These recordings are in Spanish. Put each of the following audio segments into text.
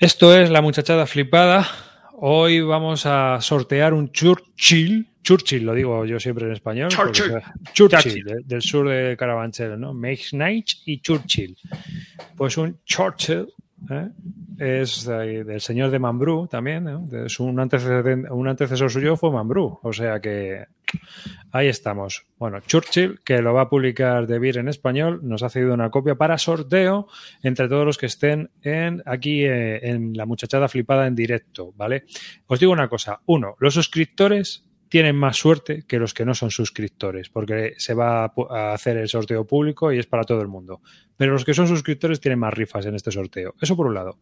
Esto es la muchachada flipada. Hoy vamos a sortear un Churchill. Churchill, lo digo yo siempre en español. Churchill. Churchill, de- del sur de Carabanchel, ¿no? Meixnich y Churchill. Pues un Churchill ¿eh? es del señor de Mambrú también. ¿no? Es un, antecedente- un antecesor suyo fue Mambrú. O sea que ahí estamos. Bueno, Churchill, que lo va a publicar De Beer en español, nos ha cedido una copia para sorteo entre todos los que estén aquí eh, en la muchachada flipada en directo, ¿vale? Os digo una cosa. Uno, los suscriptores tienen más suerte que los que no son suscriptores, porque se va a hacer el sorteo público y es para todo el mundo. Pero los que son suscriptores tienen más rifas en este sorteo. Eso por un lado.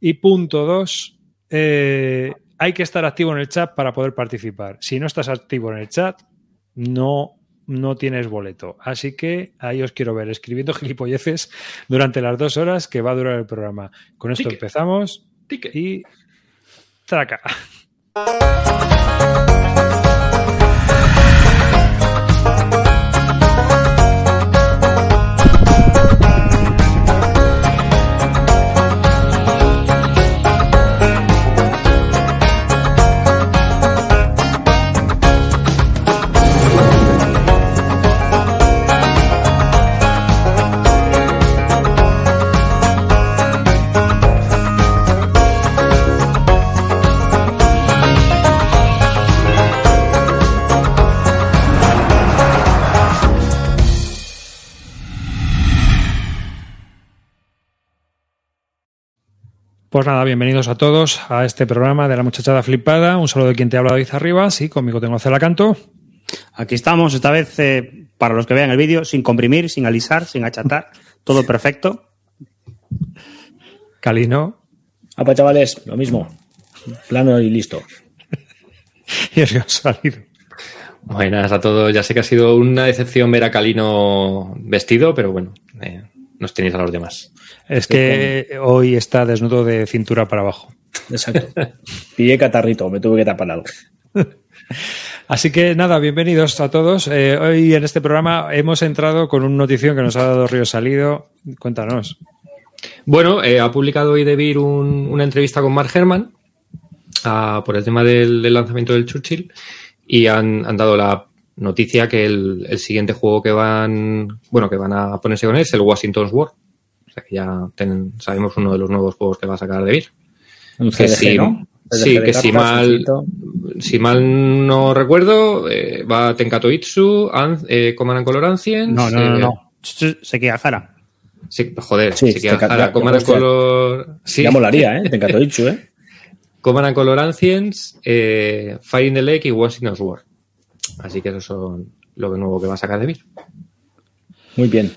Y punto dos, eh, hay que estar activo en el chat para poder participar. Si no estás activo en el chat, no, no tienes boleto. Así que ahí os quiero ver escribiendo gilipolleces durante las dos horas que va a durar el programa. Con esto empezamos Ticket. y traca. Pues nada, bienvenidos a todos a este programa de la muchachada flipada. Un saludo de quien te habla David Arribas y conmigo tengo a Cela Canto. Aquí estamos, esta vez, eh, para los que vean el vídeo, sin comprimir, sin alisar, sin achatar, todo perfecto. Calino Ah, pues chavales, lo mismo. Plano y listo. y el salido. Buenas a todos. Ya sé que ha sido una decepción ver a Calino vestido, pero bueno, eh, nos tenéis a los demás. Es que hoy está desnudo de cintura para abajo. Exacto. Pillé catarrito, me tuve que tapar algo. Así que nada, bienvenidos a todos. Eh, hoy en este programa hemos entrado con una notición que nos ha dado Río Salido. Cuéntanos. Bueno, eh, ha publicado hoy Debir un- una entrevista con Mark Herman ah, por el tema del, del lanzamiento del Churchill y han, han dado la noticia que el, el siguiente juego que van, bueno, que van a ponerse con él es el Washington's War. O sea que ya ten- sabemos uno de los nuevos juegos que va a sacar Debir. Un Que sí, ¿no? sí, de que si mal-. Si mal no recuerdo, eh, va Tenkato Itsu, An- eh, Command and Color Ancients. No, no, no, eh, no. Se queda Jara. Sí, joder, Sí, sí, que Tenka- Hara, ya- Command and Color. Sí, Ya molaría, ¿eh? Tenkato Ichu, ¿eh? Command and Color Ancients, eh, Fire in the Lake y Washington's War. Así que eso son lo nuevo que va a sacar de Vir. Muy bien.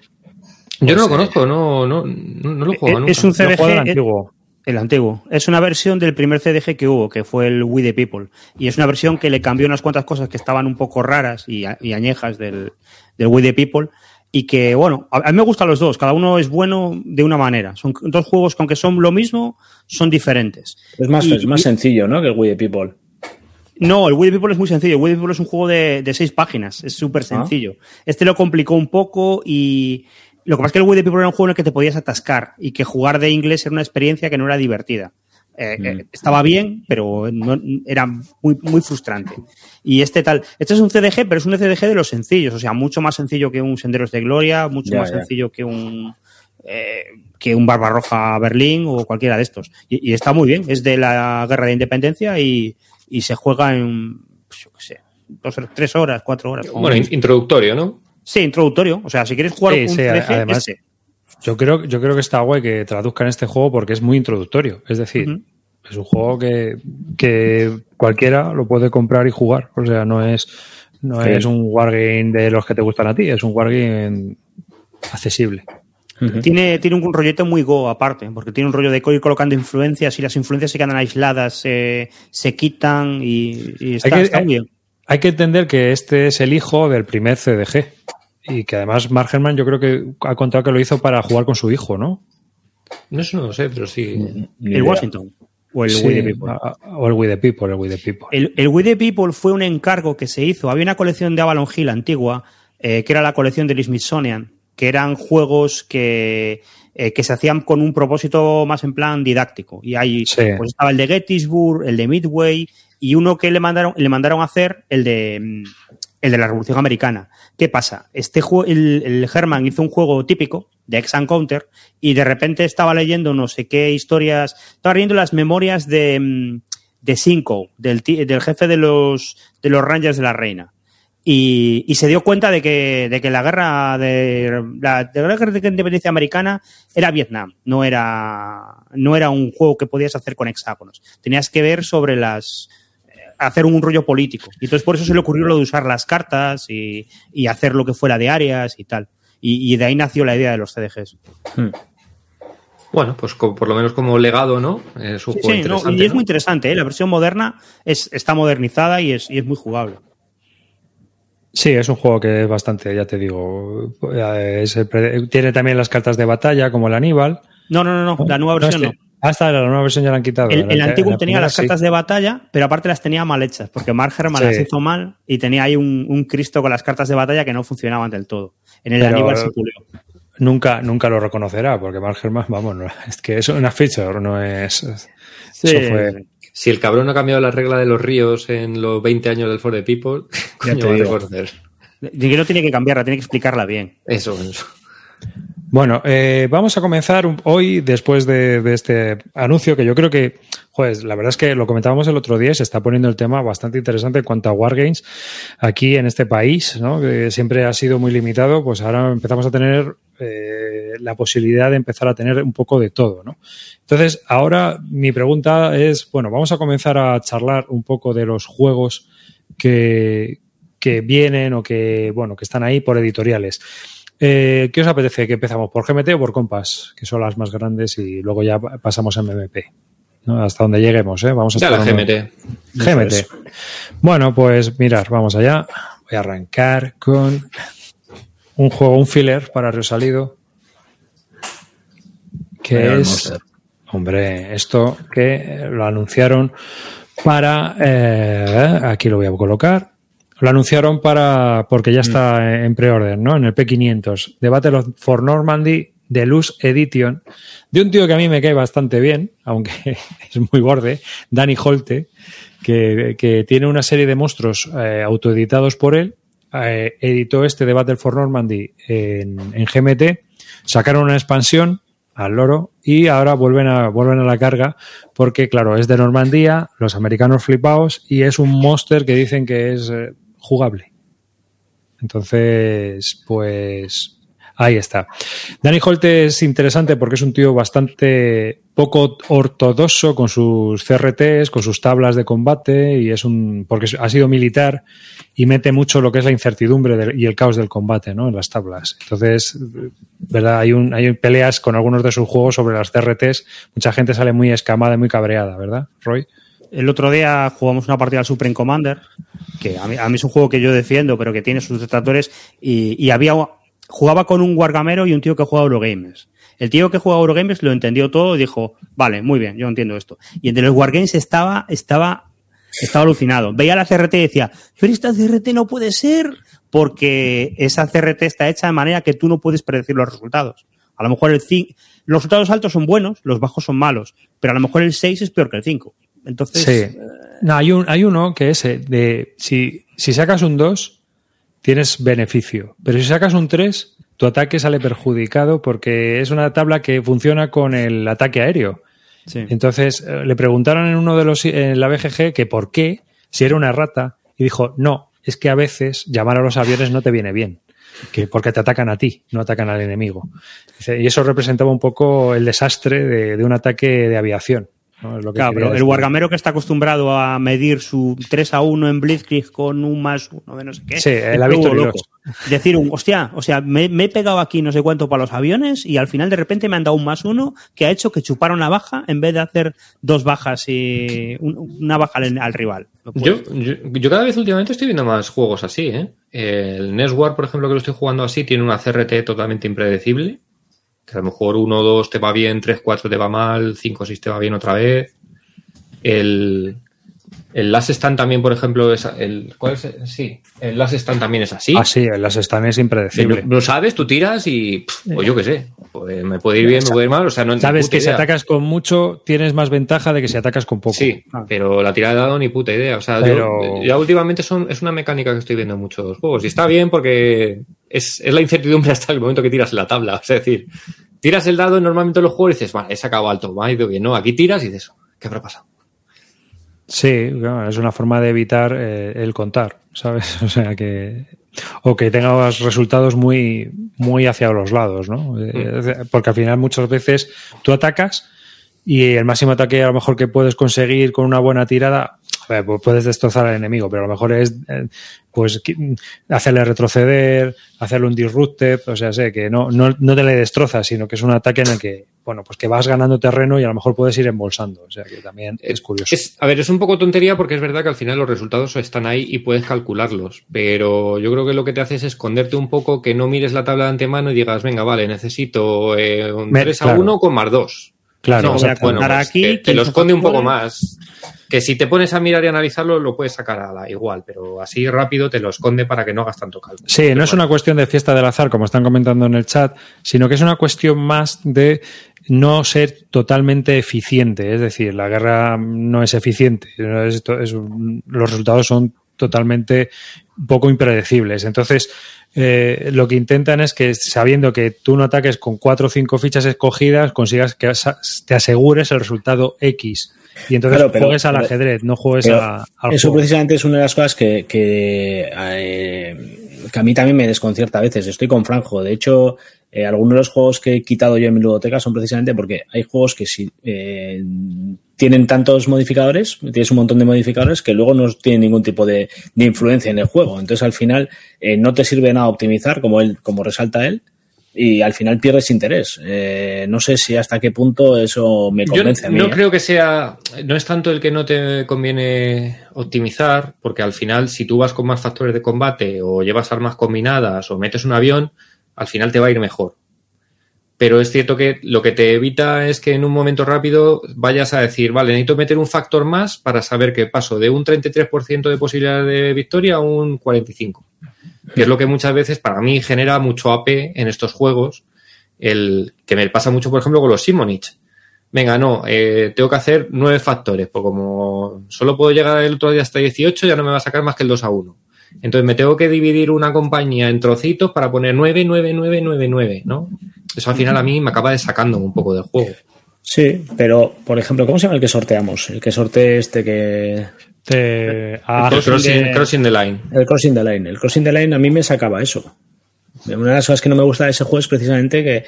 Yo no lo Pues, conozco, no, no, no, no lo jugado Eh, nunca. es un juego CDG, eh, antiguo. el antiguo. Es una versión del primer CDG que hubo, que fue el We the People. Y es una versión que le cambió unas cuantas cosas que estaban un poco raras y, añejas del, del We the People. Y que, bueno, a, mí me gustan los dos. Cada uno es bueno de una manera. Son dos juegos que, aunque son lo mismo, son diferentes. Es más, Y- es más y- sencillo, ¿no? Que el We the We No, el the People es muy sencillo. El the People es un juego de, de seis páginas. Es súper sencillo. Este lo complicó un poco y lo que pasa es que el the People era un juego en el que te podías atascar y que jugar de inglés era una experiencia que no era divertida. Eh, Mm. eh, estaba bien, pero no- era muy, muy frustrante. Y este tal, este es un CDG, pero es un CDG de los sencillos, o sea, mucho más sencillo que un Senderos de Gloria, mucho más sencillo que un eh, que un Barbarroja Berlín o cualquiera de estos. Y, y está muy bien, es de la guerra de independencia y, y se juega en, pues, yo qué sé, dos, tres horas, cuatro horas. Bueno, introductorio, ¿no? sí, introductorio. O sea, si quieres jugar Sí, un sí, además- ese. Yo creo, yo creo que está guay que traduzcan este juego porque es muy introductorio. Es decir, es un juego que, que cualquiera lo puede comprar y jugar. O sea, no es, no Sí. es un wargame de los que te gustan a ti, es un wargame accesible. Tiene, tiene un rollete muy go aparte, porque tiene un rollo de ir colocando influencias y las influencias se quedan aisladas, eh, se quitan y, y está, que- está muy bien. Hay que entender que este es el hijo del primer CDG. Y que además Mark Herman yo creo que ha contado que lo hizo para jugar con su hijo, ¿no? No, eso no lo sé, pero sí. Ni El idea. Washington. O el Sí, We the People. O el We the People, el We the People. El, el We the People fue un encargo que se hizo. Había una colección de Avalon Hill antigua, eh, que era la colección del Smithsonian, que eran juegos que, eh, que se hacían con un propósito más en plan didáctico. Y ahí Sí. pues estaba el de Gettysburg, el de Midway y uno que le mandaron, le mandaron a hacer el de mm, el de la Revolución Americana. ¿Qué pasa? Este el, el Herman hizo un juego típico de Ex and Counter y de repente estaba leyendo no sé qué historias, estaba leyendo las memorias de, mm, de Cinco, del, del jefe de los, de los Rangers de la Reina. Y, y se dio cuenta de que, de que la guerra de la, de la guerra de independencia americana era Vietnam, no era, no era un juego que podías hacer con hexágonos. Tenías que ver sobre las eh, hacer un rollo político. Y entonces por eso se le ocurrió lo de usar las cartas y, y hacer lo que fuera de áreas y tal. Y, y de ahí nació la idea de los CDGs. Bueno, pues por lo menos como legado, ¿no? Es un Sí, juego sí, no, interesante. y es ¿no? muy interesante. ¿eh? La versión moderna es, está modernizada y es, y es muy jugable. Sí, es un juego que es bastante, ya te digo, eh, es pre- tiene también las cartas de batalla como el Aníbal. No, no, no, no. La nueva versión no. este- Hasta la nueva versión ya la han quitado. El, antiguo la tenía primera las sí. cartas de batalla, pero aparte las tenía mal hechas, porque Mark Herman Sí. las hizo mal y tenía ahí un, un Cristo con las cartas de batalla que no funcionaban del todo. En el Pero- Aníbal se pulió. Nunca, nunca lo reconocerá, porque Mark Herman, vamos, no, es que es una feature, no es. Sí. Eso fue. Si el cabrón no ha cambiado la regla de los ríos en los 20 años del For the People, coño, va a reconocer. Que no tiene que cambiarla, tiene que explicarla bien. Eso, eso. Bueno, eh, vamos a comenzar hoy después de, este anuncio que yo creo que, joder, la verdad es que lo comentábamos el otro día, se está poniendo el tema bastante interesante en cuanto a Wargames aquí en este país, ¿no? que siempre ha sido muy limitado, pues ahora empezamos a tener eh, la posibilidad de empezar a tener un poco de todo. ¿no? Entonces, ahora mi pregunta es, bueno, vamos a comenzar a charlar un poco de los juegos que, que vienen o que, bueno, que están ahí por editoriales. Eh, ¿Qué os apetece que empezamos? ¿Por GMT o por Compass? Que son las más grandes y luego ya pasamos a MMP. ¿no? Hasta donde lleguemos, ¿eh? Vamos a Ya la estar GMT. GMT. Bueno, pues mirar, vamos allá. Voy a arrancar con un juego, un filler para Resalido. Que es. Monster. Hombre, esto que lo anunciaron para. eh, aquí lo voy a colocar. Lo anunciaron para. porque ya está en pre-order, ¿no? En el P500. The Battle for Normandy Deluxe Edition. De un tío que a mí me cae bastante bien, aunque es muy borde, Danny Holte, que, que tiene una serie de monstruos eh, autoeditados por él. Eh, editó este de Battle for Normandy en, en GMT. Sacaron una expansión al loro y ahora vuelven a, vuelven a la carga porque, claro, es de Normandía, los americanos flipados y es un monster que dicen que es eh, jugable. Entonces, pues ahí está. Danny Holte es interesante porque es un tío bastante poco ortodoxo con sus CRTs, con sus tablas de combate y es un porque ha sido militar y mete mucho lo que es la incertidumbre del- y el caos del combate, ¿no? En las tablas. Entonces, verdad, hay un hay peleas con algunos de sus juegos sobre las CRTs. Mucha gente sale muy escamada y muy cabreada, ¿verdad, Roy? El otro día jugamos una partida al Supreme Commander, que a mí, a mí es un juego que yo defiendo, pero que tiene sus detractores, y, había jugaba con un Wargamero y un tío que jugaba Eurogames. El tío que jugaba Eurogames lo entendió todo y dijo, vale, muy bien, yo entiendo esto. Y entre los Wargames estaba, estaba, estaba alucinado. Veía la CRT y decía, pero esta CRT no puede ser, porque esa CRT está hecha de manera que tú no puedes predecir los resultados. A lo mejor el los resultados altos son buenos, los bajos son malos, pero a lo mejor el 6 es peor que el 5. Entonces, Sí. No, hay, un, hay uno que es eh, de si, si sacas un 2, tienes beneficio. Pero si sacas un 3, tu ataque sale perjudicado porque es una tabla que funciona con el ataque aéreo. sí. Entonces eh, le preguntaron en uno de los en la BGG que por qué, si era una rata, y dijo, no, es que a veces llamar a los aviones no te viene bien. Que porque te atacan a ti, no atacan al enemigo. Y eso representaba un poco el desastre de, de un ataque de aviación. ¿No? Es lo que Claro, pero el. Wargamero que está acostumbrado a medir su 3 a 1 en Blitzkrieg con un más uno de no sé qué. Sí, el es ha visto loco. Decir un, hostia, o sea, me, me he pegado aquí no sé cuánto para los aviones y al final de repente me han dado un más uno que ha hecho que chupara una baja en vez de hacer dos bajas y un- una baja al, al rival. No. Yo, yo, yo cada vez últimamente estoy viendo más juegos así, ¿eh? El Neswar, por ejemplo, que lo estoy jugando así, tiene una CRT totalmente impredecible. Que a lo mejor 1 o 2 te va bien, 3, 4 te va mal, 5 o 6 te va bien otra vez. El, El Last Stand también, por ejemplo, es el, ¿cuál es? Sí, el Last Stand también es así. Ah, sí, el Last Stand es impredecible. Lo, sabes, tú tiras y, pff, pues yo qué sé, pues me puede ir bien, me puede ir mal, o sea, no Sabes que idea. si atacas con mucho tienes más ventaja de que si atacas con poco. Sí, Ah. pero la tirada de dado ni puta idea. O sea, Pero- yo- ya últimamente son, es una mecánica que estoy viendo en muchos juegos. Y está bien porque es, es la incertidumbre hasta el momento que tiras la tabla. Es decir, tiras el dado y normalmente en los juegos y dices, vale, he sacado alto, va, ha ido bien. No, aquí tiras y dices, ¿qué habrá pasado? Sí, claro, es una forma de evitar eh, el contar, ¿sabes? O sea que. O que tengas resultados muy, muy hacia los lados, ¿no? Eh, Porque al final muchas veces tú atacas y el máximo ataque a lo mejor que puedes conseguir con una buena tirada, pues puedes destrozar al enemigo, pero a lo mejor es eh, pues qui- hacerle retroceder, hacerle un disrupted, o sea, sé que no, no, no te le destrozas, sino que es un ataque en el que, bueno, pues que vas ganando terreno y a lo mejor puedes ir embolsando, o sea que también es curioso. Es, a ver, es un poco tontería porque es verdad que al final los resultados están ahí y puedes calcularlos, pero yo creo que lo que te hace es esconderte un poco, que no mires la tabla de antemano y digas, venga, vale, necesito eh, un Me- 3 a claro. 1 con más 2. Claro, No, voy a pues aquí te, te 15 lo esconde un poco más. Que si te pones a mirar y analizarlo, lo puedes sacar a la igual, pero así rápido te lo esconde para que no hagas tanto cálculo. Sí, Pero no es bueno. una cuestión de fiesta del azar, como están comentando en el chat, sino que es una cuestión más de no ser totalmente eficiente. Es decir, la guerra no es eficiente. Es- es- los resultados son totalmente poco impredecibles. Entonces, eh, lo que intentan es que, sabiendo que tú no ataques con cuatro o cinco fichas escogidas, consigas que te asegures el resultado X. Y entonces Claro, pero- juegues al pero- ajedrez, no juegues a- al eso juego. precisamente es una de las cosas que, que, eh, que a mí también me desconcierta a veces. Estoy con Franjo. De hecho, eh, algunos de los juegos que he quitado yo en mi ludoteca son precisamente porque hay juegos que si eh, tienen tantos modificadores, tienes un montón de modificadores que luego no tienen ningún tipo de, de influencia en el juego. Entonces, al final, eh, no te sirve nada optimizar, como él, como resalta él. Y al final pierdes interés. Eh, no sé si hasta qué punto eso me Yo convence a mí. no ¿eh? creo que sea, no es tanto el que no te conviene optimizar, porque al final si tú vas con más factores de combate o llevas armas combinadas o metes un avión, al final te va a ir mejor. Pero es cierto que lo que te evita es que en un momento rápido vayas a decir, vale, necesito meter un factor más para saber que paso de un 33% de posibilidad de victoria a un 45%. Que es lo que muchas veces para mí genera mucho AP en estos juegos, el que me pasa mucho, por ejemplo, con los Simonich. Venga, no, eh, tengo que hacer nueve factores, pues como solo puedo llegar el otro día hasta 18, ya no me va a sacar más que el 2 a 1. Entonces me tengo que dividir una compañía en trocitos para poner 9, 9, 9, 9, 9, ¿no? Eso al final a mí me acaba desacando un poco del juego. Sí, pero por ejemplo, ¿cómo se llama el que sorteamos? El que sortea este que. A- El crossing, de- crossing the line. El Crossing the Line. El Crossing the Line a mí me sacaba eso. Una de las cosas que no me gusta de ese juego es precisamente que,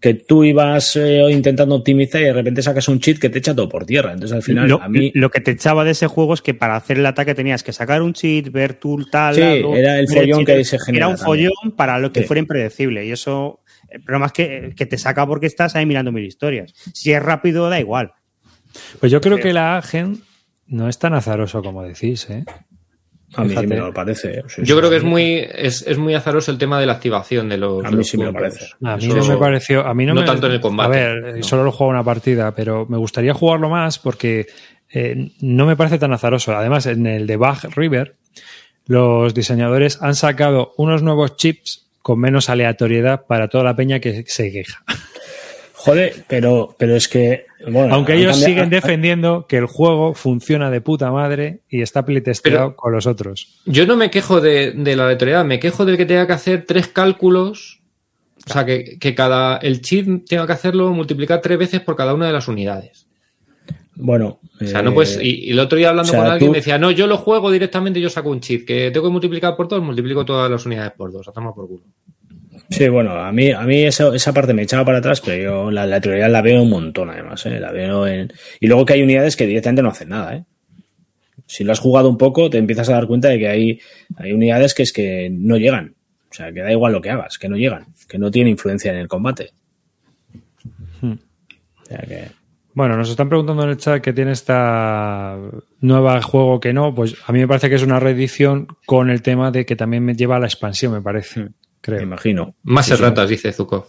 que tú ibas eh, intentando optimizar y de repente sacas un cheat que te echa todo por tierra. Entonces al final lo, a mí. lo que te echaba de ese juego es que para hacer el ataque tenías que sacar un cheat, ver tu tal. Sí, lado, era el follón que se Era un también. follón para lo que Sí. fuera impredecible. Y eso, el problema es que, que te saca porque estás ahí mirando mil historias. Si es rápido, da igual. Pues yo creo que la Agen no es tan azaroso como decís, ¿eh? A mí sí me lo parece. Sí, Yo sí, creo que es muy, es, es muy azaroso el tema de la activación de los. A mí los sí me lo parece. A mí Eso- no me pareció. A mí no, no me- tanto en el combate, A ver, no. solo lo juego una partida, pero me gustaría jugarlo más porque eh, no me parece tan azaroso. Además, en el de Bug River, los diseñadores han sacado unos nuevos chips con menos aleatoriedad para toda la peña que se queja. Joder, pero, pero es que. Bueno, Aunque ellos cambiado- siguen han- defendiendo que el juego funciona de puta madre y está playtesteado con los otros. Yo no me quejo de, de la aleatoriedad, me quejo del que tenga que hacer tres cálculos. O sea, que, que cada. El cheat tenga que hacerlo multiplicar tres veces por cada una de las unidades. Bueno. O sea, no puedes. Y, y el otro día hablando o sea, con alguien tú- me decía, no, yo lo juego directamente, yo saco un cheat. Que tengo que multiplicar por dos, multiplico todas las unidades por dos. Tomar por culo. Sí, bueno, a mí, a mí esa, esa parte me echaba para atrás, pero yo la, la teoría la veo un montón, además. ¿eh? La veo en... Y luego que hay unidades que directamente no hacen nada. ¿eh? Si lo has jugado un poco, te empiezas a dar cuenta de que hay, hay unidades que es que no llegan. O sea, que da igual lo que hagas, que no llegan, que no tienen influencia en el combate. Hmm. O sea que... Bueno, nos están preguntando en el chat que tiene esta nueva juego que no. Pues a mí me parece que es una reedición con el tema de que también me lleva a la expansión, me parece. Me Creo. imagino. Más Sí, dice Zukov.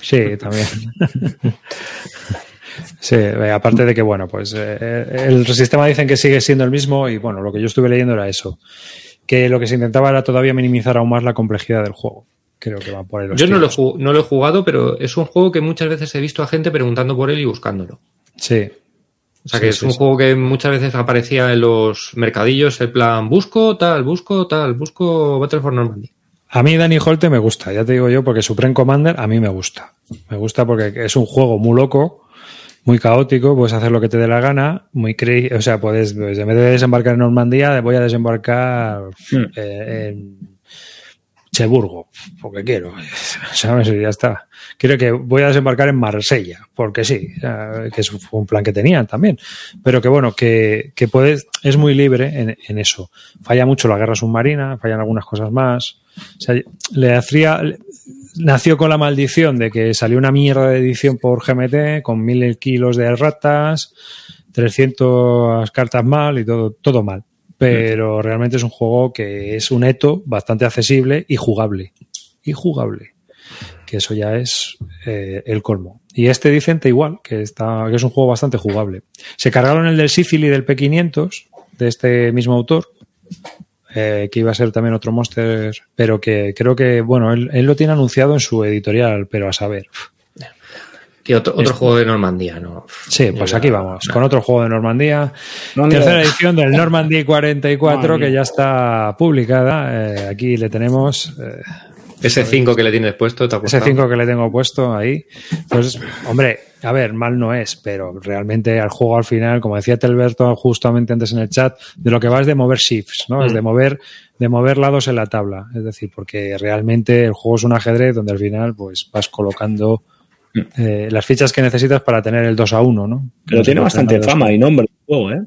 Sí, también. Sí, eh, aparte de que, bueno, pues eh, el sistema dicen que sigue siendo el mismo y, bueno, lo que yo estuve leyendo era eso. Que lo que se intentaba era todavía minimizar aún más la complejidad del juego. Creo que va por ahí. los Yo no lo, he tiros. jug- no lo he jugado, pero es un juego que muchas veces he visto a gente preguntando por él y buscándolo. Sí, O sea Sí, que es sí, un sí. juego que muchas veces aparecía en los mercadillos, el plan busco tal, busco tal, busco Battle for Normandy. A mí Danny Holte me gusta, ya te digo yo, porque Supreme Commander a mí me gusta. Me gusta porque es un juego muy loco, muy caótico, puedes hacer lo que te dé la gana, muy cre o sea, puedes, pues, en vez de desembarcar en Normandía, voy a desembarcar Hmm. eh, en Cheburgo, porque quiero, ¿sabes? Y ya está. Quiero que voy a desembarcar en Marsella, porque sí, que es un plan que tenían también. Pero que bueno, que, que puedes, es muy libre en, en eso. Falla mucho la guerra submarina, fallan algunas cosas más. Le hacía, nació con la maldición de que salió una mierda de edición por GMT con mil kilos de ratas, 300 cartas mal y todo, todo mal. Pero realmente es un juego que es un eto bastante accesible y jugable. Y jugable. Que eso ya es eh, el colmo. Y este dicen igual, que, está, que es un juego bastante jugable. Se cargaron el del Sicily del P500, de este mismo autor, eh, que iba a ser también otro Monster, pero que creo que, bueno, él, él lo tiene anunciado en su editorial, pero a saber. Que otro, otro juego de Normandía, ¿no? Sí, pues aquí vamos, con otro juego de Normandía. Tercera edición del Normandy 44, Madre que ya está publicada. Eh, aquí le tenemos eh, Ese 5 que le tienes puesto, ¿te ha ese gustado? 5 que le tengo puesto ahí. Pues, hombre, a ver, mal no es, pero realmente al juego al final, como decía Telberto justamente antes en el chat, de lo que va es de mover shifts, ¿no? Es Mm. de mover, de mover lados en la tabla. Es decir, porque realmente el juego es un ajedrez donde al final, pues vas colocando eh, las fichas que necesitas para tener el 2 a 1, ¿no? Pero tiene bastante fama y nombre el juego, ¿eh?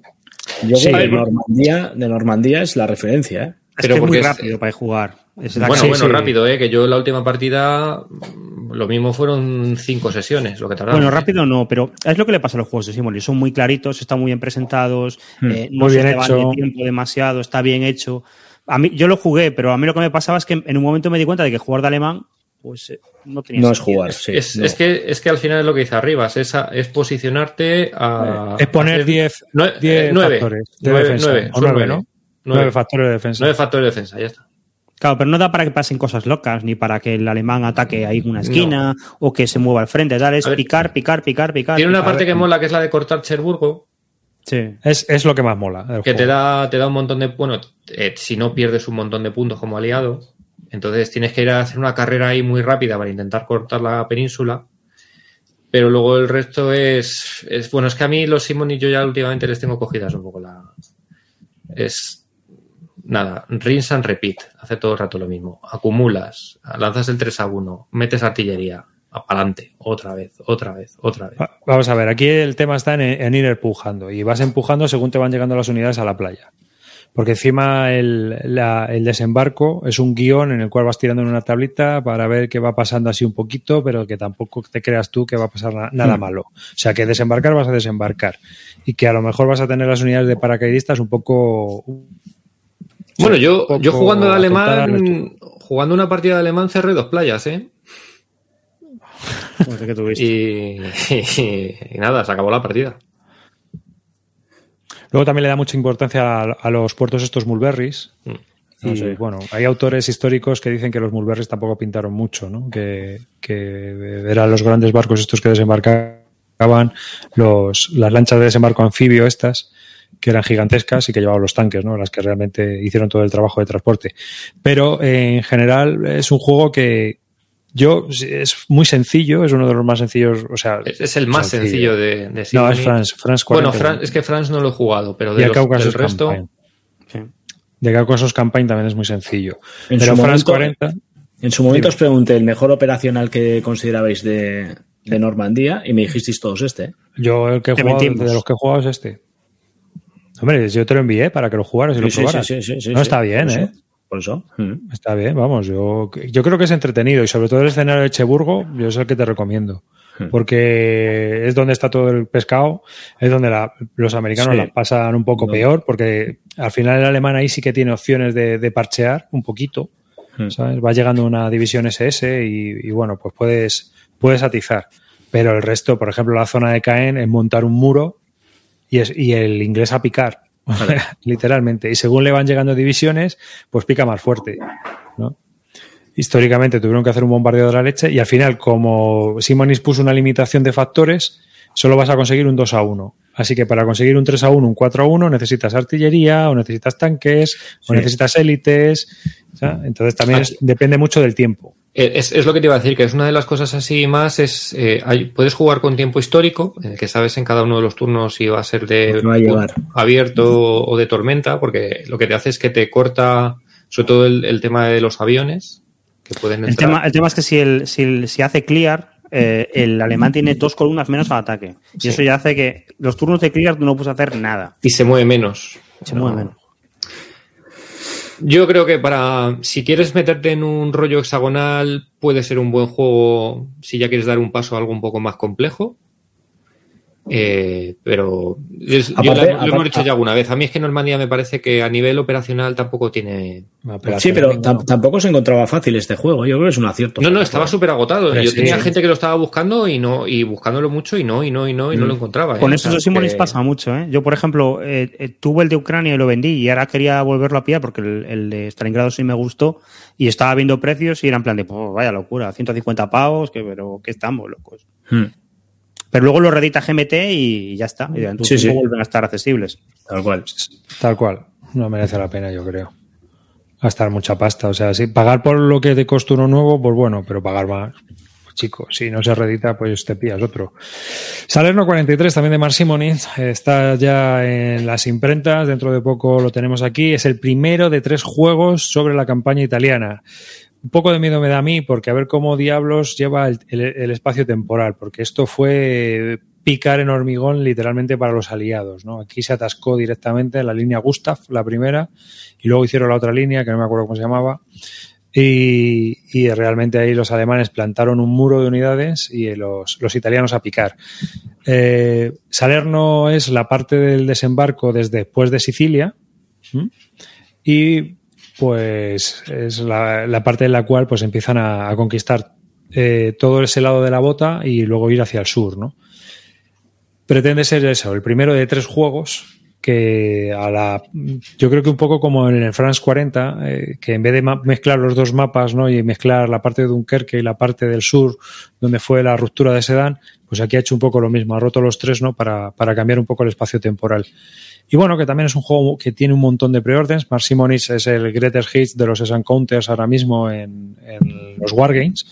Yo Sí, creo que Normandía, de Normandía es la referencia, ¿eh? Es que es muy porque es- rápido para jugar. Es la Bueno, que- bueno, sí. rápido, ¿eh? Que yo en la última partida mm, lo mismo fueron cinco sesiones, lo que tardaba. Bueno, rápido no, pero es lo que le pasa a los juegos de Simon. Son muy claritos, están muy bien presentados, Hmm. eh, no Muy se bien van hecho. de tiempo demasiado, está bien hecho. A mí, yo lo jugué, pero a mí lo que me pasaba es que en un momento me di cuenta de que jugar de alemán, pues eh, no tenía No es jugar, sí. es, no. es que, es que al final es lo que dice Arribas, es, a- es posicionarte a. Es poner hacer 10 nue- 10 eh, nueve. factores de Nueve, defensa. nueve, o son 9, nueve. ¿no? Nueve. 9 factores de defensa. Nueve factores de defensa, ya está. Claro, pero no da para que pasen cosas locas, ni para que el alemán ataque ahí una esquina o que se mueva al frente. Tal, es picar, picar, picar, picar. Tiene una picar. parte que mola, que es la de cortar Cherburgo, Sí. Es, es lo que más mola. que te da, te da un montón de. Bueno, eh, si no pierdes un montón de puntos como aliado, entonces tienes que ir a hacer una carrera ahí muy rápida para intentar cortar la península. Pero luego el resto es. es bueno, es que a mí los Simon y yo ya últimamente les tengo cogidas un poco la. Es. Nada, rinse and repeat. Hace todo el rato lo mismo. Acumulas, lanzas el 3 a 1, metes artillería, adelante, otra vez, otra vez, otra vez. Va- Vamos a ver, aquí el tema está en, en ir empujando y vas empujando según te van llegando las unidades a la playa. Porque encima el, la- el desembarco es un guion en el cual vas tirando en una tablita para ver qué va pasando así un poquito, pero que tampoco te creas tú que va a pasar na- nada Hmm. malo. O sea, que desembarcar vas a desembarcar y que a lo mejor vas a tener las unidades de paracaidistas un poco... Bueno, yo, yo jugando de alemán, jugando una partida de alemán cerré dos playas, ¿eh? No sé qué tuviste. Y, y nada, se acabó la partida. Luego también le da mucha importancia a, a los puertos estos mulberries. Mm. Y bueno, hay autores históricos que dicen que los mulberries tampoco pintaron mucho, ¿no? Que, que eran los grandes barcos estos que desembarcaban, los, las lanchas de desembarco anfibio estas, que eran gigantescas y que llevaban los tanques, ¿no? Las que realmente hicieron todo el trabajo de transporte. Pero eh, en general es un juego que yo es muy sencillo, es uno de los más sencillos, o sea, Es, es el más sencillo, de, de no, es France, France Bueno, 40. Fran- es que France no lo he jugado, pero de el los- Caucasus del resto. Campaign. Sí. De Caucasus Campaign también es muy sencillo. En Pero France momento- 40, En su momento Dime. os pregunté el mejor operacional que considerabais de, de Normandía y me dijisteis todos este. ¿eh? yo el que he jugado, de los que he jugado es este. Hombre, yo te lo envié para que lo jugaras y lo Sí, probaras. sí, sí, no está bien, Por ¿eh? eso, Por eso. Mm. Está bien, vamos. Yo, yo creo que es entretenido y sobre todo el escenario de Cheburgo, yo es el que te recomiendo. Hmm. Porque es donde está todo el pescado, es donde la- los americanos la pasan un poco No. peor, porque al final el alemán ahí sí que tiene opciones de, de parchear un poquito. ¿sabes? Va llegando una división SS y, y, bueno, pues puedes, puedes atizar. Pero el resto, por ejemplo, la zona de Caen es montar un muro y, es, y el inglés a picar, literalmente. Y según le van llegando divisiones, pues pica más fuerte. ¿no? Históricamente tuvieron que hacer un bombardeo de la leche y al final, como Simonis puso una limitación de factores, solo vas a conseguir un 2 a 1. Así que para conseguir un 3 a 1, un 4 a 1, necesitas artillería, o necesitas tanques, o necesitas élites. ¿sabes? Entonces también es- depende mucho del tiempo. Eh, Es, es lo que te iba a decir, que es una de las cosas así más, es eh, hay- puedes jugar con tiempo histórico, en el que sabes en cada uno de los turnos si va a ser de que va a llevar. abierto o de tormenta, porque lo que te hace es que te corta, sobre todo el, el tema de los aviones, que pueden El entrar. tema, el tema es que si, el, si, el- si hace clear, eh, el alemán tiene dos columnas menos al ataque. Y Sí. eso ya hace que los turnos de clear tú no puedes hacer nada. y se mueve menos. Se mueve menos. Yo creo que para, si quieres meterte en un rollo hexagonal, puede ser un buen juego si ya quieres dar un paso a algo un poco más complejo. Eh, pero es- yo Aparte- lo, hemos dicho ya alguna vez. A mí es que Normandía me parece que a nivel operacional tampoco tiene. Sí, pero tam- tampoco se encontraba fácil este juego. Yo creo que es un acierto. No, no, estaba súper agotado. Pero Yo sí, tenía sí. gente que lo estaba buscando y no, y buscándolo mucho y no, y no, y no, y no Mm. lo encontraba. ¿eh? Con O estos sea, que- pasa mucho. ¿eh? Yo, por ejemplo, eh, eh, tuve el de Ucrania y lo vendí y ahora quería volverlo a pillar porque el, el de Stalingrado sí me gustó y estaba viendo precios y era en plan de, pues vaya locura, 150 pavos, que, pero que estamos locos. Hmm, Pero luego lo redita GMT y ya está. Y en tu Sí, tiempo sí. vuelven a estar accesibles. tal cual. Tal cual. No merece la pena, yo creo. Gastar mucha pasta. O sea, si pagar por lo que te costó uno nuevo, pues bueno, pero pagar más. Pues chico, si no se redita, pues te pillas otro. Salerno 43, también de Mark Simonis, está ya en las imprentas, dentro de poco lo tenemos aquí. Es el primero de tres juegos sobre la campaña italiana. Un poco de miedo me da a mí, porque a ver cómo diablos lleva el, espacio temporal, porque esto fue picar en hormigón literalmente para los aliados. ¿no? Aquí se atascó directamente en la línea Gustav, la primera, y luego hicieron la otra línea, que no me acuerdo cómo se llamaba, y, realmente ahí los alemanes plantaron un muro de unidades y los, italianos a picar. Eh, Salerno es la parte del desembarco desde después de Sicilia y pues es la, parte en la cual pues empiezan a, conquistar eh, todo ese lado de la bota y luego ir hacia el sur, ¿no? Pretende ser eso, el primero de tres juegos que a la yo creo que un poco como en el France 40 eh, que en vez de mezclar los dos mapas no y mezclar la parte de Dunkerque y la parte del sur donde fue la ruptura de Sedan pues aquí ha hecho un poco lo mismo ha roto los tres no para, para cambiar un poco el espacio temporal. Y bueno que también es un juego que tiene un montón de preordens Mark Simonis es el greatest hits de los Encounters ahora mismo en, en los Wargames.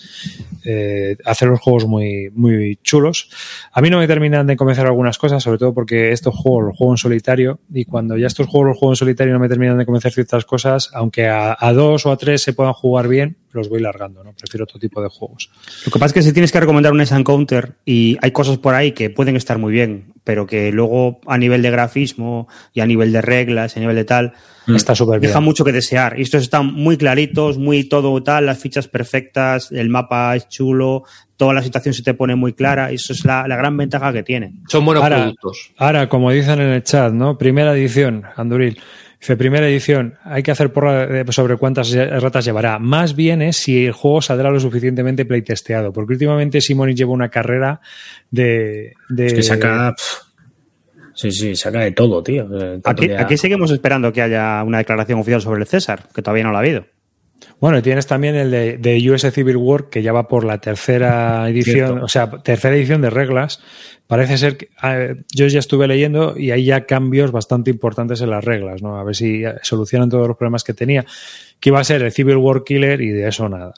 Eh, hace los juegos muy, muy chulos. A mí no me terminan de convencer algunas cosas, sobre todo porque estos juegos los juego en solitario. Y cuando ya estos juegos los juego en solitario no me terminan de convencer ciertas cosas, aunque a, a dos o a tres se puedan jugar bien, los voy largando, ¿no? Prefiero otro tipo de juegos. Lo que pasa es que si tienes que recomendar un Encounter y hay cosas por ahí que pueden estar muy bien, pero que luego a nivel de grafismo y a nivel de reglas, a nivel de tal, Está súper bien. deja mucho que desear. Y estos están muy claritos, muy todo tal, las fichas perfectas, el mapa es chulo, toda la situación se te pone muy clara y eso es la, la gran ventaja que tiene. Son buenos Ahora- productos. Ahora, como dicen en el chat, ¿no? Primera edición, Anduril. Dice, primera edición, hay que hacer porra de- sobre cuántas ratas llevará. Más bien es si el juego saldrá lo suficientemente playtesteado, porque últimamente Simoni lleva una carrera de... de Es que saca. sí, sí, saca de todo, tío. Tanto Aquí, aquí seguimos esperando que haya una declaración oficial sobre el César, que todavía no la ha habido. Bueno, y tienes también el de, de US Civil War, que ya va por la tercera edición, Cierto. o sea, tercera edición de reglas. Parece ser que ah, yo ya estuve leyendo y hay ya cambios bastante importantes en las reglas, ¿no? A ver si eh, solucionan todos los problemas que tenía. Que iba a ser el Civil War Killer y de eso nada.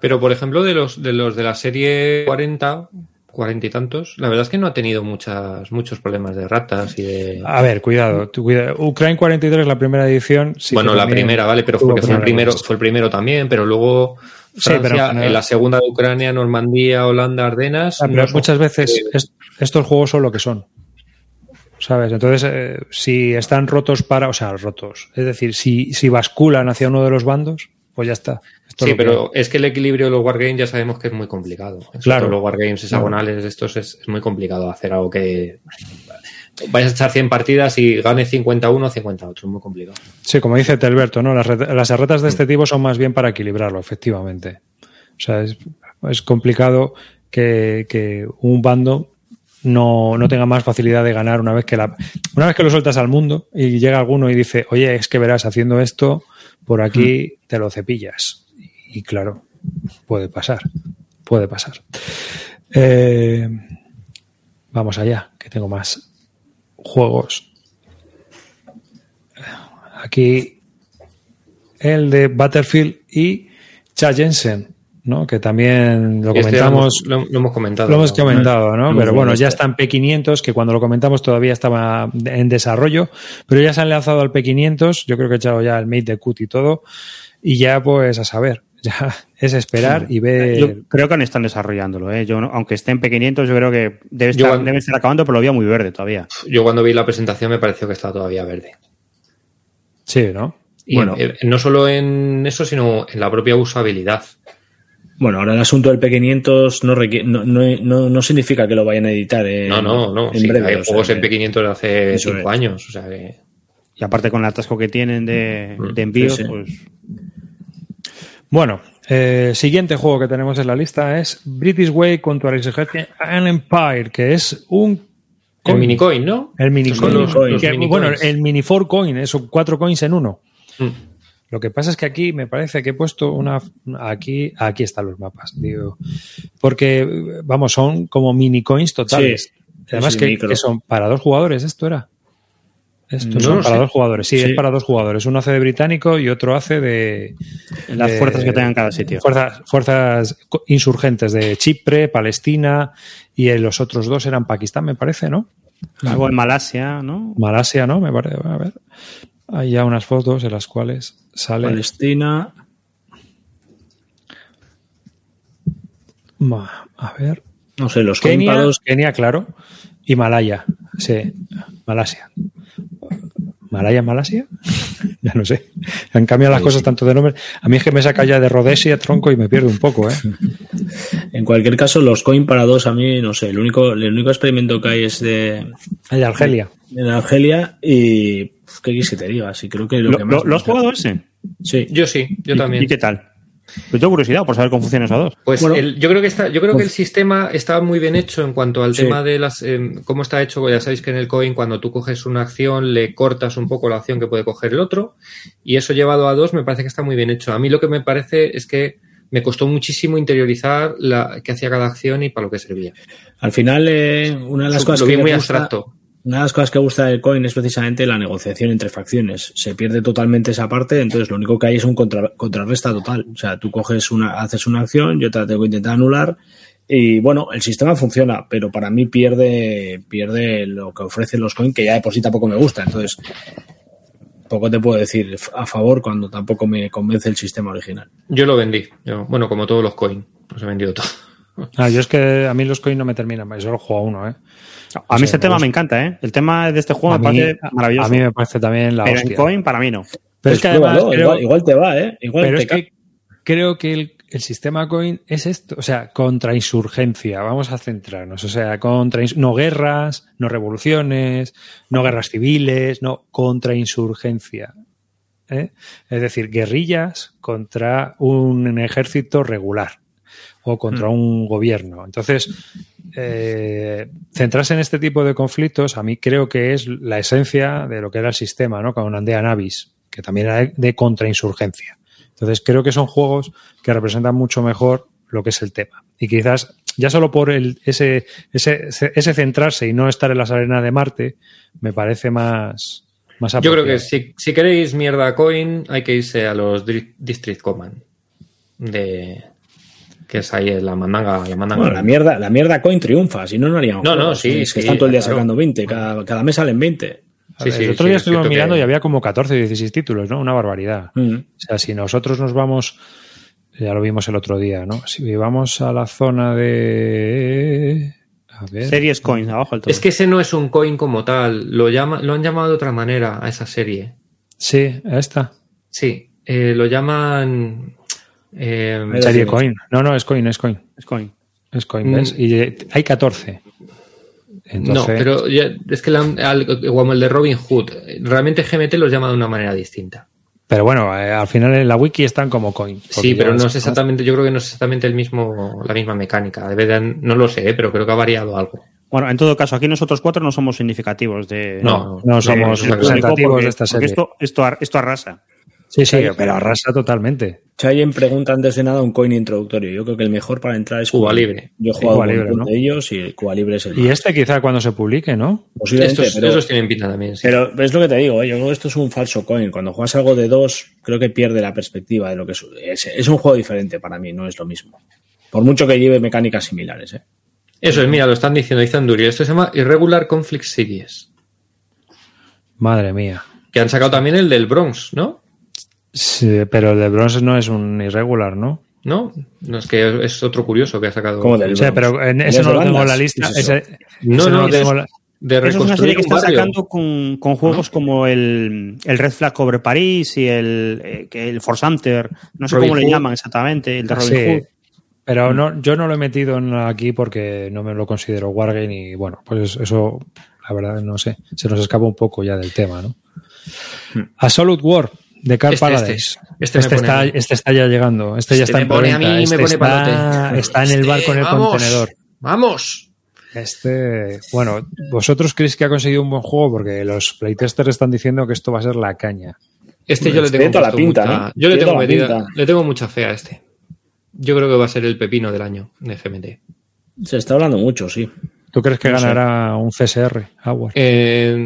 Pero, por ejemplo, de los de los de la serie 40, 40 y tantos, la verdad es que no ha tenido muchas, muchos problemas de ratas y de. A ver, cuidado. tú cuida- Ukraine 43, la primera edición. sí bueno, la primera, vale, pero porque fue el primero, fue el primero también, pero luego Sí, pero en Francia, la segunda de Ucrania, Normandía, Holanda, Ardenas. Ah, pero no son- muchas veces eh, es- estos juegos son lo que son. ¿Sabes? Entonces, eh, si están rotos para, o sea, rotos. Es decir, si, si basculan hacia uno de los bandos, pues ya está. Esto Sí, que pero es que el equilibrio de los wargames ya sabemos que es muy complicado. Claro. Los wargames hexagonales, estos es, es muy complicado hacer algo que vayas a echar 100 partidas y gane 51 o 50 otro. Es muy complicado. Sí, como dice Telberto, ¿no? Las, las erratas de este tipo son más bien para equilibrarlo, efectivamente. O sea, es, es complicado que, que un bando no, no tenga más facilidad de ganar una vez que la una vez que lo sueltas al mundo y llega alguno y dice, oye, es que verás haciendo esto, por aquí te lo cepillas. Y claro, puede pasar, puede pasar. Eh, vamos allá, que tengo más juegos. Aquí el de Battlefield y Cha Jensen, ¿no? Que también lo Este comentamos. Lo, hemos- lo hemos comentado. Lo hemos ¿no? comentado, ¿no? Pero bueno, ya está en P500, que cuando lo comentamos todavía estaba en desarrollo, pero ya se han lanzado al P500, yo creo que he echado ya el mate de cut y todo, y ya pues a saber, ya es esperar y ver... Yo creo que aún están desarrollándolo, ¿eh? Yo, no- aunque esté en P500, yo creo que debe estar, cuando- debe estar acabando, pero lo veía muy verde todavía. Yo cuando vi la presentación me pareció que estaba todavía verde. Sí, ¿no? Y Bueno. eh, no solo en eso, sino en la propia usabilidad. Bueno, ahora el asunto del P500 no, requiere- no, no, no, no significa que lo vayan a editar. en- No, no, no. En Sí, breve, hay sea juegos en que- P500 de hace Eso cinco es. años. O sea que. Y aparte con el atasco que tienen de, Mm, de envío, sí, sí. pues Bueno, eh, siguiente juego que tenemos en la lista es British Way contra la exigencia and Empire, que es un... El coin. minicoin, ¿no? El minicoin. Los- los Que, minicoins. bueno, el mini four coin, son cuatro coins en uno. Mm. Lo que pasa es que aquí me parece que he puesto una. Aquí, aquí están los mapas, digo. Porque, vamos, son como mini coins totales. Sí, Además, sí, que, micro. que son para dos jugadores, esto era. Esto No para dos jugadores. Sí, Sí. es para dos jugadores. Uno hace de británico y otro hace de. las de- fuerzas que tengan cada sitio. Fuerzas, insurgentes de Chipre, Palestina y los otros dos eran Pakistán, me parece, ¿no? Algo en Malasia, ¿no? Malasia, ¿no? Me parece. A ver. Hay ya unas fotos en las cuales sale. Palestina. A ver. No sé, los Kenia. Kenia, claro. Y Malaya. Sí. Malasia. ¿Malaya, Malasia? ya no sé. Han cambiado las Sí, cosas sí. tanto de nombre. A mí es que me saca ya de Rhodesia, tronco, y me pierdo un poco, ¿eh? En cualquier caso, los coin para dos, a mí, no sé, el único, el único experimento que hay es de, El de Argelia. de Argelia y. ¿Qué quieres que te diga? Sí, creo que lo, ¿Lo, que más. lo- lo has jugado ese? Sí. Yo sí, yo ¿Y- también. ¿Y qué tal? Yo tengo curiosidad por saber cómo funcionan esos dos. Pues Bueno. el- yo creo que está, yo creo que el sistema está muy bien hecho en cuanto al Sí. tema de las em, cómo está hecho. Ya sabéis que en el coin cuando tú coges una acción le cortas un poco la acción que puede coger el otro y eso llevado a dos me parece que está muy bien hecho. A mí lo que me parece es que me costó muchísimo interiorizar la qué hacía cada acción y para lo que servía. Al final, eh, una de las Lo cosas vi que muy me gusta- abstracto. Una de las cosas que gusta del coin es precisamente la negociación entre facciones. Se pierde totalmente esa parte, entonces lo único que hay es un contra- contrarresta total. O sea, tú coges una, haces una acción, yo te la tengo que intentar anular. Y bueno, el sistema funciona, pero para mí pierde, pierde lo que ofrecen los coins, que ya de por sí tampoco me gusta. Entonces, poco te puedo decir a favor cuando tampoco me convence el sistema original. Yo lo vendí. Yo, bueno, como todos los coin, los he vendido todo. Ah, yo es que a mí los coins no me terminan, yo solo juego a uno, ¿eh? A mí Sí, este me tema gusta. me encanta, ¿eh? El tema de este juego A me mí, parece maravilloso. a mí me parece también la Pero hostia. en coin, para mí no. Pero Pues es que además pruébalo, creo- igual, igual te va, ¿eh? Igual Pero te es que creo que el, el sistema coin es esto, o sea, contra insurgencia, vamos a centrarnos, o sea, contra no guerras, no revoluciones, no guerras civiles, no contra insurgencia. ¿eh? Es decir, guerrillas contra un ejército regular o contra un gobierno. Entonces, eh, centrarse en este tipo de conflictos a mí creo que es la esencia de lo que era el sistema, ¿no? Con Andea Navis, que también era de, contrainsurgencia. Entonces, creo que son juegos que representan mucho mejor lo que es el tema. Y quizás, ya solo por el, ese, ese, ese centrarse y no estar en las arenas de Marte, me parece más, más Yo creo que si, si queréis mierda coin, hay que irse a los District Command. De. Que es ahí la mandanga. La mandanga. Bueno, la mierda, la mierda coin triunfa, si no, no harían No, no, sí, Es que sí, están todo el día claro. sacando 20, cada, cada mes salen 20. A Sí, ver, sí, el otro sí, día es estuvimos mirando que- y había como 14 o 16 títulos, ¿no? Una barbaridad. Mm. O sea, si nosotros nos vamos, ya lo vimos el otro día, ¿no? Si vamos a la zona de... A ver. Series coins, abajo el todo. Es que ese no es un coin como tal. Lo, llama, lo han llamado de otra manera a esa serie. Sí, esta. Sí, eh, lo llaman. Eh, Serie coin. No, no, es coin, es coin. Es coin. Es coin, Mm. ¿ves? Y hay 14. Entonces, No, pero ya- es que la al- como el de Robin Hood, realmente GMT los llama de una manera distinta. Pero bueno, eh, al final en la wiki están como coin. Sí, pero no es exactamente, yo creo que no es exactamente el mismo, la misma mecánica. Debe de- no lo sé, ¿eh? pero creo que ha variado algo. Bueno, en todo caso, aquí nosotros cuatro no somos significativos de. No, No somos representativos porque- de esta serie. Esto, esto, ar- esto arrasa. Sí, sí, pero arrasa totalmente. Chayen pregunta antes de nada un coin introductorio. Yo creo que el mejor para entrar es Cuba Libre. Yo he jugado Cuba de ellos y el Cuba Libre es el Y más. este quizá cuando se publique, ¿no? Posiblemente, Estos, pero, esos tienen pinta también, sí. pero es lo que te digo, ¿eh? yo creo que esto es un falso coin. Cuando juegas algo de dos, creo que pierde la perspectiva de lo que es. Es, es un juego diferente para mí, no es lo mismo. Por mucho que lleve mecánicas similares. ¿eh? Eso es, mira, lo están diciendo, dice Anduri. Esto se llama Irregular Conflict Series. Madre mía. Que han sacado también el del Bronx, ¿no? Sí, pero el de bronce no es un irregular, ¿no? ¿No? No es que es otro curioso que ha sacado. Como del O sea, pero en ¿El ese de no lo tengo en la lista. ¿Qué es ese- No, ese no, lo de- la- De es una serie que barrio. sacando con, con juegos como el, el Red Flag over París y el, eh, el Force Hunter. No sé Robin cómo le Hood. llaman exactamente, el de Robin Sí, Hood. pero no, yo no lo he metido en aquí porque no me lo considero Wargame y bueno, pues eso, la verdad, no sé, se nos escapa un poco ya del tema, ¿no? Absolute War de Car Este, Paradise. este. Este, Este me pone está, a mí. este está ya llegando, este, ya está me en pone a mí, me pone está, palote. está en el bar con el vamos. contenedor. ¡Vamos! Este, bueno, ¿vosotros creéis que ha conseguido un buen juego? Porque los playtesters están diciendo que esto va a ser la caña. Este yo le tengo, toda la pinta, mucha- ¿no? yo le tengo, le tengo mucha fe a este. Yo creo que va a ser el pepino del año de GMT. Se está hablando mucho, sí. ¿Tú crees que No sé. ganará un CSR, Howard? Eh,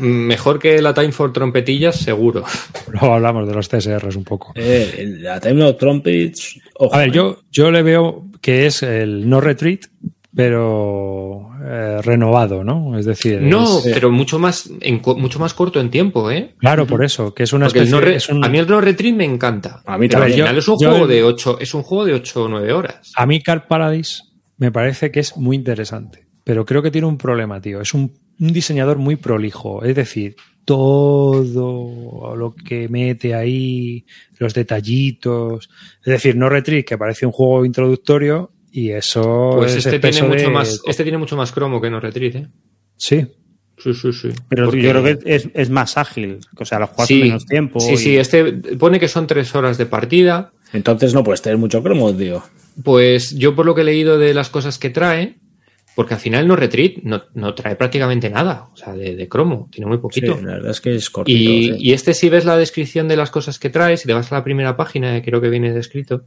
mejor que la Time for Trompetillas, seguro. Luego hablamos de los CSRs un poco. Eh, la Time of Trumpets. ojo, A ver, eh. yo, yo le veo que es el no retreat, pero eh, renovado, ¿no? Es decir, No, es- pero mucho más, en co- mucho más corto en tiempo, ¿eh? claro, por eso, que es una Porque el especie no re- es un- A mí el no retreat me encanta. A mí al también. final es un Yo- juego yo- de 8, es un juego de 8 o 9 horas. A mí Car Paradise me parece que es muy interesante, pero creo que tiene un problema, tío. Es un, un diseñador muy prolijo, es decir, todo lo que mete ahí, los detallitos. Es decir, no Retreat, que parece un juego introductorio, y eso Pues es este tiene mucho de- más, este tiene mucho más cromo que no retreat, ¿eh? Sí, Sí, sí, sí. Pero Porque- yo creo que es, es más ágil. O sea, lo juegas sí, en menos tiempo. Sí, y- sí, este pone que son 3 horas de partida. Entonces no puedes tener mucho cromo, tío. Pues yo por lo que he leído de las cosas que trae, porque al final no retreat, no, no trae prácticamente nada, o sea, de, de cromo, tiene muy Sí, poquito. la verdad es que es cortito. y, sí. y este si ves la descripción de las cosas que trae, si te vas a la primera página, que creo que viene descrito,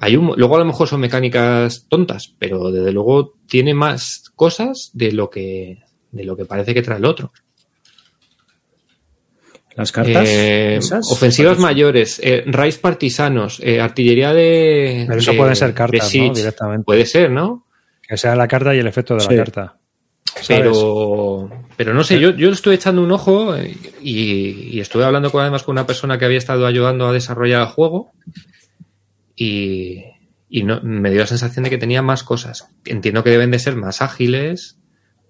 hay un, luego a lo mejor son mecánicas tontas, pero desde luego tiene más cosas de lo que, de lo que parece que trae el otro. Las cartas. Eh, esas, ofensivas mayores, eh, raids partisanos, eh, artillería de. Pero eso de- pueden ser de cartas, ¿no? Directamente. Puede ser, ¿no? Que sea la carta y el efecto de Sí. la carta. ¿Sabes? Pero, pero no sé, yo, yo estuve echando un ojo eh, y, y estuve hablando con, además con una persona que había estado ayudando a desarrollar el juego y, y no, me dio la sensación de que tenía más cosas. Entiendo que deben de ser más ágiles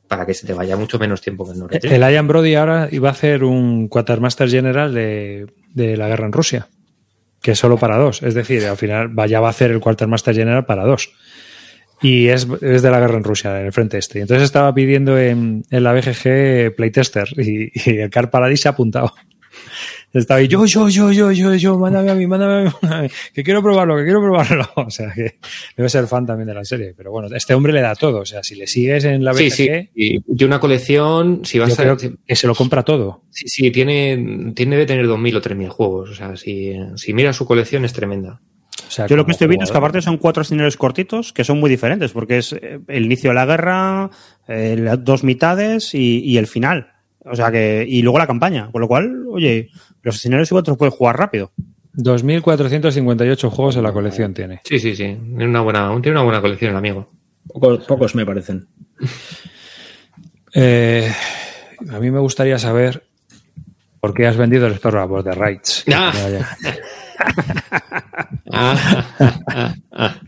para que se te vaya mucho menos tiempo que en no retreat. El Ian Brody ahora iba a hacer un Quartermaster General de, de la guerra en Rusia, que es solo para dos. Es decir, al final vaya va a hacer el Quartermaster General para dos. Y es, es de la guerra en Rusia, en el frente este. Entonces estaba pidiendo en, en la BGG Playtester y, y el Car Paradise se ha apuntado. Estaba ahí, yo, yo, yo, yo, yo, yo, mándame a mí, mándame a mí, mándame a mí, que quiero probarlo, que quiero probarlo. O sea, que debe ser fan también de la serie. Pero bueno, este hombre le da todo. O sea, si le sigues en la BGG, Sí, sí. Y una colección, si vas a. que, se lo compra todo. Sí, sí, tiene, tiene de tener 2.000 o 3.000 juegos. O sea, si, si miras su colección es tremenda. O sea, Yo lo que estoy viendo es que aparte son cuatro escenarios cortitos que son muy diferentes, porque es eh, el inicio de la guerra, eh, las dos mitades y, y el final. O sea que, y luego la campaña. Con lo cual, oye, los escenarios igual te los puedes jugar rápido. 2.458 juegos en la colección tiene. Sí, sí, sí. Tiene una buena, tiene una buena colección, el amigo. Pocos, pocos me parecen. Eh, a mí me gustaría saber por qué has vendido el Store de Rights. Ah. Ah, ah, ah.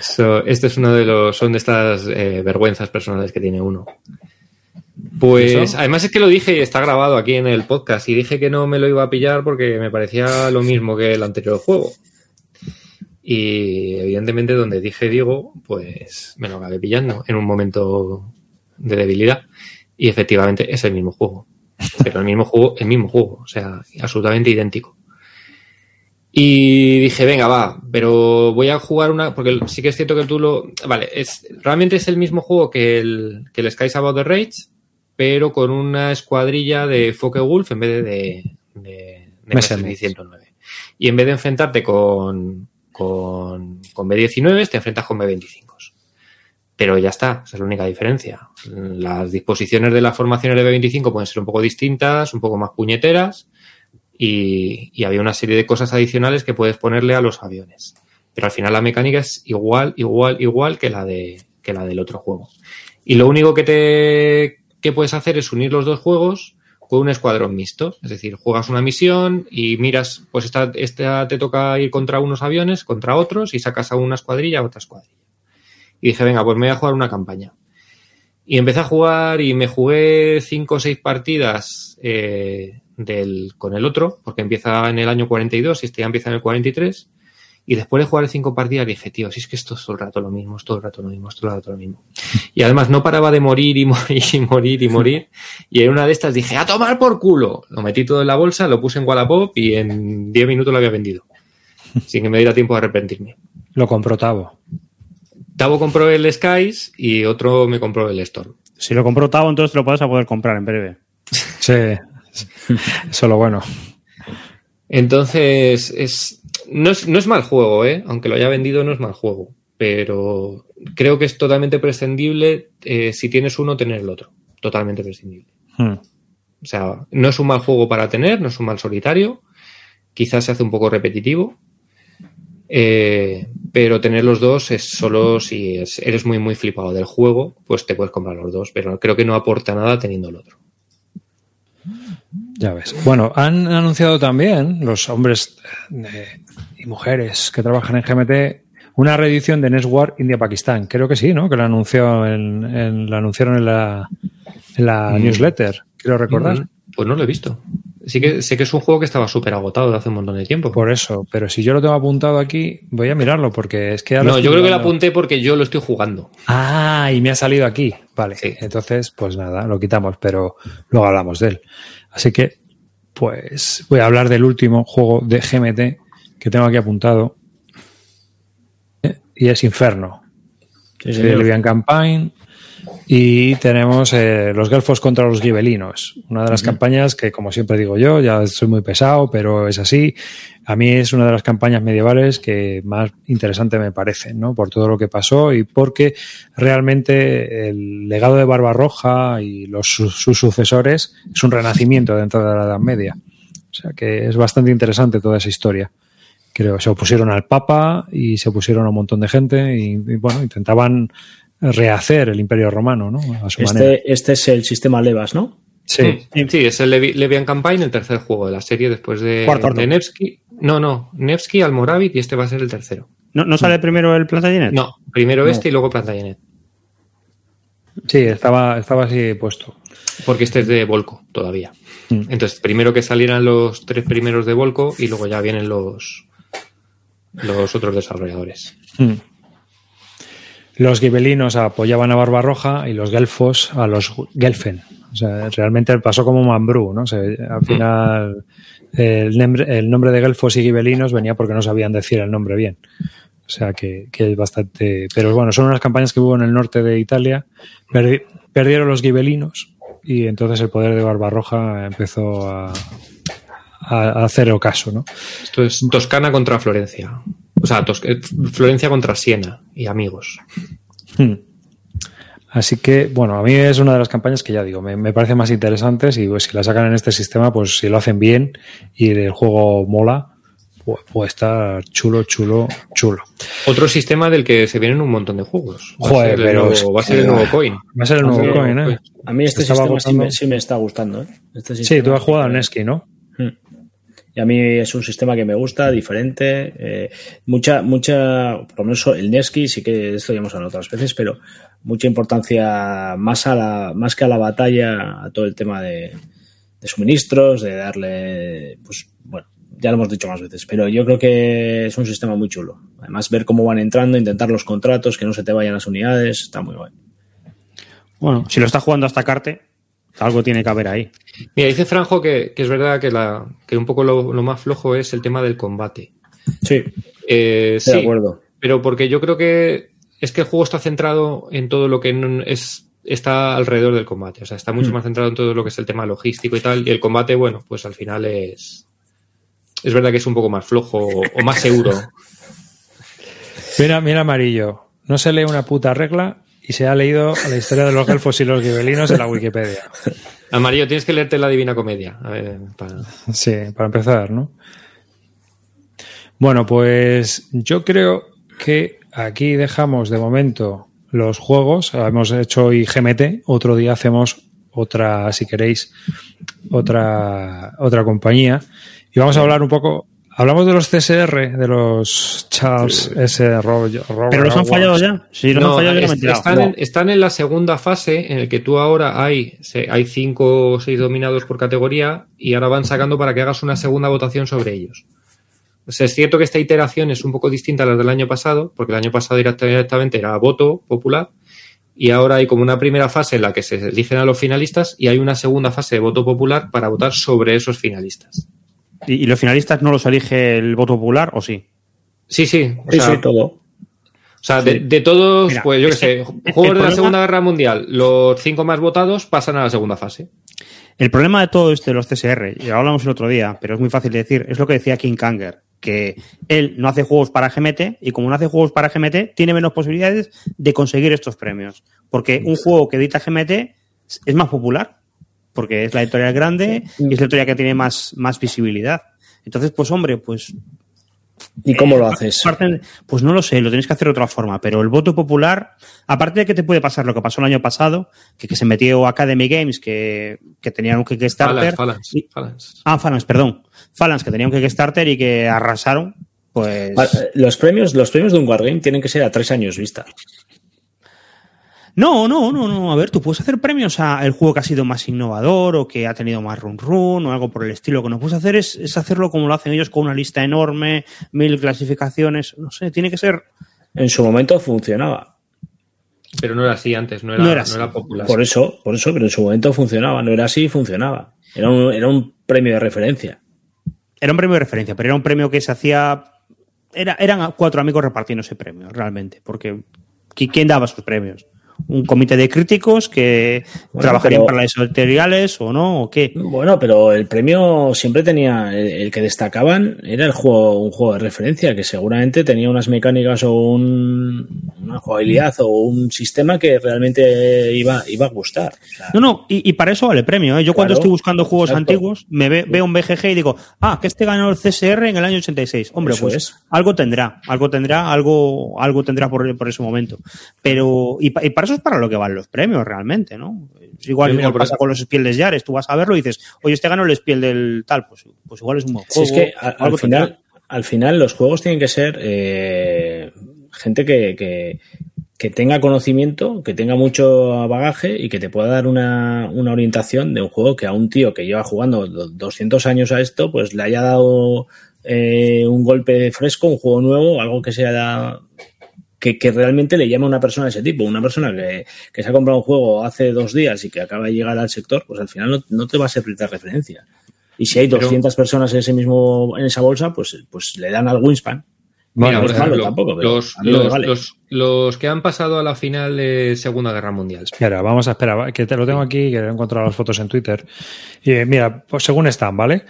So, este es uno de los. Son de estas eh, vergüenzas personales que tiene uno. Pues además es que lo dije y está grabado aquí en el podcast y dije que no me lo iba a pillar porque me parecía lo mismo que el anterior juego. Y evidentemente donde dije Diego, pues me lo acabé pillando en un momento de debilidad. Y efectivamente es el mismo juego. Pero el mismo juego, el mismo juego, o sea, absolutamente idéntico. Y dije, venga, va, pero voy a jugar una, porque sí que es cierto que tú lo, vale, es, realmente es el mismo juego que el, que el Skies About the Rage, pero con una escuadrilla de Focke Wolf en vez de, de, de, de Messerschmitt. 109. Y en vez de enfrentarte con, con, con B19, te enfrentas con B25. Pero ya está, esa es la única diferencia. Las disposiciones de las formaciones de B25 pueden ser un poco distintas, un poco más puñeteras, y, y había una serie de cosas adicionales que puedes ponerle a los aviones. Pero al final la mecánica es igual, igual, igual que la de que la del otro juego. Y lo único que te que puedes hacer es unir los dos juegos con un escuadrón mixto. Es decir, juegas una misión y miras, pues esta, esta te toca ir contra unos aviones, contra otros, y sacas a una escuadrilla a otra escuadrilla. Y dije, venga, pues me voy a jugar una campaña. Y empecé a jugar y me jugué cinco o seis partidas eh, del, con el otro, porque empieza en el año 42 y este ya empieza en el 43. Y después de jugar cinco partidas dije, tío, si es que esto es todo el rato lo mismo, es todo el rato lo mismo, es todo el rato lo mismo. Y además no paraba de morir y morir y morir y morir. Y en una de estas dije, a tomar por culo. Lo metí todo en la bolsa, lo puse en Wallapop y en 10 minutos lo había vendido. Sin que me diera tiempo de arrepentirme. Lo compró Tavo. Tavo compró el Skies y otro me compró el Storm. Si lo compró Tavo, entonces te lo puedes a poder comprar en breve. Sí, eso es lo bueno. Entonces, es, no, es, no es mal juego, ¿eh? aunque lo haya vendido, no es mal juego. Pero creo que es totalmente prescindible eh, si tienes uno, tener el otro. Totalmente prescindible. Hmm. O sea, no es un mal juego para tener, no es un mal solitario. Quizás se hace un poco repetitivo. Eh, pero tener los dos es solo si es- eres muy, muy flipado del juego, pues te puedes comprar los dos. Pero creo que no aporta nada teniendo el otro. Ya ves. Bueno, han anunciado también los hombres eh, y mujeres que trabajan en GMT una reedición de Next War India-Pakistán. Creo que sí, ¿no? Que lo, anunció en, en- lo anunciaron en la, en la Mm. newsletter, quiero recordar. Mm, Pues no lo he visto. Sí que sé que es un juego que estaba súper agotado de hace un montón de tiempo. Por eso, pero si yo lo tengo apuntado aquí, voy a mirarlo porque es que ahora no, yo creo que lo apunté porque yo lo estoy jugando. Ah, y me ha salido aquí. Vale, Sí. entonces, pues nada, lo quitamos, pero luego hablamos de él. Así que, pues voy a hablar del último juego de GMT que tengo aquí apuntado. Y es Inferno. Sí, Campaign. Y tenemos eh, los Gelfos contra los Gibelinos. Una de las campañas que, como siempre digo yo, ya soy muy pesado, pero es así. A mí es una de las campañas medievales que más interesante me parece, ¿no? Por todo lo que pasó y porque realmente el legado de Barbarroja y los, sus, sus sucesores es un renacimiento dentro de la Edad Media. O sea que es bastante interesante toda esa historia creo, se opusieron al Papa y se opusieron a un montón de gente y, y, bueno, intentaban rehacer el Imperio Romano, ¿no? A su manera. Este, este es el sistema Levas, ¿no? Sí, Mm, sí, es el Levi- Levian Campaign, el tercer juego de la serie después de, Cuarto de Nevsky. No, no, Nevsky, Almoravit y este va a ser el tercero. ¿No, no sale primero el Plantagenet? No, primero este y luego Plantagenet. sí, estaba, estaba así puesto. Porque este es de Volco todavía. Mm. Entonces, primero que salieran los tres primeros de Volco y luego ya vienen los, los otros desarrolladores. Mm. Los gibelinos apoyaban a Barbarroja y los gelfos a los Gelfen. O sea, realmente pasó como Mambrú, ¿no? Al final el, nombre- el nombre de gelfos y gibelinos venía porque no sabían decir el nombre bien. O sea que, que es bastante. Pero bueno, son unas campañas que hubo en el norte de Italia. Perdi- perdieron los gibelinos y entonces el poder de Barbarroja empezó a, a, a hacer el caso, ¿no? Esto es Toscana contra Florencia. O sea, Tos- eh, Florencia contra Siena y amigos. Hmm. Así que, bueno, a mí es una de las campañas que ya digo, me, me parece más interesantes y pues, si la sacan en este sistema, pues si lo hacen bien y el juego mola, pues puede estar chulo, chulo, chulo. Otro sistema del que se vienen un montón de juegos. Va a Joder, ser el pero nuevo- es va a ser el nuevo coin. Va a ser el a nuevo ser el coin, ¿eh? A mí este estaba sistema sí me, agotando. sí me está gustando. ¿eh? Este Sí, tú has jugado al Nesky, ¿no? Y a mí es un sistema que me gusta, diferente. eh, mucha, mucha, por lo menos el Nesky, sí que esto ya hemos hablado otras veces, pero mucha importancia más a la, más que a la batalla, a todo el tema de, de suministros, de darle, pues bueno, ya lo hemos dicho más veces, pero yo creo que es un sistema muy chulo. Además, ver cómo van entrando, intentar los contratos, que no se te vayan las unidades, está muy bueno. Bueno, si lo está jugando hasta Carte, Algo tiene que haber ahí. Mira, dice Franjo que, que es verdad que, la, que un poco lo, lo más flojo es el tema del combate. Sí, Eh, sí, de acuerdo. pero porque yo creo que es que el juego está centrado en todo lo que es está alrededor del combate. O sea, está mucho Mm. más centrado en todo lo que es el tema logístico y tal. Y el combate, bueno, pues al final es. Es verdad que es un poco más flojo o más seguro. Mira, mira amarillo. No se lee una puta regla y se ha leído la historia de los elfos y los gibelinos en la Wikipedia. Amarillo, tienes que leerte la Divina Comedia. A ver, para- Sí, para empezar, ¿no? Bueno, pues yo creo que aquí dejamos de momento los juegos. Hemos hecho hoy GMT, otro día hacemos otra, si queréis, otra, otra compañía. Y vamos a hablar un poco. Hablamos de los CSR, de los Charles S. Roger. Pero los han fallado ya. Si los No, han fallado ya es- están, en, están en la segunda fase en el que tú ahora hay, hay cinco o seis dominados por categoría y ahora van sacando para que hagas una segunda votación sobre ellos. O sea, es cierto que esta iteración es un poco distinta a la del año pasado, porque el año pasado directa- directamente era voto popular y ahora hay como una primera fase en la que se eligen a los finalistas y hay una segunda fase de voto popular para votar sobre esos finalistas. ¿Y, y los finalistas no los elige el voto popular o sí? Sí, sí. O Sí, sea, sí, todo. O sea, de, de todos, Mira, pues yo qué es sé, juegos de la Segunda Guerra Mundial, los cinco más votados pasan a la segunda fase. El problema de todo esto de los CSR, ya hablamos el otro día, pero es muy fácil de decir, es lo que decía King Kanger, que él no hace juegos para GMT y como no hace juegos para GMT, tiene menos posibilidades de conseguir estos premios. Porque un juego que edita GMT es más popular, porque es la editorial grande y es la editorial que tiene más, más visibilidad. Entonces, pues hombre, pues ¿Y cómo lo haces? Parten- Pues no lo sé, lo tenéis que hacer de otra forma, pero el voto popular, aparte de que te puede pasar lo que pasó el año pasado, que, que se metió Academy Games, que, que tenían un Kickstarter. Phalanx, y- Phalanx. ah, Phalanx, perdón. Phalanx, que tenía un Kickstarter y que arrasaron, pues... Los premios, los premios de un Wargame tienen que ser a tres años vista. No, no, no, no. A ver, tú puedes hacer premios a el juego que ha sido más innovador o que ha tenido más run run o algo por el estilo. Lo que no puedes hacer es, es hacerlo como lo hacen ellos con una lista enorme, mil clasificaciones. No sé, tiene que ser En su momento funcionaba. Pero no era así antes, no era, No no era era, así. popular. Por eso, por eso, pero en su momento funcionaba. No era así, funcionaba. Era un, era un premio de referencia. Era un premio de referencia, pero era un premio que se hacía. Era, eran cuatro amigos repartiendo ese premio, realmente. Porque ¿qui- ¿quién daba esos premios? ¿Un comité de críticos que Bueno, trabajarían pero- para las editoriales o no? ¿O qué? Bueno, pero el premio siempre tenía, el, el que destacaban era el juego, un juego de referencia que seguramente tenía unas mecánicas o un- una jugabilidad o un sistema que realmente iba, iba a gustar. O sea, No, no, y, y para eso vale el premio. ¿eh? Yo cuando estoy buscando juegos exacto. antiguos, me ve- veo un BGG y digo, ah, que este ganó el CSR en el año 86. Hombre, Eso pues es. algo tendrá, algo tendrá, algo, algo tendrá por, por ese momento. Pero, y, y para eso es para lo que van los premios realmente, ¿no? Es Igual, Mira, igual pasa con los Spiel des Jahres, tú vas a verlo y dices, oye, este ganó el Spiel del tal, pues, pues igual es un buen Si juego. es que al, final, al final los juegos tienen que ser eh, gente que, que- que tenga conocimiento, que tenga mucho bagaje y que te pueda dar una, una orientación de un juego que a un tío que lleva jugando do- 200 años a esto, pues le haya dado eh, un golpe fresco, un juego nuevo, algo que sea que, que realmente le llame a una persona de ese tipo. Una persona que, que se ha comprado un juego hace dos días y que acaba de llegar al sector, pues al final no, no te va a servir de referencia. Y si hay Pero- 200 personas en ese mismo en esa bolsa, pues, pues le dan al Winspan. Mira, no por malo ejemplo, tampoco, pero los, vale. que han pasado a la final de Segunda Guerra Mundial. Espera, vamos a esperar, que te lo tengo aquí, que he encontrado las fotos en Twitter. Y eh, mira, pues según están, ¿vale?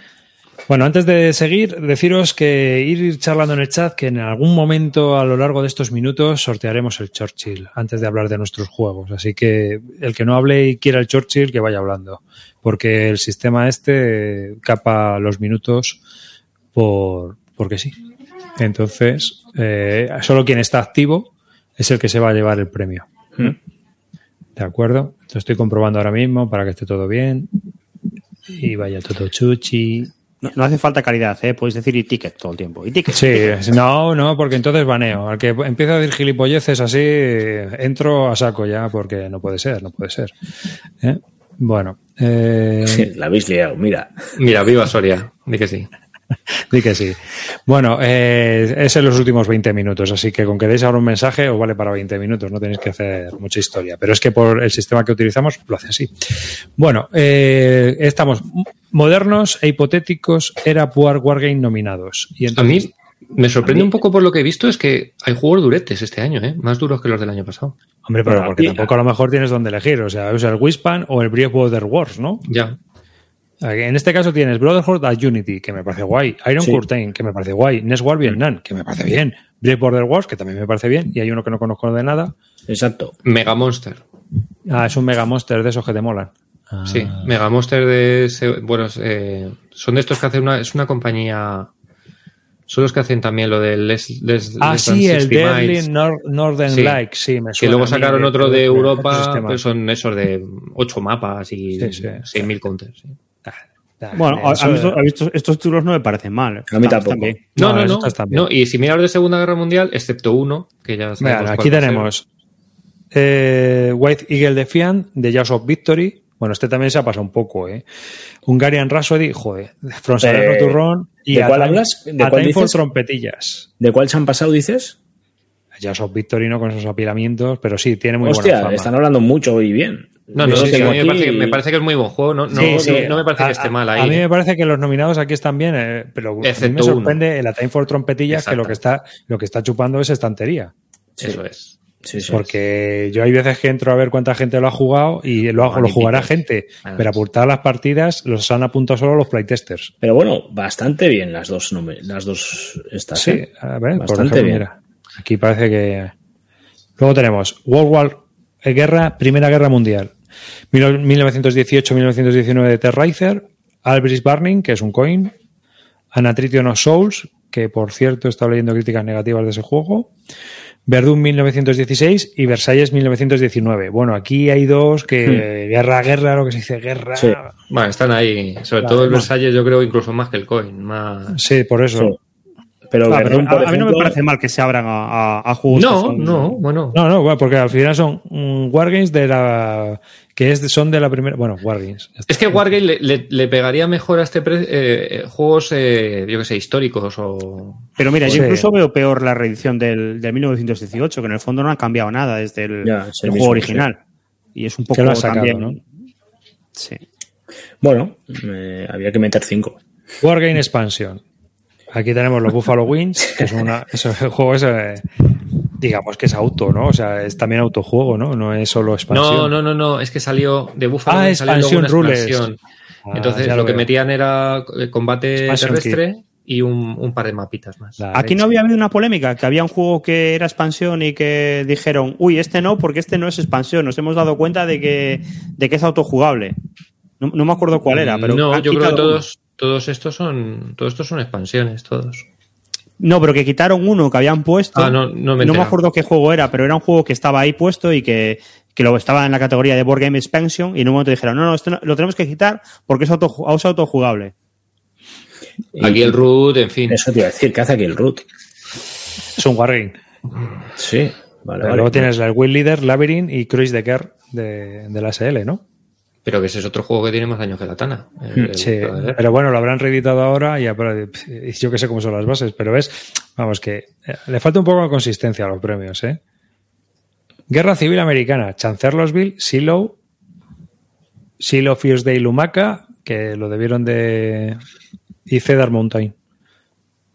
Bueno, antes de seguir, deciros que ir charlando en el chat, que en algún momento a lo largo de estos minutos sortearemos el Churchill, antes de hablar de nuestros juegos. Así que el que no hable y quiera el Churchill, que vaya hablando. Porque el sistema este capa los minutos por porque sí. Entonces, eh, solo quien está activo es el que se va a llevar el premio. ¿Mm? ¿De acuerdo? Lo estoy comprobando ahora mismo para que esté todo bien. Y vaya todo chuchi. No, no hace falta calidad, ¿eh? Podéis decir y ticket todo el tiempo. Y ticket. Sí, no, no, porque entonces baneo. Al que empieza a decir gilipolleces así, entro a saco ya, porque no puede ser, no puede ser. ¿Eh? Bueno, eh, Sí, la habéis liado, mira. Mira, viva Soria, di que sí. Que sí. Bueno, eh, es en los últimos 20 minutos, así que con que deis ahora un mensaje os vale para 20 minutos, no tenéis que hacer mucha historia. Pero es que por el sistema que utilizamos lo hace así. Bueno, eh, estamos modernos e hipotéticos era Puar Wargame nominados. Y A mí me sorprende un poco por lo que he visto es que hay juegos duretes este año, ¿eh? más duros que los del año pasado. hombre, pero porque tampoco a lo mejor tienes donde elegir. O sea, es el Wispan o el Brave Border Wars, ¿no? Ya. En este caso tienes Brotherhood a Unity, que me parece guay. Iron Sí. Curtain, que me parece guay. Next War Vietnam, que me parece bien. Brave Border Wars, que también me parece bien. Y hay uno que no conozco de nada. Exacto. Mega Monster. Ah, es un Mega Monster de esos que te molan. Sí, Mega Monster de. bueno, eh, son de estos que hacen una. Es una compañía. Son los que hacen también lo del Les, Les- Ah, sí, el 60 Deadly Nor- Northern Sí. Like, sí, me Que suena luego a mí sacaron otro de- Europa, que son esos de 8 mapas y Sí, sí. 6.000 counters. Bueno, a, eso- a mí estos, a mí estos- estos títulos no me parecen mal. A mí tampoco. No, No, no, Y si miras de Segunda Guerra Mundial, excepto uno, que ya sabemos cuál aquí tenemos eh, White Eagle Defiant de Jaws of Victory. Bueno, este también se ha pasado un poco, ¿eh? Hungarian Rhapsody, joder, From Salerno Eh, y ¿de cuál hablas? ¿De A cuál dices? trompetillas. ¿De cuál se han pasado, dices? Jaws of Victory no con esos apilamientos, pero sí, tiene muy buena Hostia, fama. están hablando mucho y bien. No, no, sí, a mí me parece, que- me parece que es muy buen juego. No, no, Sí, no- sí. no me parece A- que esté mal a- ahí. A mí me parece que los nominados aquí están bien, eh, pero a mí me sorprende el A Time for Trompetillas que lo que está lo que está chupando es estantería. Eso es. Sí, sí. Porque yo hay veces que entro a ver cuánta gente lo ha jugado y lo, Ah, lo jugará gente, pero apuntar las partidas los han apuntado solo los playtesters. Pero bueno, bastante bien las dos, las dos estas. Sí, ¿eh? a ver, por Bastante ejemplo, bien. mira, aquí parece que... Luego tenemos World War eh, Guerra, Primera Guerra Mundial, Mil- 1918-1919 de Terraiser, Albris Burning, que es un coin, Anatrition of Souls, que por cierto está leyendo críticas negativas de ese juego, Verdun 1916 y Versalles 1919. Bueno, aquí hay dos que guerra, guerra, lo que se dice guerra. Sí. Bueno, están ahí. Sobre Claro, todo el no. Versalles, yo creo incluso más que el Coin. Más... Sí, por eso. Sí. Pero, Ah, pero Verdún, por a, mí no me parece mal que se abran a, a- a juegos. que No, son- no, bueno. No, no, bueno, porque al final son mm, Wargames de la. que es, son de la primera. Bueno, Wargames. Es que Wargame le, le- le pegaría mejor a este pre- eh, juegos, eh, yo que sé, históricos o... Pero mira, yo incluso veo peor la reedición del, del 1918, que en el fondo no ha cambiado nada desde el, Ya, es el el mismo, juego original. Y es un poco lo sacado, también. ¿no? Sí. Bueno, eh, había que meter cinco. Wargame Expansion. Aquí tenemos los Buffalo Wings, que es una. El juego es. eh, digamos que es auto, ¿no? O sea, es también autojuego, ¿no? No es solo expansión. No, no, no, no, es que salió de Buffalo. Ah, Wings salió luego expansión una rules. expansión. Ah, Entonces ya lo, que metían era eh, combate Expansion terrestre y un, un par de mapitas más. La Aquí no había habido una polémica, que había un juego que era expansión y que dijeron, uy, este no, porque este no es expansión. Nos hemos dado cuenta de que, de que es autojugable. No, no me acuerdo cuál era, pero. no, yo creo que todos, todos estos son todos estos son expansiones, todos. No, pero que quitaron uno que habían puesto. Ah, no, no me no me acuerdo qué juego era, pero era un juego que estaba ahí puesto y que, que lo estaba en la categoría de Board Game Expansion. Y en un momento dijeron, no, no, esto no- lo tenemos que quitar porque es, auto, es autojugable. Aquí el root, en fin. Eso te iba a decir, ¿qué hace aquí el root? Es un Wargame. Sí, vale, vale. luego tienes el Will Leader, Labyrinth y Cruise the Care de, de la SL, ¿no? Pero que ese es otro juego que tiene más años que la Tana. El- el- Sí, el- pero bueno, lo habrán reeditado ahora y yo que sé cómo son las bases, pero ves, vamos que eh, le falta un poco de consistencia a los premios, ¿eh? Guerra Civil Americana, Chancellorsville, Silo, Silo First Day Lumaca, que lo debieron de... y Cedar Mountain.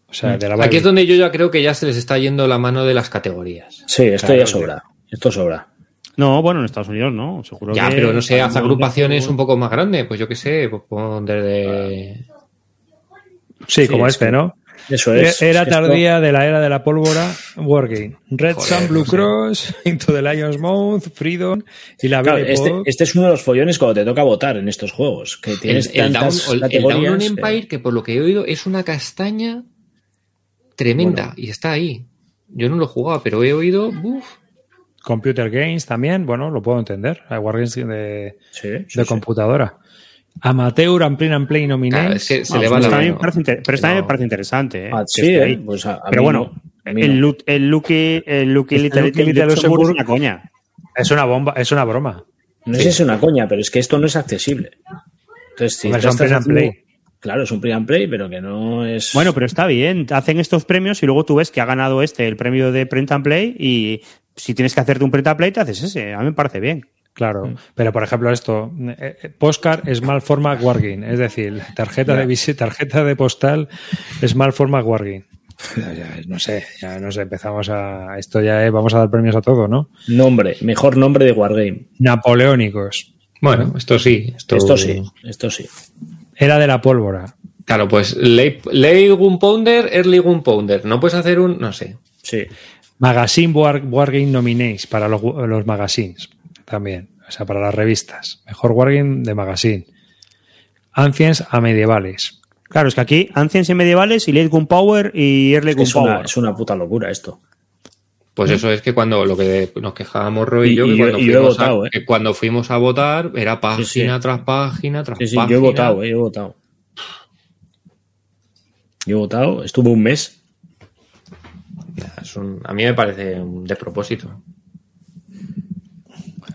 O sea, de la Aquí es donde yo ya creo que ya se les está yendo la mano de las categorías. Sí, esto Claro, ya sobra. Esto sobra. No, bueno, en Estados Unidos no, seguro Ya, que- pero no sé, haz agrupaciones un poco más grandes, pues yo qué sé, pues pon desde... Sí, como es este, que- ¿no? Eso es. Era es que esto- tardía de la era de la pólvora, Wargame. Red Joder, Sun, Blue no sé. Cross, Into the Lion's Mouth, Freedom y la Claro, este, este es uno de los follones cuando te toca votar en estos juegos. Que El, tienes el Down, el- el. Down on eh, Empire, que por lo que he oído es una castaña tremenda Bueno. y está ahí. Yo no lo jugaba, pero he oído... uf, Computer Games también, bueno, lo puedo entender. Hay Wargames de, Sí, sí, de sí. computadora. Amateur, Amplin and Play claro, Nominee. es que se Ah, le pues va la también mano. parece pero también No. me parece interesante. ¿eh? Ah, sí, eh, pues a- a pero bueno, no, el, no. El Lucky, el Lucky El Little, Little Luxembourg. es una coña. Es una bomba, es una broma. No sé si es una coña, pero es que esto no es accesible. Entonces, si son estás print and haciendo- play. Claro, es un print and play, pero que no es. Bueno, pero está bien. Hacen estos premios y luego tú ves que ha ganado este el premio de print and play y si tienes que hacerte un print and play, te haces ese. A mí me parece bien. Claro, pero por ejemplo esto, eh, eh, Postcard es mal forma Wargame, es decir, tarjeta de visita, tarjeta de postal es mal forma Wargame. Ya, ya, no sé, ya nos empezamos a esto ya es, vamos a dar premios a todo, ¿no? Nombre, mejor nombre de Wargame. Napoleónicos. Bueno, esto sí. Esto, Esto sí, esto sí. Era de la pólvora. Claro, pues late, late Gunpowder, early Gunpowder. No puedes hacer un, no sé. Sí. Magazine War, Wargame Nominees para los, los magazines también, o sea, para las revistas. Mejor Wargame de magazine. Ancients a medievales. Claro, es que aquí Ancients y medievales y Late Gunpowder y Early Es una, Gunpowder. es una puta locura esto. Pues eso es que cuando lo que nos quejábamos Roy y, yo, que y yo- cuando, y yo he fuimos votado, a, ¿eh? que cuando fuimos a votar era página Sí, sí. tras página tras Sí, sí, página. yo he votado, eh, yo he votado. Yo he votado, estuvo un mes. Es un- a mí me parece un despropósito.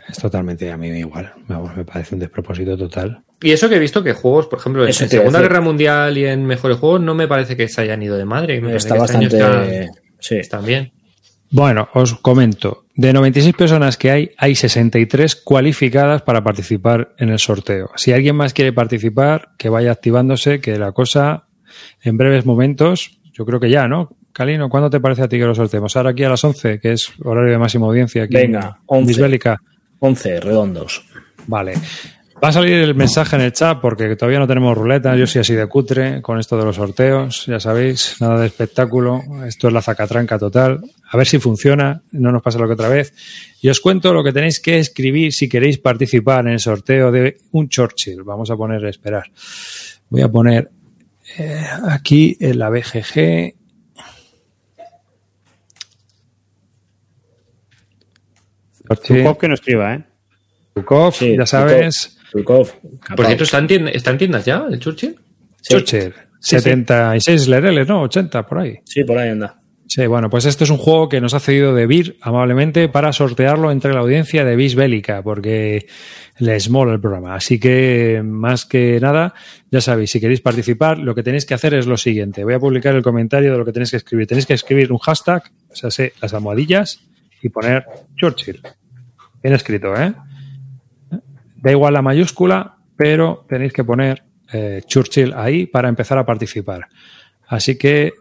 Es totalmente a mí igual. Vamos, me parece un despropósito total. Y eso que he visto que juegos, por ejemplo, en Eso Segunda. Guerra Mundial y en Mejores Juegos no me parece que se hayan ido de madre. Me Está este bastante. están- Sí. están bien. Bueno, os comento. De 96 personas que hay, hay 63 cualificadas para participar en el sorteo. Si alguien más quiere participar, que vaya activándose, que la cosa en breves momentos, yo creo que ya, ¿no? Calino, ¿cuándo te parece a ti que lo sorteemos? Ahora aquí a las 11, que es horario de máxima audiencia aquí Venga, en 11. Bisbélica. 11 redondos. Vale. Va a salir el mensaje en el chat porque todavía no tenemos ruleta. Yo soy así de cutre con esto de los sorteos. Ya sabéis, nada de espectáculo. Esto es la zacatranca total. A ver si funciona. No nos pasa lo que otra vez. Y os cuento lo que tenéis que escribir si queréis participar en el sorteo de un Churchill. Vamos a poner esperar. Voy a poner eh, aquí en la BGG. Churchill, Zukov que no escriba, ¿eh? Zukov, Sí, ya sabes. Zukov, Por cierto, ¿está en, tienda- está en tiendas ya el Churchill? Sí. Churchill. Sí, sí. 76 lereles, ¿no? 80 por ahí. Sí, por ahí anda. Sí, bueno, pues esto es un juego que nos ha cedido de Vir amablemente para sortearlo entre la audiencia de Bis Bélica, porque les mola el programa. Así que, más que nada, ya sabéis, si queréis participar, lo que tenéis que hacer es lo siguiente. Voy a publicar el comentario de lo que tenéis que escribir. Tenéis que escribir un hashtag, o sea, sé, las almohadillas, y poner Churchill. Bien escrito, ¿eh? Da igual la mayúscula, pero tenéis que poner eh, Churchill ahí para empezar a participar. Así que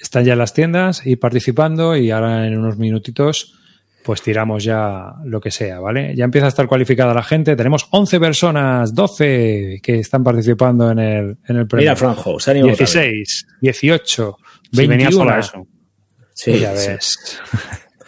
están ya en las tiendas y participando y ahora en unos minutitos pues tiramos ya lo que sea, ¿vale? Ya empieza a estar cualificada la gente. Tenemos 11 personas, 12 que están participando en el, en el premio. Mira, Franjo, se ha animado otra vez. 16, 18, Si 21. venía sola eso. Sí, ya sí.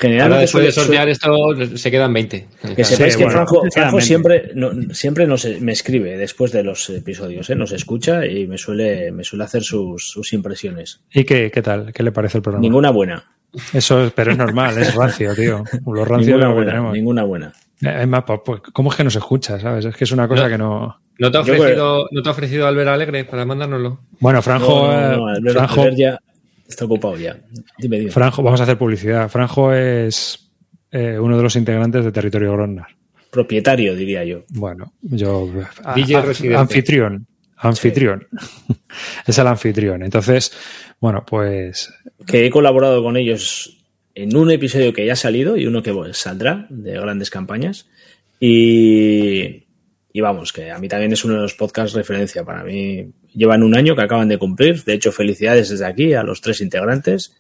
Ves. Ahora Generalmente después de suele- sortear esto se quedan 20. Que sepáis Sí, que bueno, Franjo, siempre, no- siempre nos, me escribe después de los episodios, ¿eh? nos escucha y me suele, me suele hacer sus, sus impresiones. ¿Y qué, qué tal? ¿Qué le parece el programa? Ninguna buena. Eso es, pero es normal, es rancio, tío. Lo rancio es Ninguna que buena, tenemos. ninguna buena. Eh, Es más, pues, pues, ¿cómo es que nos escucha, sabes? Es que es una cosa No. que no... ¿No te ha ofrecido, ¿no te ha ofrecido Albert Alegre para mandárnoslo? Bueno, Franjo, No, no, no, eh, Albert- Franjo, Albert ya está ocupado ya. Dime, dime. Franjo, vamos a hacer publicidad. Franjo es eh, uno de los integrantes de Territorio Grondar. Propietario, diría yo. Bueno, yo. a- DJ a- anfitrión. Anfitrión. es el anfitrión. Entonces, bueno, pues. Que he colaborado con ellos en un episodio que ya ha salido y uno que bueno, saldrá de grandes campañas. Y, y vamos, que a mí también es uno de los podcasts referencia. Para mí llevan un año que acaban de cumplir. De hecho, felicidades desde aquí a los tres integrantes.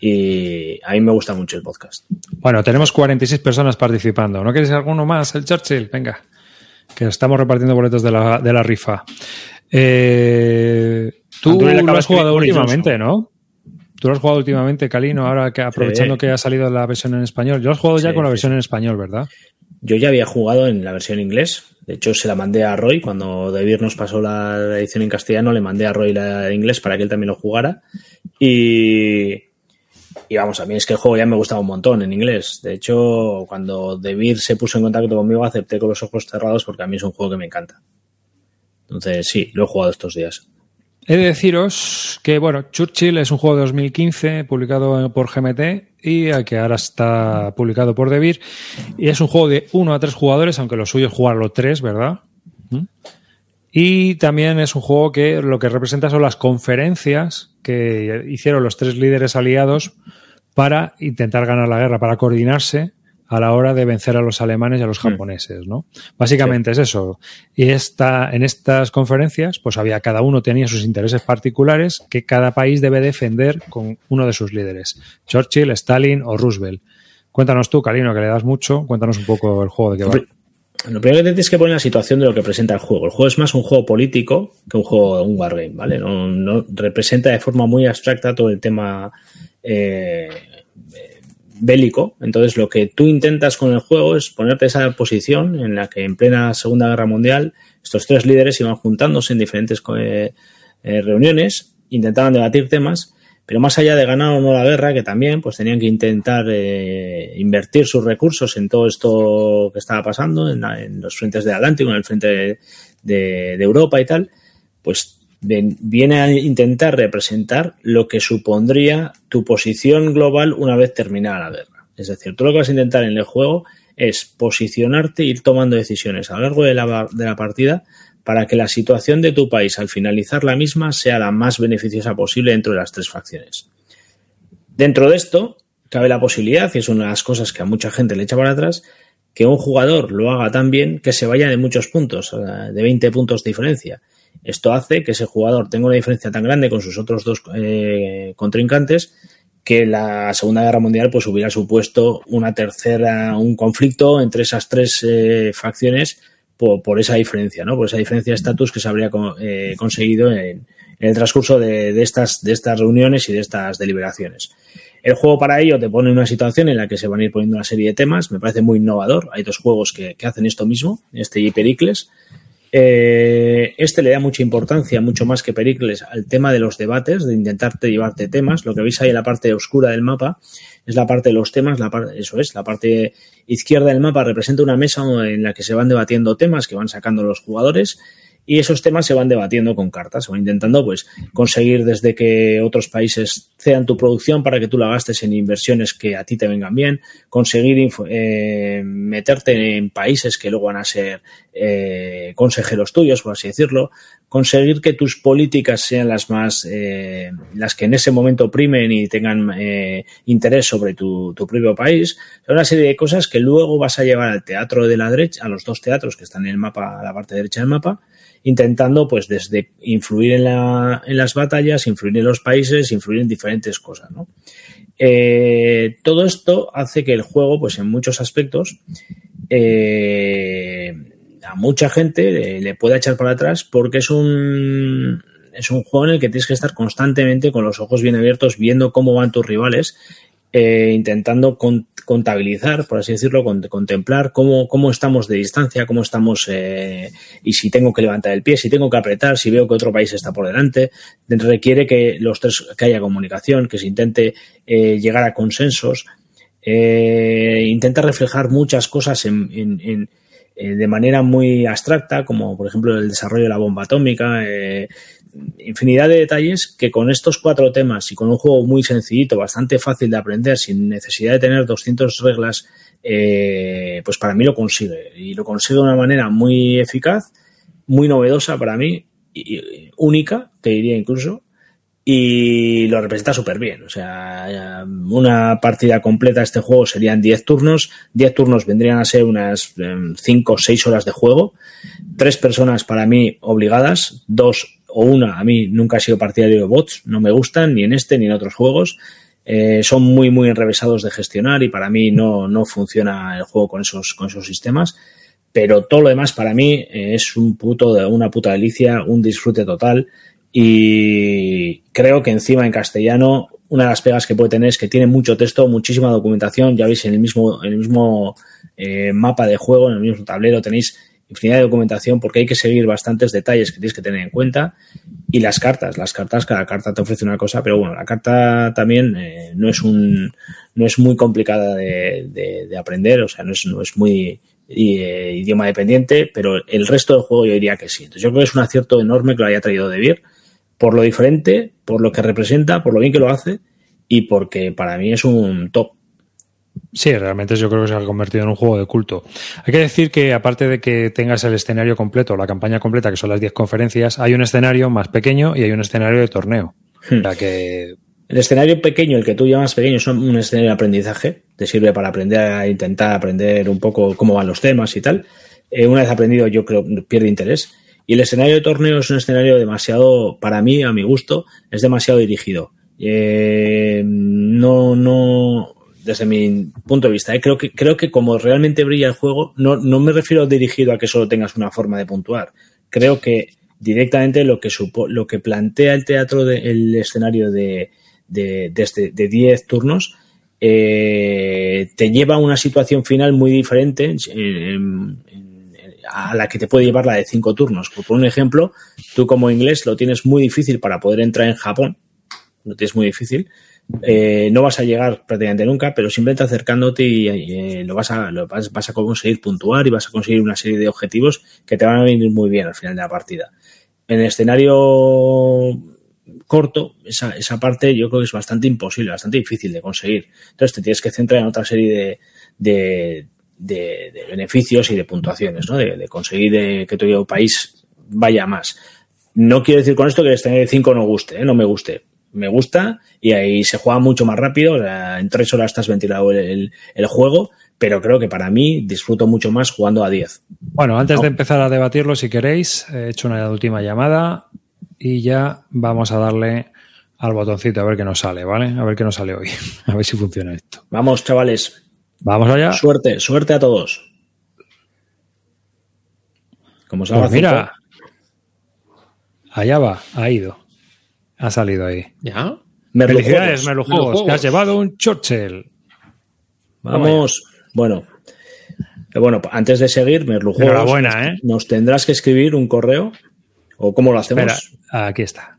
Y a mí me gusta mucho el podcast. Bueno, tenemos 46 personas participando. ¿No quieres alguno más? El Churchill, venga. Que estamos repartiendo boletos de la, de la rifa. Eh, tú lo has jugado últimamente, ¿no? Tú lo has jugado últimamente, Calino, ahora que aprovechando Sí. que ha salido la versión en español. Yo lo has jugado ya con la sí, versión en español, ¿verdad? Yo ya había jugado en la versión inglés. De hecho, se la mandé a Roy. Cuando David nos pasó la edición en castellano, le mandé a Roy la de inglés para que él también lo jugara. Y, y vamos, a mí es que el juego ya me gustaba un montón en inglés. De hecho, cuando David se puso en contacto conmigo, acepté con los ojos cerrados porque a mí es un juego que me encanta. Entonces, sí, lo he jugado estos días. He de deciros que, bueno, Churchill es un juego de 2015 publicado por GMT y eh, que ahora está publicado por Devir. Y es un juego de 1 a 3 jugadores, aunque lo suyo es jugarlo 3, ¿verdad? Y también es un juego que lo que representa son las conferencias que hicieron los tres líderes aliados para intentar ganar la guerra, para coordinarse a la hora de vencer a los alemanes y a los Hmm. japoneses, ¿no? Básicamente es eso. Y esta, en estas conferencias, pues había cada uno tenía sus intereses particulares que cada país debe defender con uno de sus líderes. Churchill, Stalin o Roosevelt. Cuéntanos tú, Calino, que le das mucho, cuéntanos un poco el juego de qué va. Lo primero que tienes que poner la situación de lo que presenta el juego. El juego es más un juego político que un juego, un wargame, ¿vale? No, no representa de forma muy abstracta todo el tema eh, bélico. Entonces, lo que tú intentas con el juego es ponerte esa posición en la que en plena Segunda Guerra Mundial estos tres líderes iban juntándose en diferentes eh, eh, reuniones, intentaban debatir temas, pero más allá de ganar o no la guerra, que también pues tenían que intentar eh, invertir sus recursos en todo esto que estaba pasando, en, la, en los frentes del Atlántico, en el frente de, de, de Europa y tal, pues viene a intentar representar lo que supondría tu posición global una vez terminada la guerra. Es decir, tú lo que vas a intentar en el juego es posicionarte e ir tomando decisiones a lo largo de la, de la partida para que la situación de tu país al finalizar la misma sea la más beneficiosa posible dentro de las tres facciones. Dentro de esto, cabe la posibilidad, y es una de las cosas que a mucha gente le echa para atrás, que un jugador lo haga tan bien que se vaya de muchos puntos, de 20 puntos de diferencia. Esto hace que ese jugador tenga una diferencia tan grande con sus otros dos eh, contrincantes que la Segunda Guerra Mundial pues hubiera supuesto una tercera, un conflicto entre esas tres eh, facciones por, esa diferencia, ¿no? Por esa diferencia de estatus que se habría eh, conseguido en, el transcurso de, de, estas, de estas reuniones y de estas deliberaciones. El juego para ello te pone en una situación en la que se van a ir poniendo una serie de temas, me parece muy innovador. Hay dos juegos que, que hacen esto mismo, este y Pericles. Eh, este le da mucha importancia, mucho más que Pericles, al tema de los debates, de intentarte llevarte temas. Lo que veis ahí en la parte oscura del mapa es la parte de los temas, la parte, eso es, la parte izquierda del mapa representa una mesa en la que se van debatiendo temas que van sacando los jugadores y esos temas se van debatiendo con cartas, se van intentando pues conseguir desde que otros países cedan tu producción para que tú la gastes en inversiones que a ti te vengan bien, conseguir eh, meterte en países que luego van a ser eh, consejeros tuyos, por así decirlo, conseguir que tus políticas sean las más, eh, las que en ese momento primen y tengan eh, interés sobre tu, tu, propio país, una serie de cosas que luego vas a llevar al teatro de la derecha, a los dos teatros que están en el mapa, a la parte derecha del mapa, intentando pues desde influir en, la, en, las batallas, influir en los países, influir en diferentes cosas, ¿no? Eh, todo esto hace que el juego, pues en muchos aspectos, eh, a mucha gente le, pueda echar para atrás porque es un es un juego en el que tienes que estar constantemente con los ojos bien abiertos viendo cómo van tus rivales eh, intentando con, contabilizar, por así decirlo, con, contemplar cómo, cómo, estamos de distancia, cómo estamos eh, y si tengo que levantar el pie, si tengo que apretar, si veo que otro país está por delante. Requiere que los tres que haya comunicación, que se intente eh, llegar a consensos. eh, intenta reflejar muchas cosas en, en, en eh, de manera muy abstracta, como por ejemplo el desarrollo de la bomba atómica, eh, infinidad de detalles que con estos cuatro temas y con un juego muy sencillito, bastante fácil de aprender, sin necesidad de tener 200 reglas, eh, pues para mí lo consigue. Y lo consigue de una manera muy eficaz, muy novedosa para mí, y, única, te diría incluso, y lo representa súper bien. O sea, una partida completa de este juego serían 10 turnos. 10 turnos vendrían a ser unas 5 o 6 horas de juego. Tres personas para mí obligadas, dos o una. A mí nunca he sido partidario de bots, no me gustan ni en este ni en otros juegos. Eh, son muy, muy enrevesados de gestionar y para mí no, no funciona el juego con esos, con esos sistemas. Pero todo lo demás para mí es un puto, una puta delicia, un disfrute total y creo que encima en castellano una de las pegas que puede tener es que tiene mucho texto, muchísima documentación, ya veis en el mismo, en el mismo eh, mapa de juego, en el mismo tablero tenéis infinidad de documentación porque hay que seguir bastantes detalles que tienes que tener en cuenta y las cartas, las cartas, cada carta te ofrece una cosa, pero bueno, la carta también eh, no es un no es muy complicada de, de, de aprender, o sea, no es, no es muy eh, idioma dependiente, pero el resto del juego yo diría que sí. Entonces yo creo que es un acierto enorme que lo haya traído de Beer por lo diferente, por lo que representa, por lo bien que lo hace y porque para mí es un top. Sí, realmente yo creo que se ha convertido en un juego de culto. Hay que decir que aparte de que tengas el escenario completo, la campaña completa, que son las 10 conferencias, hay un escenario más pequeño y hay un escenario de torneo. El escenario pequeño, el que tú llamas pequeño, es un escenario de aprendizaje. Te sirve para aprender a intentar aprender un poco cómo van los temas y tal. Eh, una vez aprendido, yo creo pierde interés. Y el escenario de torneo es un escenario demasiado, para mí, a mi gusto, es demasiado dirigido. Eh, no, no, desde mi punto de vista, eh, creo que creo que como realmente brilla el juego, no, no me refiero dirigido a que solo tengas una forma de puntuar. Creo que directamente lo que supo, lo que plantea el teatro del escenario de, de, de, este- de 10 turnos eh, te lleva a una situación final muy diferente en- en- a la que te puede llevar la de 5 turnos. Por un ejemplo, tú como inglés lo tienes muy difícil para poder entrar en Japón, lo tienes muy difícil. Eh, no vas a llegar prácticamente nunca, pero simplemente acercándote y, eh, lo, vas a, lo vas, a conseguir puntuar y vas a conseguir una serie de objetivos que te van a venir muy bien al final de la partida. En el escenario corto, esa, esa parte yo creo que es bastante imposible, bastante difícil de conseguir. Entonces te tienes que centrar en otra serie de, de, beneficios y de puntuaciones, ¿no? De, conseguir que tu país vaya más. No quiero decir con esto que el escenario de 5 no guste, ¿eh? no me guste. Me gusta y ahí se juega mucho más rápido. o sea, en tres horas estás ventilado el, el- juego, pero creo que para mí disfruto mucho más jugando a 10. Bueno, antes No. de empezar a debatirlo, si queréis, he hecho una última llamada y ya vamos a darle al botoncito a ver qué nos sale, ¿vale? A ver qué nos sale hoy. A ver si funciona esto. Vamos, chavales. Vamos allá. Suerte, suerte a todos. Como salga Pues mira, allá va, ha ido. Ha salido ahí. ¿Ya? Felicidades, Juegos. Merlu Juegos, Merlu que has llevado un Churchill. Vamos. Bueno. Eh, Bueno, antes de seguir, Merlu Juegos, Enhorabuena, ¿eh? Nos tendrás que escribir un correo. ¿O cómo lo hacemos? Espera, aquí está.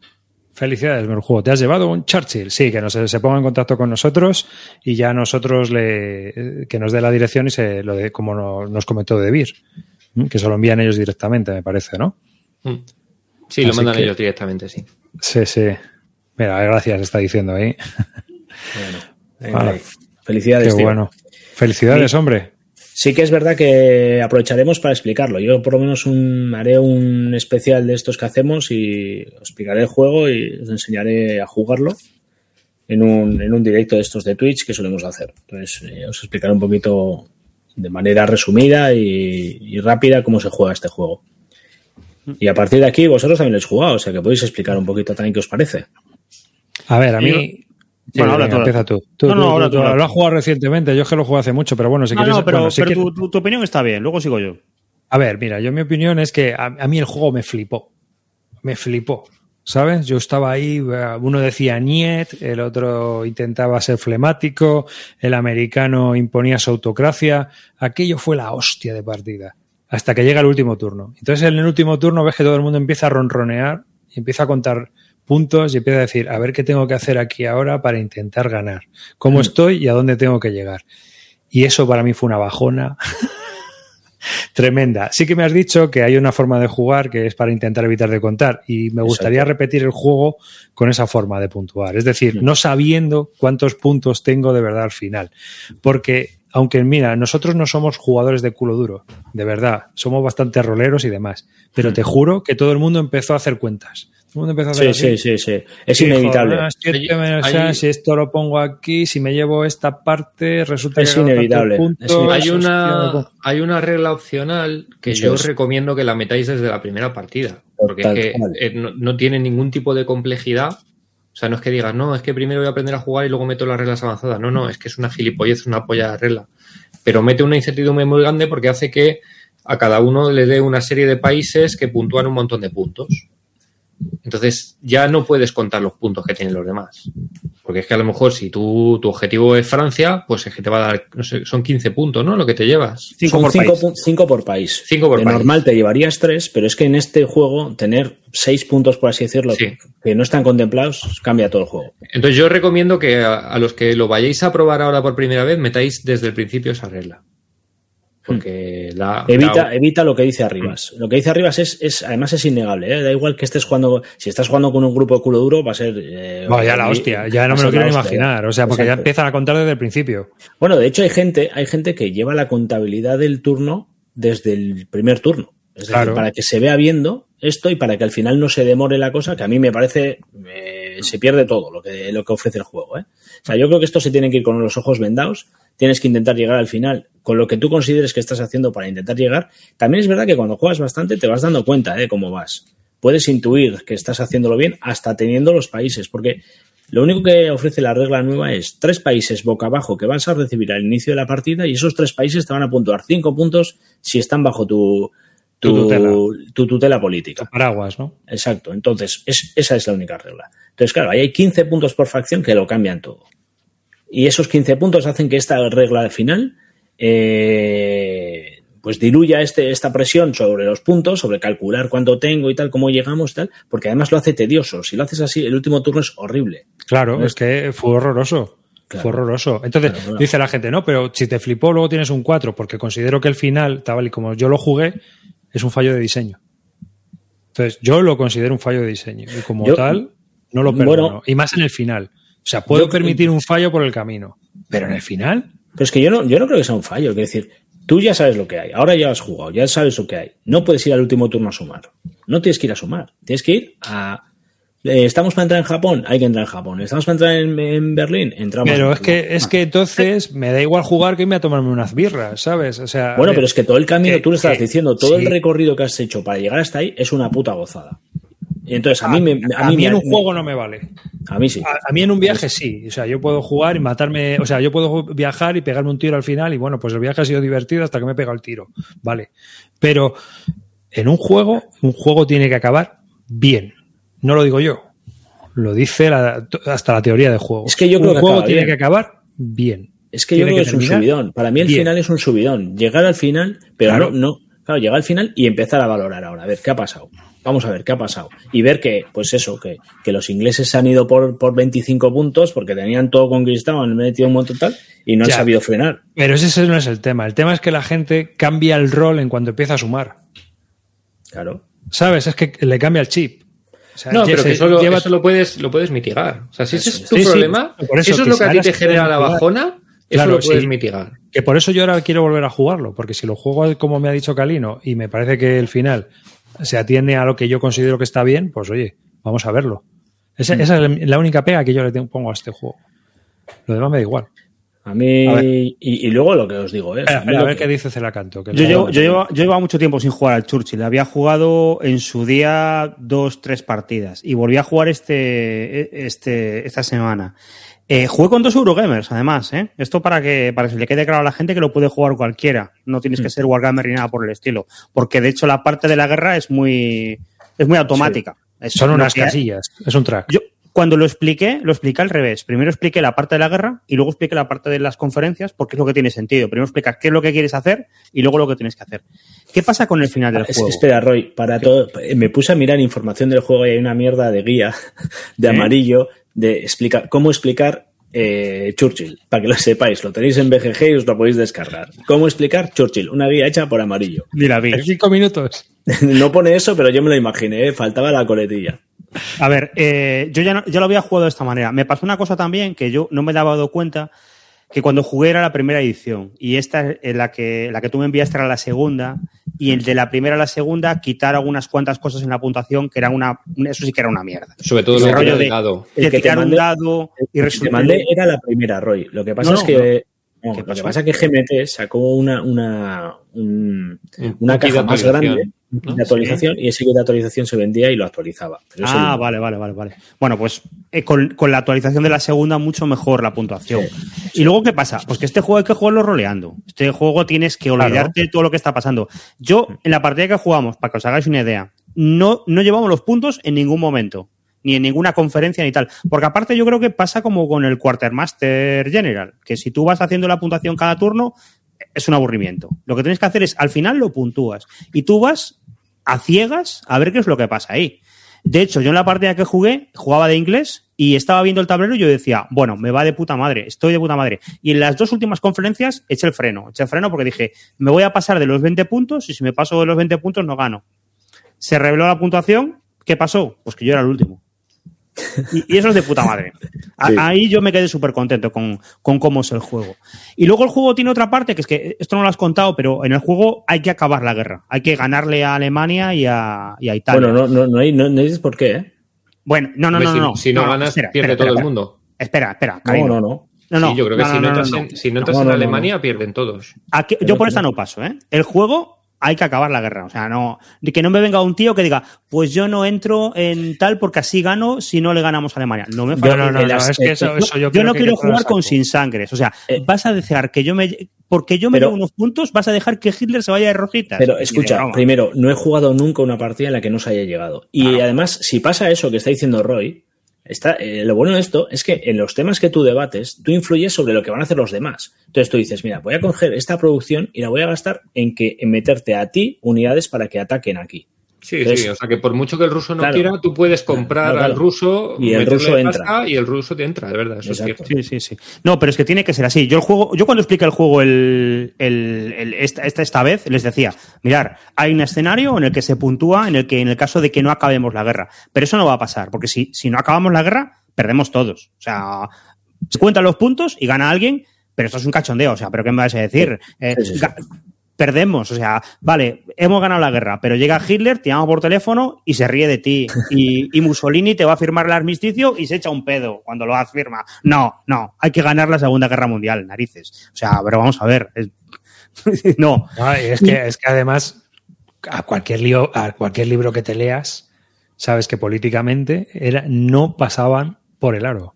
Felicidades, Merjuego. Te has llevado un Churchill. Sí, que nos, se ponga en contacto con nosotros y ya nosotros le que nos dé la dirección y se lo de como no- nos comentó de Vir, que se lo envían ellos directamente, me parece, ¿no? Mm. Sí, lo mandan que- ellos directamente, sí. Sí, sí. Mira, gracias, está diciendo ahí. Bueno, venga, Vale. ahí. Felicidades, Qué tío. bueno. Felicidades, Sí. hombre. Sí que es verdad que aprovecharemos para explicarlo. Yo por lo menos un, haré un especial de estos que hacemos y os explicaré el juego y os enseñaré a jugarlo en un, en un directo de estos de Twitch que solemos hacer. Entonces eh, os explicaré un poquito de manera resumida y, y rápida cómo se juega este juego. Y a partir de aquí vosotros también lo habéis jugado, o sea que podéis explicar un poquito también qué os parece. A ver, a mí. Sí, Bueno, habla venga, tú, empieza tú. Tú, No, no, tú, habla tú, Lo has jugado recientemente. Yo es que lo jugué hace mucho, pero bueno, si No, quieres. no, pero, bueno, si pero quieres- tu, tu- tu opinión está bien, luego sigo yo. A ver, mira, yo mi opinión es que a, a mí el juego me flipó. Me flipó. ¿Sabes? Yo estaba ahí, eh, uno decía niet, el otro intentaba ser flemático, el americano imponía su autocracia. Aquello fue la hostia de partida. Hasta que llega el último turno. Entonces en el último turno ves que todo el mundo empieza a ronronear y empieza a contar puntos y empieza a decir, a ver qué tengo que hacer aquí ahora para intentar ganar. ¿Cómo estoy y a dónde tengo que llegar? Y eso para mí fue una bajona tremenda. Sí que me has dicho que hay una forma de jugar que es para intentar evitar de contar y me gustaría Exacto. repetir el juego con esa forma de puntuar. Es decir, Mm. no sabiendo cuántos puntos tengo de verdad al final. Porque, aunque mira, nosotros no somos jugadores de culo duro, de verdad, somos bastante roleros y demás. Pero te juro que todo el mundo empezó a hacer cuentas. Todo el mundo empezó a hacer Sí, así. sí, sí, sí. Es inevitable. "Ah, siete Hay- menos hay- seis, si esto lo pongo aquí, si me llevo esta parte, resulta Es que inevitable, puntos, es inevitable. Hay una, hay una regla opcional que Eso yo os recomiendo que la metáis desde la primera partida. Porque es que eh, no, no tiene ningún tipo de complejidad. O sea, no es que digas, no, es que primero voy a aprender a jugar y luego meto las reglas avanzadas. No, no, es que es una gilipollez, una polla de regla. Pero mete una incertidumbre muy grande porque hace que a cada uno le dé una serie de países que puntúan un montón de puntos. Entonces ya no puedes contar los puntos que tienen los demás. Porque es que a lo mejor si tú, tu objetivo es Francia, pues es que te va a dar, no sé, son 15 puntos, ¿no? Lo que te llevas. Cinco Son por cinco, país. cinco por país. Cinco por de país. normal te llevarías tres, pero es que en este juego tener seis puntos, por así decirlo, Sí. que no están contemplados, cambia todo el juego. Entonces yo recomiendo que a, a los que lo vayáis a probar ahora por primera vez, metáis desde el principio esa regla. Porque la, Evita, la- evita lo que dice Arribas. Lo que dice Arribas es, es además es innegable. ¿eh? Da igual que estés jugando, si estás jugando con un grupo de culo duro, va a ser. eh, Bueno, ya la hostia, ya no me lo quiero imaginar. O sea, porque ya empiezan a contar desde el principio. Bueno, de hecho hay gente, hay gente que lleva la contabilidad del turno desde el primer turno. Es decir, Claro. para que se vea viendo esto y para que al final no se demore la cosa, que a mí me parece eh, se pierde todo lo que, lo que ofrece el juego. ¿eh? O sea, yo creo que esto se tiene que ir con los ojos vendados. Tienes que intentar llegar al final con lo que tú consideres que estás haciendo para intentar llegar. También es verdad que cuando juegas bastante te vas dando cuenta de cómo vas. Puedes intuir que estás haciéndolo bien hasta teniendo los países, porque lo único que ofrece la regla nueva es tres países boca abajo que vas a recibir al inicio de la partida y esos tres países te van a puntuar cinco puntos si están bajo tu, tu, Tu tutela. tu tutela política. Paraguas, ¿no? Exacto. Entonces, es- esa es la única regla. Entonces, claro, ahí hay 15 puntos por facción que lo cambian todo. Y esos 15 puntos hacen que esta regla final eh, pues diluya este, esta presión sobre los puntos, sobre calcular cuánto tengo y tal, cómo llegamos y tal, porque además lo hace tedioso. Si lo haces así, el último turno es horrible. Claro, es que fue horroroso. Claro. Fue horroroso. Entonces, Claro, claro. dice la gente, no, pero si te flipó, luego tienes un 4, porque considero que el final, tal y como yo lo jugué, es un fallo de diseño. Entonces, yo lo considero un fallo de diseño. Y como Yo- tal, no lo bueno, perdono. y más en el final. O sea, puedo yo- permitir un fallo por el camino. Pero en el final, Pero es que yo no, yo no creo que sea un fallo. Es decir, tú ya sabes lo que hay. Ahora ya has jugado, ya sabes lo que hay. No puedes ir al último turno a sumar. No tienes que ir a sumar. Tienes que ir a. eh, ¿Estamos para entrar en Japón? Hay que entrar en Japón. ¿Estamos para entrar en, en Berlín? Entramos. pero en es que, es que entonces me da igual jugar que irme a tomarme unas birras, ¿sabes? O sea, Bueno, ver, pero es que todo el camino, que- tú lo que- diciendo, todo sí. el recorrido que has hecho para llegar hasta ahí es una puta gozada. Entonces a mí me. a mí mí me- en un juego no me vale. A mí sí. A, a mí en un viaje sí. O sea, yo puedo jugar y matarme. O sea, yo puedo viajar y pegarme un tiro al final y bueno, pues el viaje ha sido divertido hasta que me he pegado el tiro. Vale. Pero en un juego, un juego tiene que acabar bien. No lo digo yo. Lo dice la- hasta la teoría de juego. Es que yo un creo que juego tiene bien. que acabar bien. Es que yo creo que, es un subidón. Para mí el bien. final es un subidón. Llegar al final, pero Claro. no, no. Claro, llegar al final y empezar a valorar ahora. A ver, ¿qué ha pasado? Vamos a ver qué ha pasado. Y ver que, pues eso, que, que los ingleses se han ido por, por 25 puntos porque tenían todo conquistado, han metido un montón tal y no han Ya. sabido frenar. Pero ese no es el tema. El tema es que la gente cambia el rol en cuanto empieza a sumar. Claro. ¿Sabes? Es que le cambia el chip. O sea, No, pero que eso, lo, lleva- eso lo puedes, lo puedes mitigar. O sea, si ese Eso es es. tu Sí, problema, eso, eso es que lo que a si ti te genera la bajona, eso Claro, lo puedes sí. mitigar. Que por eso yo ahora quiero volver a jugarlo, porque si lo juego como me ha dicho Calino y me parece que el final se atiende a lo que yo considero que está bien, pues oye, vamos a verlo. Esa, esa es la única pega que yo le tengo- pongo a este juego. Lo demás me da igual. A mí, A y, y luego lo que os digo, ¿eh? Espera, a ver que- qué dice Celacanto. que Yo llevo, yo, llevo, yo llevaba mucho tiempo sin jugar al Churchill. Había jugado en su día dos, tres partidas y volví a jugar este, este, esta semana. Eh, jugué con dos Eurogamers, además. ¿eh? Esto para que, para que se le quede claro a la gente que lo puede jugar cualquiera. No tienes que ser Wargamer ni nada por el estilo. Porque de hecho la parte de la guerra es muy, es muy automática. Es Son unas casillas, es un track. Yo, cuando lo expliqué, lo expliqué al revés. Primero expliqué la parte de la guerra y luego expliqué la parte de las conferencias porque es lo que tiene sentido. Primero explicas qué es lo que quieres hacer y luego lo que tienes que hacer. ¿Qué pasa con el final del Es- juego? espera, Roy, para todo, me puse a mirar información del juego y hay una mierda de guía de ¿Eh? amarillo de explicar cómo explicar eh, Churchill, para que lo sepáis, lo tenéis en BGG y os lo podéis descargar. ¿Cómo explicar Churchill? Una guía hecha por amarillo. Ni la vi. En cinco minutos. no pone eso, pero yo me lo imaginé, ¿eh? faltaba la coletilla. A ver, eh, yo ya, no- ya lo había jugado de esta manera. Me pasó una cosa también que yo no me daba dado cuenta que cuando jugué era la primera edición y esta es la que la que tú me enviaste era la segunda y el de la primera a la segunda quitar algunas cuantas cosas en la puntuación que era una eso sí que era una mierda. Sobre todo Ese lo rollo que de-. El De que te un mandé- dado y mandé era la primera, Roy. Lo que pasa No, es que no, ¿Qué lo que pasa es que GMT sacó una, una, un- Un una caja más grande ¿no? de actualización y ese kit de actualización se vendía y lo actualizaba. Pero Ah, vale, vale, vale, vale. Bueno, pues eh, con, con la actualización de la segunda, mucho mejor la puntuación. ¿Y luego qué pasa? Pues que este juego hay que jugarlo roleando. Este juego tienes que olvidarte de todo lo que está pasando. Yo, en la partida que jugamos, para que os hagáis una idea, no, no llevamos los puntos en ningún momento. Ni en ninguna conferencia ni tal. Porque aparte yo creo que pasa como con el Quartermaster General, que si tú vas haciendo la puntuación cada turno, es un aburrimiento. Lo que tienes que hacer es, al final lo puntúas. Y tú vas a ciegas a ver qué es lo que pasa ahí. De hecho, yo en la partida que jugué, jugaba de inglés y estaba viendo el tablero y yo decía, bueno, me va de puta madre, estoy de puta madre. Y en las dos últimas conferencias eché el freno, eché el freno porque dije, me voy a pasar de los 20 puntos y si me paso de los 20 puntos no gano. Se reveló la puntuación, ¿qué pasó? Pues que yo era el último. Y, eso es de puta madre. Ahí yo me quedé súper contento con, cómo es el juego. Y luego el juego tiene otra parte, que es que esto no lo has contado, pero en el juego hay que acabar la guerra. Hay que ganarle a Alemania y a, Italia. Bueno, no, no, hay, no, dices por qué, ¿eh? Bueno, no, no, no, si, no. Si no, ganas, pierde todo el mundo. Espera, espera. No, no, no. sí, yo creo que si no, entras en, si no entras en Alemania, pierden todos. yo por esta no paso, ¿eh? El juego hay que acabar la guerra. O sea, no, que no me venga un tío que diga, pues yo no entro en tal porque así gano si no le ganamos a Alemania. No me no, no, no, es que eso, yo, yo no quiero jugar con sin sangres. O sea, eh, vas a dejar que yo me. Porque yo me doy unos puntos, vas a dejar que Hitler se vaya de rojitas. Pero escucha, primero, no he jugado nunca una partida en la que no se haya llegado. Y además, si pasa eso que está diciendo Roy, Está, eh, lo bueno de esto es que en los temas que tú debates, tú influyes sobre lo que van a hacer los demás. Entonces tú dices, mira, voy a coger esta producción y la voy a gastar en que en meterte a ti unidades para que ataquen aquí. Sí, sí, o sea que por mucho que el ruso no quiera, tú puedes comprar al ruso y el ruso entra. Y el ruso te entra, de verdad, eso es cierto. Sí, sí, sí. No, pero es que tiene que ser así. Yo el juego, yo cuando expliqué el juego el, el, esta, esta, vez, les decía, mirar, hay un escenario en el que se puntúa en el que en el caso de que no acabemos la guerra. Pero eso no va a pasar, porque si, si no acabamos la guerra, perdemos todos. O sea, se cuentan los puntos y gana alguien, pero esto es un cachondeo. O sea, ¿pero qué me vas a decir? Eh, perdemos. O sea, vale, hemos ganado la guerra, pero llega Hitler, te llama por teléfono y se ríe de ti. Y, Mussolini te va a firmar el armisticio y se echa un pedo cuando lo afirma. No, no, hay que ganar la Segunda Guerra Mundial, narices. O sea, pero vamos a ver. no. es, que, es que además, a cualquier, lío, a cualquier libro que te leas, sabes que políticamente era, no pasaban por el aro.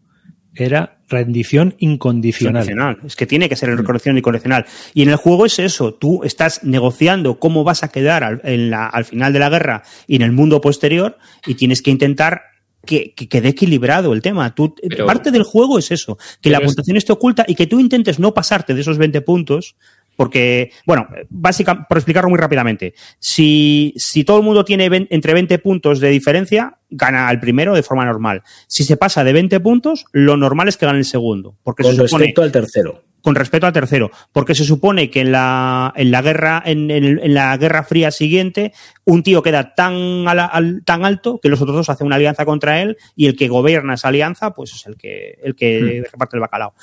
Era rendición incondicional. Es que tiene que ser el rendición incondicional. Y en el juego es eso, tú estás negociando cómo vas a quedar al, en la, al final de la guerra y en el mundo posterior y tienes que intentar que, quede equilibrado el tema. Tú, parte del juego es eso, que la puntuación esté oculta y que tú intentes no pasarte de esos 20 puntos porque, bueno, básicamente, por explicarlo muy rápidamente, si, si todo el mundo tiene entre 20 puntos de diferencia, gana el primero de forma normal. Si se pasa de 20 puntos, lo normal es que gane el segundo. Porque con respecto al tercero. Con respecto al tercero. Porque se supone que en la, en la guerra, en, en, la guerra fría siguiente, un tío queda tan, al, tan alto que los otros dos hacen una alianza contra él y el que gobierna esa alianza, pues es el que, el que hmm. reparte el bacalao.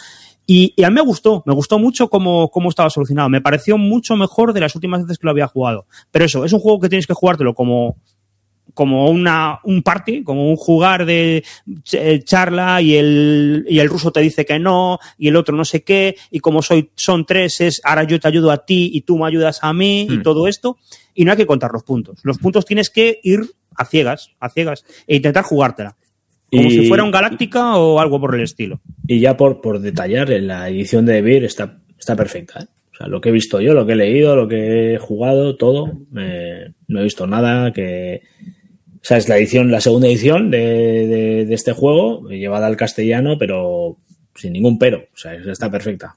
Y, a mí me gustó, me gustó mucho cómo, cómo, estaba solucionado. Me pareció mucho mejor de las últimas veces que lo había jugado. Pero eso, es un juego que tienes que jugártelo como, como una, un party, como un jugar de eh, charla y el, y el ruso te dice que no y el otro no sé qué y como soy, son tres es ahora yo te ayudo a ti y tú me ayudas a mí y hmm. todo esto y no hay que contar los puntos. Los puntos tienes que ir a ciegas, a ciegas e intentar jugártela. Como si fuera un Galáctica o algo por el estilo. Y ya por, por detallar, la edición de Beer está, está perfecta. ¿eh? O sea, lo que he visto yo, lo que he leído, lo que he jugado, todo, eh, no he visto nada que... O sea, es la edición, la segunda edición de, de, este juego, llevada al castellano, pero sin ningún pero. O sea, está perfecta.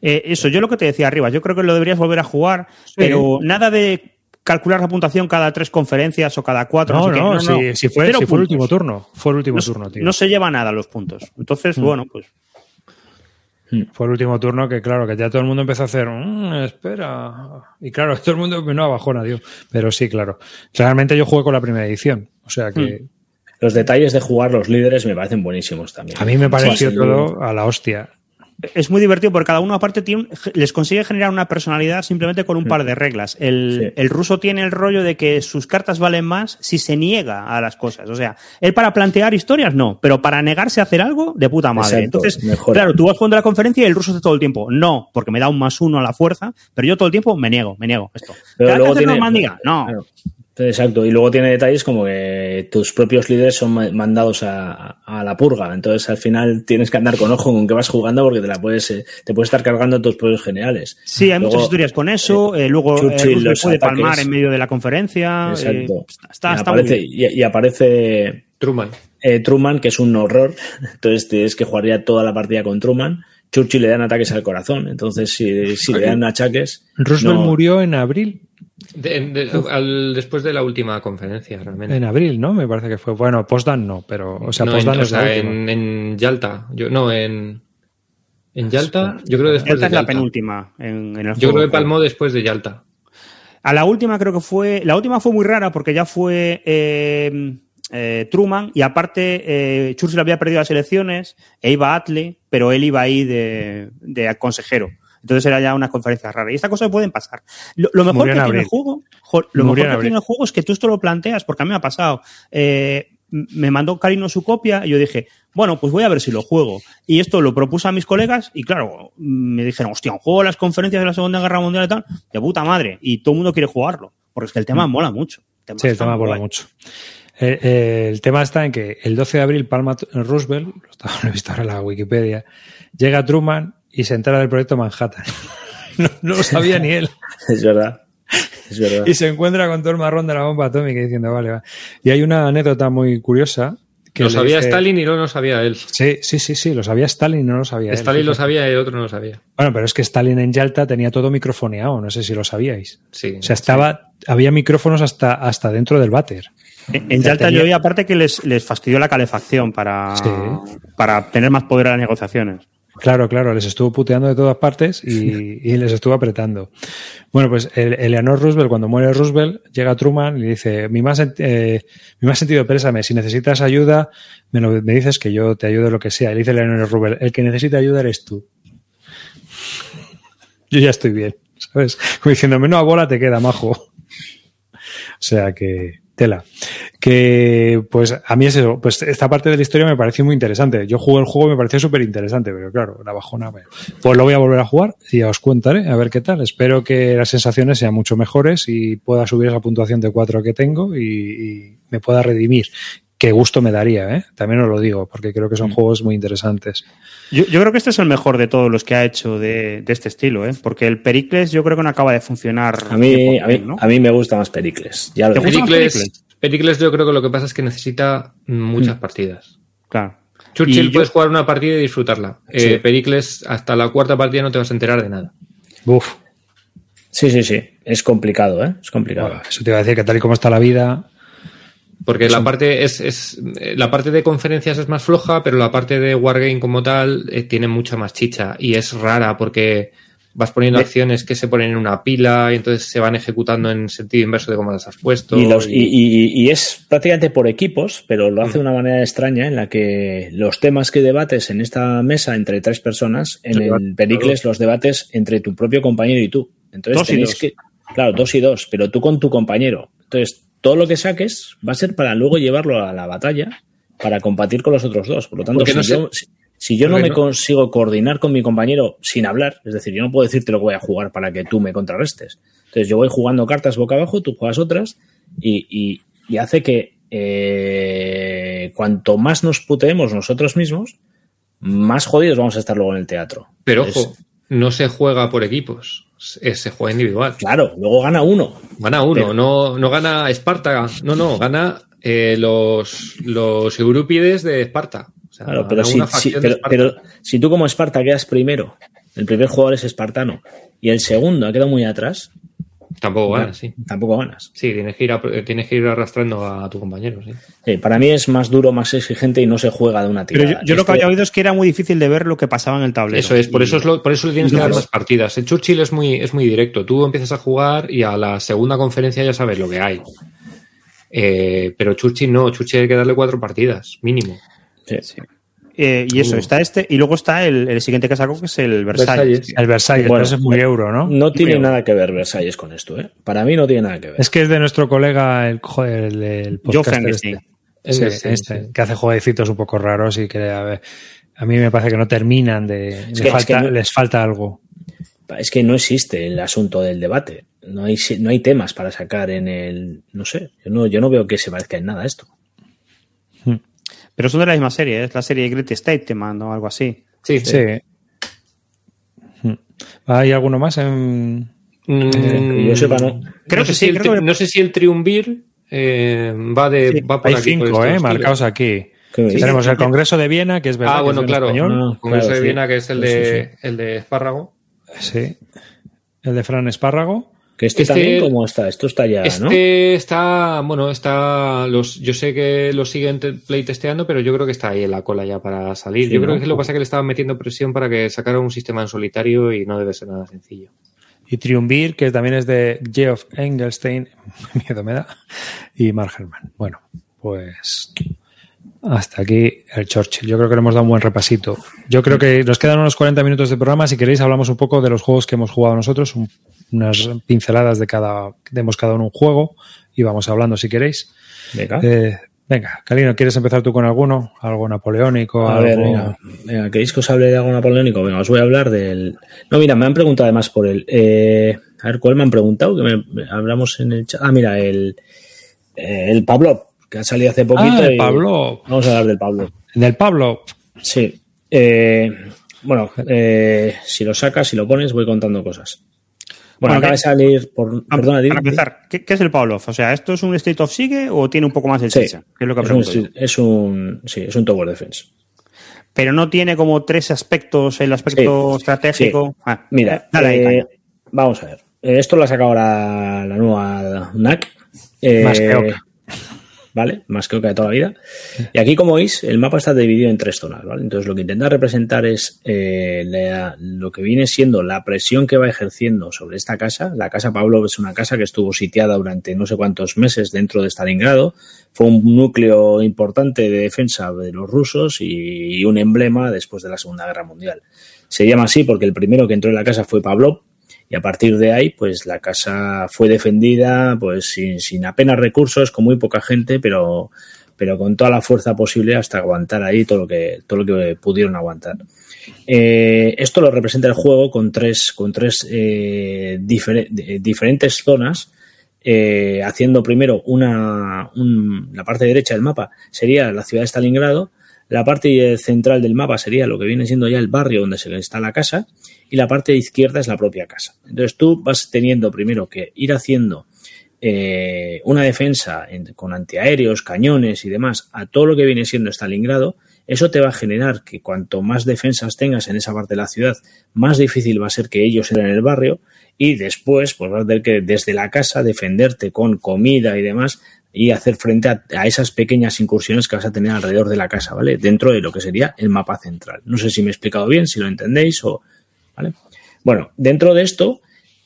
Eh, eso, yo lo que te decía arriba, yo creo que lo deberías volver a jugar, pero nada de calcular la puntuación cada tres conferencias o cada cuatro. No, no, Si, fue, el último turno. Fue el último turno, tío. No se lleva nada los puntos. Entonces, mm. bueno, pues. Mm. Fue el último turno que, claro, que ya todo el mundo empezó a hacer, mm, espera. Y claro, todo el mundo no bajó nadie. Pero sí, claro. Realmente yo jugué con la primera edición. O sea que. Los detalles de jugar los líderes me parecen buenísimos también. A mí me pareció todo a la hostia es muy divertido porque cada uno aparte les consigue generar una personalidad simplemente con un par de reglas. El, ruso tiene el rollo de que sus cartas valen más si se niega a las cosas. O sea, él para plantear historias no, pero para negarse a hacer algo, de puta madre. Entonces, claro, tú vas jugando la conferencia y el ruso hace todo el tiempo. No, porque me da un más uno a la fuerza, pero yo todo el tiempo me niego, me niego esto. Pero luego tiene, no. Exacto, y luego tiene detalles como que tus propios líderes son mandados a, la purga, entonces al final tienes que andar con ojo con que vas jugando porque te la puedes eh, te puedes estar cargando tus propios generales. Sí, hay muchas historias con eso, eh, eh, luego Churchill puede palmar en medio de la conferencia, Exacto. está, y, aparece, y, aparece Truman. Truman, que es un horror, entonces tienes que jugar ya toda la partida con Truman. Churchill le dan ataques al corazón, entonces si, si le dan achaques... Roosevelt murió en abril De- de- al- después de la última conferencia, realmente. En abril, ¿no? Me parece que fue. Bueno, Postdan no, pero. O sea, No, Postdan en, o es sea, en, en Yalta. Yo, no, en, en Yalta. Yo creo que después Esta de es la Yalta. penúltima en, en el Yo creo que palmó después de Yalta. A la última creo que fue. La última fue muy rara porque ya fue eh, eh, Truman y aparte eh, Churchill había perdido las elecciones e iba Atle, pero él iba ahí de, de consejero. Entonces era ya una conferencia rara. Y estas cosas pueden pasar. Lo, lo mejor Murió que en tiene el juego, jo- lo Murió mejor que tiene el juego es que tú esto lo planteas, porque a mí me ha pasado. Eh, me mandó Karino su copia y yo dije, bueno, pues voy a ver si lo juego. Y esto lo propuse a mis colegas y claro, me dijeron, hostia, un juego de las conferencias de la Segunda Guerra Mundial y tal, de puta madre. Y todo el mundo quiere jugarlo, porque es que el tema mola mucho. El tema Mm. Sí, el tema mola mucho. Eh, eh, el tema está en que el 12 de abril Palma Roosevelt, lo he visto ahora en la Wikipedia, llega Truman y se entera del proyecto Manhattan. no, no lo sabía ni él. Es verdad. Es verdad. Y se encuentra con todo el marrón de la bomba atómica diciendo, vale, va. Y hay una anécdota muy curiosa. Que lo sabía dice- Stalin y no lo sabía él. Sí, sí, sí, sí, lo sabía Stalin y no lo sabía él. Stalin lo sabía y el otro no lo sabía. Bueno, pero es que Stalin en Yalta tenía todo microfoneado, no sé si lo sabíais. Sí. O sea, estaba, había micrófonos hasta, hasta dentro del váter. En en Ya Yalta tenía- yo vi aparte que les, les fastidió la calefacción para, Sí. para tener más poder a las negociaciones. Claro, claro, les estuvo puteando de todas partes y, y les estuvo apretando. Bueno, pues el, Eleanor Roosevelt, cuando muere Roosevelt, llega a Truman y le dice, mi más, eh, mi más sentido pésame, si necesitas ayuda, me, lo- me dices que yo te ayudo lo que sea. Y le dice Eleanor Roosevelt, el que necesita ayuda eres tú. Yo ya estoy bien, ¿sabes? Como diciendo, menos bola te queda, majo. O sea que, tela. Que, pues, a mí es eso. Pues esta parte de la historia me pareció muy interesante. Yo jugué el juego y me pareció súper interesante, pero claro, la bajona. Pues lo voy a volver a jugar y ya os contaré a ver qué tal. Espero que las sensaciones sean mucho mejores y pueda subir esa puntuación de 4 que tengo y, y me pueda redimir. Qué gusto me daría, ¿eh? También os lo digo, porque creo que son juegos muy interesantes. Yo, yo creo que este es el mejor de todos los que ha hecho de, de este estilo, ¿eh? porque el Pericles yo creo que no acaba de funcionar. A mí, a, mí, 100%, ¿no? a mí me gusta más Pericles. Ya lo ¿Te he gusta dicho. más Pericles, Pericles? Yo creo que lo que pasa es que necesita muchas partidas. Claro. Churchill Y yo- puedes jugar una partida y disfrutarla. Sí. Eh, Pericles, hasta la cuarta partida no te vas a enterar de nada. Uf, Sí, sí, sí. Es complicado, ¿eh? Es complicado. bueno, eso te iba a decir que tal y como está la vida, Porque la parte es, es eh, la parte de conferencias es más floja, pero la parte de Wargame como tal eh, tiene mucha más chicha y es rara porque vas poniendo De- acciones que se ponen en una pila y entonces se van ejecutando en sentido inverso de cómo las has puesto. Y, los- y- y- y- y es prácticamente por equipos, pero lo hace de una manera extraña en la que los temas que debates en esta mesa entre tres personas, en el Pericles los debates entre tu propio compañero y tú. Entonces Dos y tenéis dos. que, claro, dos y dos, pero tú con tu compañero. Entonces, todo lo que saques va a ser para luego llevarlo a la batalla para combatir con los otros dos. Por lo tanto, si, no yo, si, si yo no me no- consigo coordinar con mi compañero sin hablar, es decir, yo no puedo decirte lo que voy a jugar para que tú me contrarrestes. Entonces, yo voy jugando cartas boca abajo, tú juegas otras y, y- y hace que eh, cuanto más nos puteemos nosotros mismos, más jodidos vamos a estar luego en el teatro. Pero Entonces, ojo, no se juega por equipos, se, juega individual. Claro, luego gana uno. Gana uno, Pero- no, no gana Esparta, no, no, gana eh, los, los Eurípides de Esparta. O sea, Claro, pero si, si- pero si tú como Esparta quedas primero, el primer jugador es espartano y el segundo ha quedado muy atrás, Tampoco gana, sí. tampoco ganas. Sí, tienes que ir, a- tienes que ir arrastrando a tu compañero, sí. Sí, para mí es más duro, más exigente y no se juega de una Pero tirada. yo, yo lo que había oído es que era muy difícil de ver lo que pasaba en el tablero. Eso es, por Y- eso es lo, por eso le tienes que dar más partidas. El Churchill es muy, es muy directo. Tú empiezas a jugar y a la segunda conferencia ya sabes lo que hay. Eh, pero Churchill no, Churchill hay que darle cuatro partidas, mínimo. Sí. Eh, y eso, Uh. está este, y luego está el, el siguiente que sacó, que es el Versalles. Versalles. el Versailles, Bueno, eso es muy euro, ¿no? No tiene nada que ver Versalles con esto, ¿eh? Para mí no tiene nada que ver. Es que es de nuestro colega, el, el, el podcaster este. Sí, este, sí. que hace jueguecitos un poco raros y que a, ver, a mí me parece que no terminan de... le que- es falta- que no- Les falta algo. Es que no existe el asunto del debate. No hay, no hay temas para sacar en el. No sé. Yo no, yo no veo que se parezca en nada a esto. Pero son de la misma serie, es la serie Great Statement o algo así. Sí, Sí. Hmm. ¿Hay alguno más en...? Mm, yo sepa, no. Creo no que sé sí, si el creo que- no sé si el Triunvir eh, va, de, Sí, va por Hay aquí. por cinco, estos ¿eh? tiros. Marcados aquí. ¿Qué me dices? Tenemos el Congreso de Viena, que es verdad Ah, que bueno, es claro. español. Ah, Congreso claro, de sí. Viena, que es el Sí, de, sí, el de Espárrago. Sí. El de Fran Espárrago. Que este, Este- también, ¿cómo está? Esto está ya, Este ¿no? está, bueno, está, los, yo sé que lo siguen te- playtesteando, pero yo creo que está ahí en la cola ya para salir. Sí, yo creo que lo que pasa es que le estaban metiendo presión para que sacara un sistema en solitario y no debe ser nada sencillo. Y Triumvir, que también es de Geoff Engelstein, miedo me da, y Mark Herman. Bueno, pues hasta aquí el Churchill. Yo creo que le hemos dado un buen repasito. Yo creo que nos quedan unos 40 minutos de programa. Si queréis, hablamos un poco de los juegos que hemos jugado nosotros, un- unas pinceladas de cada, demos cada uno un juego y vamos hablando si queréis. Venga. Eh, venga, Calino, ¿quieres empezar tú con alguno? ¿Algo napoleónico? A algo- ver, venga, venga, ¿queréis que os hable de algo napoleónico? Venga, os voy a hablar del... No, mira, me han preguntado además por el... eh, a ver, ¿cuál me han preguntado? Que me, hablamos en el chat. Ah, mira, el, eh, el Pablo, que ha salido hace poquito. Ah, el y Pablo. Vamos a hablar del Pablo. Del Pablo. Sí. Eh, bueno, eh, si lo sacas, si lo pones, voy contando cosas. Bueno, acaba de salir por... Ah, Perdona, di- para empezar, ¿qué, qué es el Pavlov? O sea, ¿esto es un State of Sigue o tiene un poco más de Sí, chicha? Es lo que es un, es sí, es un Tower Defense. Pero no tiene como tres aspectos, el aspecto Sí, estratégico. sí. Ah, Mira, dale ahí, eh, vamos a ver. Eh, Esto lo ha sacado ahora la nueva NAC. Eh, Más que Oca. ¿Vale? Más que de toda la vida. Y aquí, como veis, el mapa está dividido en tres zonas, ¿vale? Entonces, lo que intenta representar es eh, lo que viene siendo la presión que va ejerciendo sobre esta casa. La casa Pavlov es una casa que estuvo sitiada durante no sé cuántos meses dentro de Stalingrado. Fue un núcleo importante de defensa de los rusos y un emblema después de la Segunda Guerra Mundial. Se llama así porque el primero que entró en la casa fue Pavlov y a partir de ahí, pues la casa fue defendida, pues sin, sin apenas recursos, con muy poca gente, pero, pero con toda la fuerza posible hasta aguantar ahí todo lo que, todo lo que pudieron aguantar. Eh, esto lo representa el juego con tres, con tres eh, de- diferentes zonas. eh, haciendo primero una, un- la parte derecha del mapa sería la ciudad de Stalingrado, la parte central del mapa sería lo que viene siendo ya el barrio donde se está la casa y la parte izquierda es la propia casa. Entonces tú vas teniendo primero que ir haciendo eh, una defensa en- con antiaéreos, cañones y demás a todo lo que viene siendo Stalingrado. Eso te va a generar que cuanto más defensas tengas en esa parte de la ciudad, más difícil va a ser que ellos entren en el barrio y después pues vas a tener que desde la casa defenderte con comida y demás y hacer frente a, a esas pequeñas incursiones que vas a tener alrededor de la casa, ¿vale? Dentro de lo que sería el mapa central. No sé si me he explicado bien, si lo entendéis o... ¿Vale? Bueno, dentro de esto,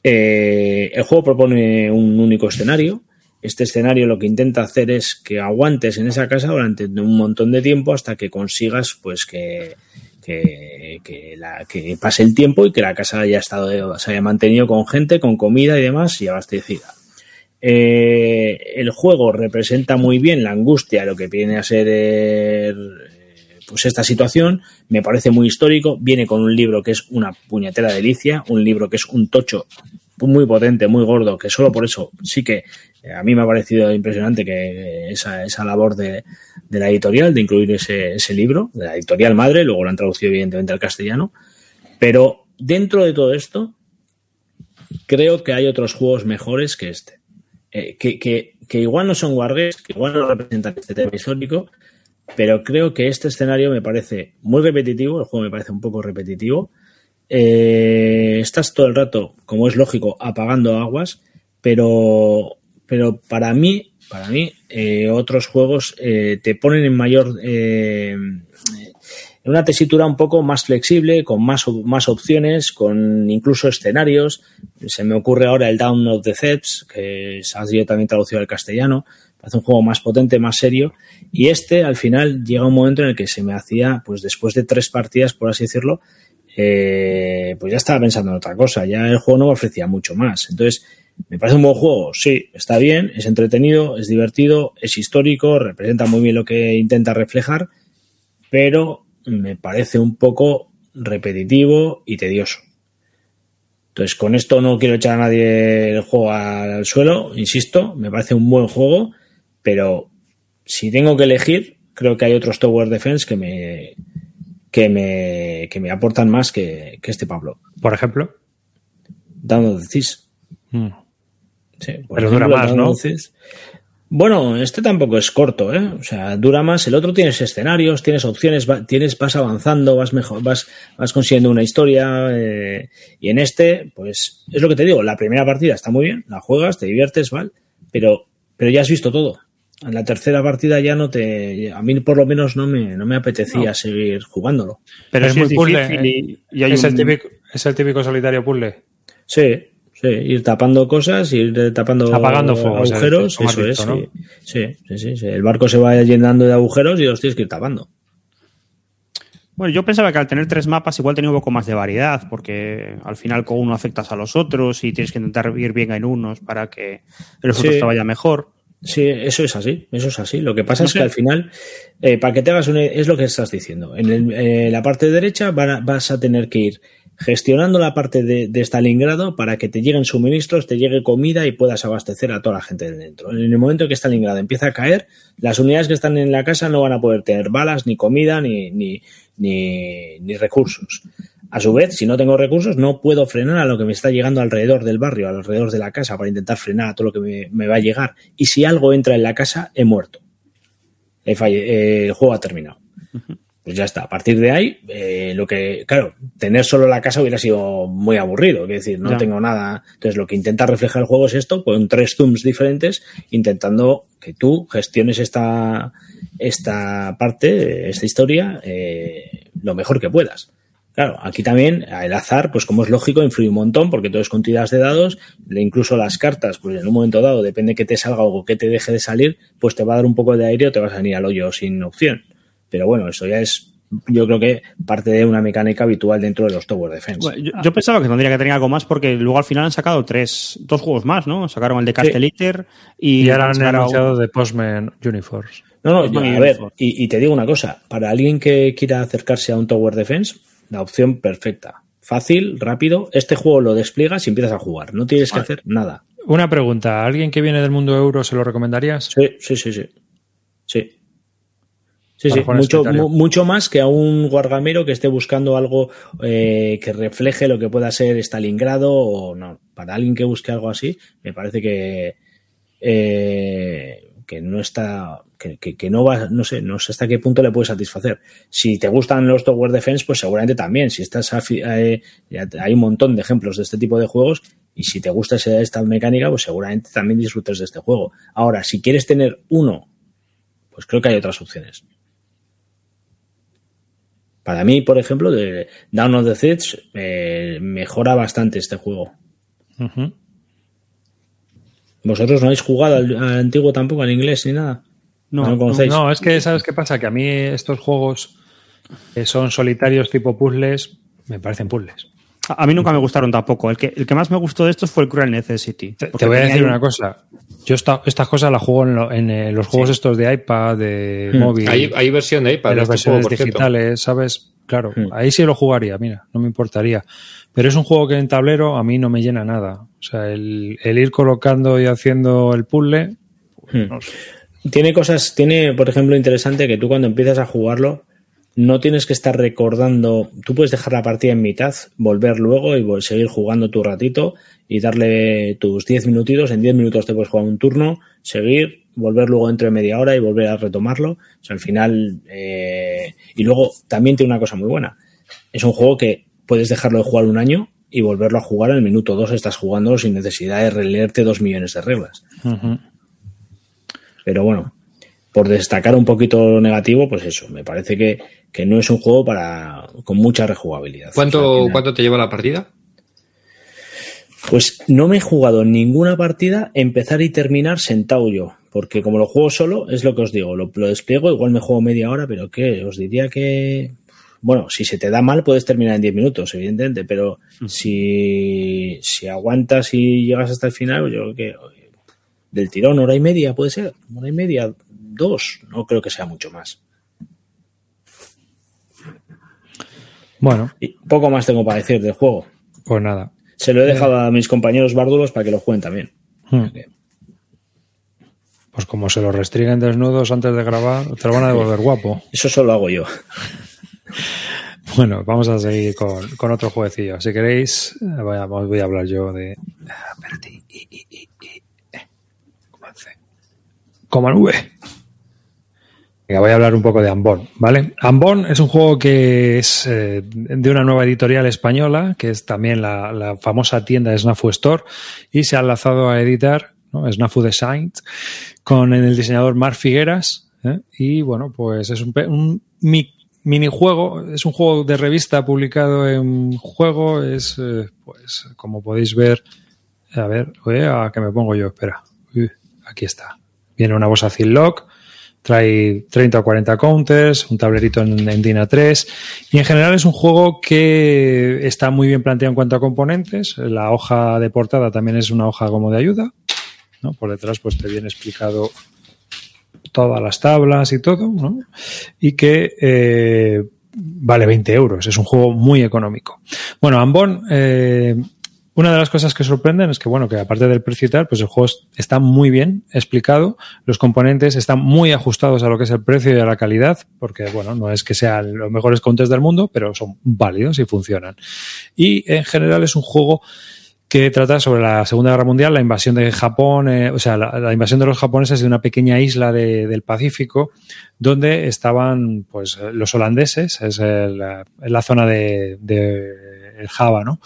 eh, el juego propone un único escenario. Este escenario lo que intenta hacer es que aguantes en esa casa durante un montón de tiempo hasta que consigas, pues, que, que, que pase el tiempo y que la casa haya estado, se haya mantenido con gente, con comida y demás y abastecida. Eh, el juego representa muy bien la angustia lo que viene a ser eh, pues esta situación. Me parece muy histórico. Viene con un libro que es una puñetera delicia, un libro que es un tocho muy potente, muy gordo, que solo por eso sí que eh, a mí me ha parecido impresionante que esa, labor de, de la editorial, de incluir ese, ese libro, de la editorial madre, luego lo han traducido evidentemente al castellano. Pero dentro de todo esto, creo que hay otros juegos mejores que este. Eh, que, que, que igual no son Wargames, que igual no representan este tema histórico, pero creo que este escenario me parece muy repetitivo, el juego me parece un poco repetitivo. Eh, estás todo el rato, como es lógico, apagando aguas, pero, pero para mí, para mí, eh, otros juegos eh, te ponen en mayor una tesitura un poco más flexible, con más, más opciones, con incluso escenarios. Se me ocurre ahora el Down of the Thebes, que ha sido también traducido al castellano. Parece un juego más potente, más serio. Y este, al final, llega un momento en el que se me hacía, pues después de tres partidas, por así decirlo, eh, pues ya estaba pensando en otra cosa. Ya el juego no me ofrecía mucho más. Entonces, ¿me parece un buen juego? Sí, está bien, es entretenido, es divertido, es histórico, representa muy bien lo que intenta reflejar, pero me parece un poco repetitivo y tedioso. Entonces, con esto no quiero echar a nadie el juego al suelo, insisto, me parece un buen juego, pero si tengo que elegir, creo que hay otros Tower Defense que me, que me, que me aportan más que, que este Pablo. Por ejemplo. Down of the Thieves. Mm. Sí, Pero dura ejemplo, más, Down ¿no? Thieves. Bueno, este tampoco es corto, ¿eh? O sea, dura más. El otro tienes escenarios, tienes opciones, tienes, vas avanzando, vas mejor, vas, vas consiguiendo una historia. Eh, y en este, pues, es lo que te digo, la primera partida está muy bien, la juegas, te diviertes, ¿vale? Pero, pero ya has visto todo. En la tercera partida ya no te, a mí por lo menos no me, no me apetecía seguir jugándolo. Pero es, muy puzzle. ¿eh? es, el típico, es el típico solitario puzzle. Sí, Sí, ir tapando cosas, ir tapando Apagando agujeros, eso es. sí. Sí, sí, El barco se va llenando de agujeros y los tienes que ir tapando. Bueno, yo pensaba que al tener tres mapas igual tenía un poco más de variedad, porque al final con uno afectas a los otros y tienes que intentar ir bien en unos para que el te vaya mejor. Sí, eso es así, eso es así. Lo que pasa es que al final, eh, para que te hagas un... es lo que estás diciendo. En eh, la parte derecha vas a tener que ir gestionando la parte de, Stalingrado para que te lleguen suministros, te llegue comida y puedas abastecer a toda la gente de dentro. En el momento que Stalingrado empieza a caer, las unidades que están en la casa no van a poder tener balas, ni comida, ni, ni, ni, recursos. A su vez, si no tengo recursos, no puedo frenar a lo que me está llegando alrededor del barrio, alrededor de la casa, para intentar frenar a todo lo que me, va a llegar. Y si algo entra en la casa, he muerto. el juego ha terminado pues ya está. A partir de ahí, eh, lo que, claro, tener solo la casa hubiera sido muy aburrido. Es decir, no tengo nada. Entonces, lo que intenta reflejar el juego es esto, con tres zooms diferentes, intentando que tú gestiones esta, esta parte, esta historia, eh, lo mejor que puedas. Claro, aquí también el azar, pues como es lógico, influye un montón porque todo es con tiradas de dados, incluso las cartas, pues en un momento dado, depende que te salga o que te deje de salir, pues te va a dar un poco de aire o te vas a venir al hoyo sin opción. Pero bueno, eso ya es yo creo que parte de una mecánica habitual dentro de los Tower Defense. yo, pensaba que tendría que tener algo más porque luego al final han sacado tres, dos juegos más, ¿no? Sacaron el de Castelliter y, y, ahora han anunciado de Postman Uniforce. No, no, a ver, y, y, te digo una cosa, para alguien que quiera acercarse a un Tower Defense, la opción perfecta. Fácil, rápido, este juego lo despliegas y empiezas a jugar, no tienes que hacer nada. Una pregunta, alguien que viene del mundo euro se lo recomendarías? Sí, sí, sí, sí. Sí, Sí, sí, mucho, mucho más que a un guargamero que esté buscando algo eh, que refleje lo que pueda ser Stalingrado o no. Para alguien que busque algo así, me parece que, eh, que no está, que, que, no va, no sé, no sé hasta qué punto le puede satisfacer. Si te gustan los Tower Defense, pues seguramente también. Si estás, eh, hay un montón de ejemplos de este tipo de juegos y si te gusta esta mecánica, pues seguramente también disfrutes de este juego. Ahora, si quieres tener uno, pues creo que hay otras opciones. Para mí, por ejemplo, de Down of the Threads eh, mejora bastante este juego. ¿Vosotros no habéis jugado al, antiguo tampoco, al inglés ni nada? No, no, no, es que ¿sabes qué pasa? Que a mí estos juegos que son solitarios tipo puzzles, me parecen puzzles. A mí nunca me gustaron tampoco. El que, el que más me gustó de estos fue el Cruel Necessity. Te, te voy a decir una cosa. Yo estas cosas las juego en, eh, los juegos estos de iPad, de hmm. móvil. Hay, versión de iPad. De las este versiones digitales, ¿sabes? Claro, hmm. ahí sí lo jugaría, mira, no me importaría. Pero es un juego que en tablero a mí no me llena nada. O sea, el, ir colocando y haciendo el puzzle. Pues, hmm. Tiene cosas, tiene, por ejemplo, interesante que tú cuando empiezas a jugarlo, no tienes que estar recordando, tú puedes dejar la partida en mitad, volver luego y seguir jugando tu ratito y darle tus 10 minutitos, en 10 minutos te puedes jugar un turno, seguir, volver luego dentro de media hora y volver a retomarlo. O sea, al final, eh, y luego también tiene una cosa muy buena, es un juego que puedes dejarlo de jugar un año y volverlo a jugar en el minuto 2 estás jugándolo sin necesidad de releerte dos millones de reglas. Pero bueno, por destacar un poquito lo negativo, pues eso, me parece que, no es un juego para con mucha rejugabilidad. ¿Cuánto, ¿Cuánto te lleva la partida? Pues no me he jugado en ninguna partida empezar y terminar sentado yo, porque como lo juego solo, es lo que os digo, lo, despliego, igual me juego media hora, pero ¿qué? Os diría que, bueno, si se te da mal puedes terminar en 10 minutos, evidentemente, pero si, si aguantas y llegas hasta el final, yo creo que del tirón, hora y media puede ser, hora y media, dos, no creo que sea mucho más. Bueno. Y poco más tengo para decir del juego. Pues nada. Se lo he dejado a mis compañeros bárdulos para que lo jueguen también. Hmm. Pues como se lo restringen desnudos antes de grabar, te lo van a devolver guapo. Eso solo hago yo. Bueno, vamos a seguir con, otro jueguecillo. Si queréis, eh, voy a, voy a hablar yo de. Espérate. como el V. Venga, voy a hablar un poco de Ambon, ¿vale? Ambon es un juego que es eh, de una nueva editorial española, que es también la, famosa tienda de Snafu Store, y se ha lanzado a editar ¿no? Snafu Design con el diseñador Marc Figueras. ¿eh? Y bueno, pues es un, un mi- minijuego, es un juego de revista publicado en juego, es eh, pues como podéis ver, a ver, oye, a que me pongo yo, espera, aquí está. Viene una bolsa Ziploc, trae 30 o 40 counters, un tablerito en, en DIN A3 y en general es un juego que está muy bien planteado en cuanto a componentes. La hoja de portada también es una hoja como de ayuda. ¿no? Por detrás pues te viene explicado todas las tablas y todo, ¿no? Y que eh, vale 20 euros. Es un juego muy económico. Bueno, Ambon, eh, una de las cosas que sorprenden es que, bueno, que aparte del precio y tal, pues el juego está muy bien explicado. Los componentes están muy ajustados a lo que es el precio y a la calidad, porque, bueno, no es que sean los mejores counters del mundo, pero son válidos y funcionan. Y en general es un juego que trata sobre la Segunda Guerra Mundial, la invasión de Japón, eh, o sea, la, invasión de los japoneses de una pequeña isla de, del Pacífico, donde estaban, pues, los holandeses, es el, la zona de, el Java, ¿no?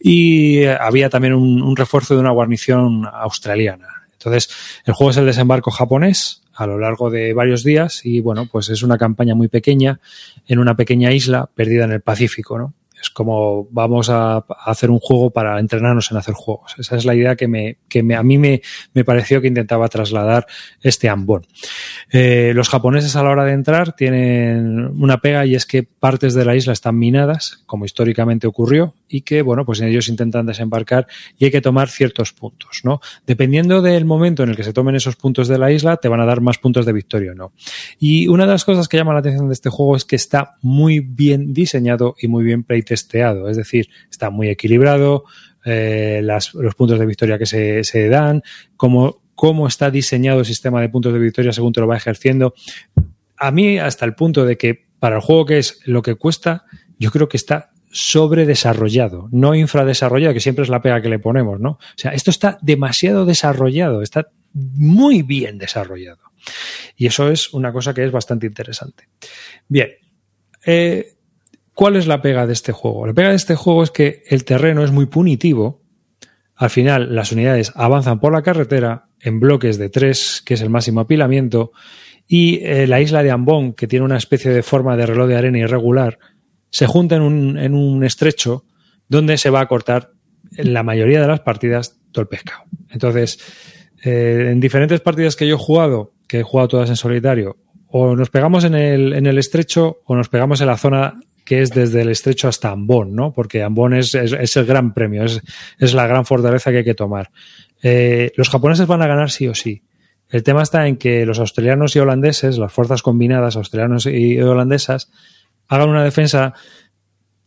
Y había también un, un refuerzo de una guarnición australiana. Entonces, el juego es el desembarco japonés a lo largo de varios días y, bueno, pues es una campaña muy pequeña en una pequeña isla perdida en el Pacífico, ¿no? Es como vamos a, hacer un juego para entrenarnos en hacer juegos. Esa es la idea que, me, que a mí me, me, pareció que intentaba trasladar este Ambon. Eh, los japoneses a la hora de entrar tienen una pega y es que partes de la isla están minadas, como históricamente ocurrió, y que, bueno, pues ellos intentan desembarcar y hay que tomar ciertos puntos, ¿no? Dependiendo del momento en el que se tomen esos puntos de la isla, te van a dar más puntos de victoria o no. Y una de las cosas que llama la atención de este juego es que está muy bien diseñado y muy bien playtesteado, es decir, está muy equilibrado, eh, las, los puntos de victoria que se, se dan, cómo, cómo está diseñado el sistema de puntos de victoria según te lo va ejerciendo. A mí, hasta el punto de que para el juego que es lo que cuesta, yo creo que está sobredesarrollado, no infradesarrollado, que siempre es la pega que le ponemos, ¿no? O sea, esto está demasiado desarrollado, está muy bien desarrollado. Y eso es una cosa que es bastante interesante. Bien, eh, ¿cuál es la pega de este juego? La pega de este juego es que el terreno es muy punitivo. Al final, las unidades avanzan por la carretera en bloques de tres, que es el máximo apilamiento, y eh, la isla de Ambon, que tiene una especie de forma de reloj de arena irregular, se junta en un, estrecho donde se va a cortar en la mayoría de las partidas todo el pescado. Entonces, eh, en diferentes partidas que yo he jugado, que he jugado todas en solitario, o nos pegamos en el estrecho o nos pegamos en la zona que es desde el estrecho hasta Ambon, ¿no? Porque Ambon es, es, es el gran premio, es, es, la gran fortaleza que hay que tomar. Eh, los japoneses van a ganar sí o sí. El tema está en que los australianos y holandeses, las fuerzas combinadas australianos y holandesas, hagan una defensa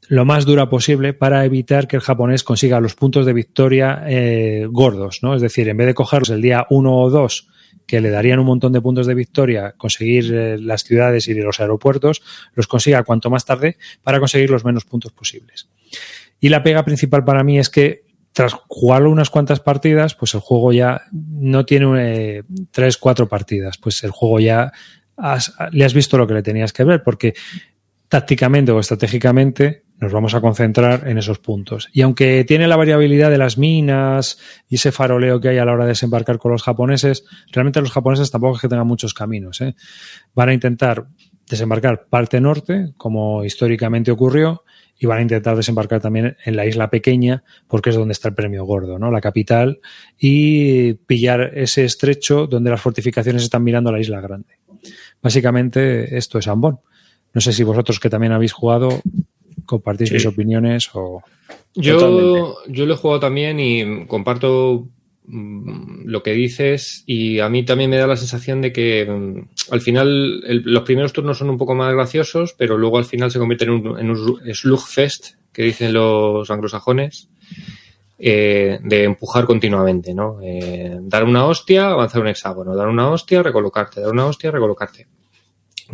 lo más dura posible para evitar que el japonés consiga los puntos de victoria eh, gordos, ¿no? Es decir, en vez de cogerlos el día 1 o 2, que le darían un montón de puntos de victoria, conseguir eh, las ciudades y los aeropuertos, los consiga cuanto más tarde para conseguir los menos puntos posibles. Y la pega principal para mí es que tras jugarlo unas cuantas partidas, pues el juego ya no tiene eh, tres, cuatro partidas, pues el juego ya has, le has visto lo que le tenías que ver, porque tácticamente o estratégicamente nos vamos a concentrar en esos puntos. Y aunque tiene la variabilidad de las minas y ese faroleo que hay a la hora de desembarcar con los japoneses, realmente los japoneses tampoco es que tengan muchos caminos. ¿eh? Van a intentar desembarcar parte norte, como históricamente ocurrió, y van a intentar desembarcar también en la isla pequeña, porque es donde está el premio gordo, ¿no? La capital, y pillar ese estrecho donde las fortificaciones están mirando a la isla grande. Básicamente, esto es Ambon. No sé si vosotros que también habéis jugado compartís sí. mis opiniones o. Yo, yo lo he jugado también y comparto lo que dices y a mí también me da la sensación de que um, al final el, los primeros turnos son un poco más graciosos, pero luego al final se convierte en un, en un que dicen los anglosajones, eh, de empujar continuamente, ¿no? Eh, dar una hostia, avanzar un hexágono, dar una hostia, recolocarte, dar una hostia, recolocarte.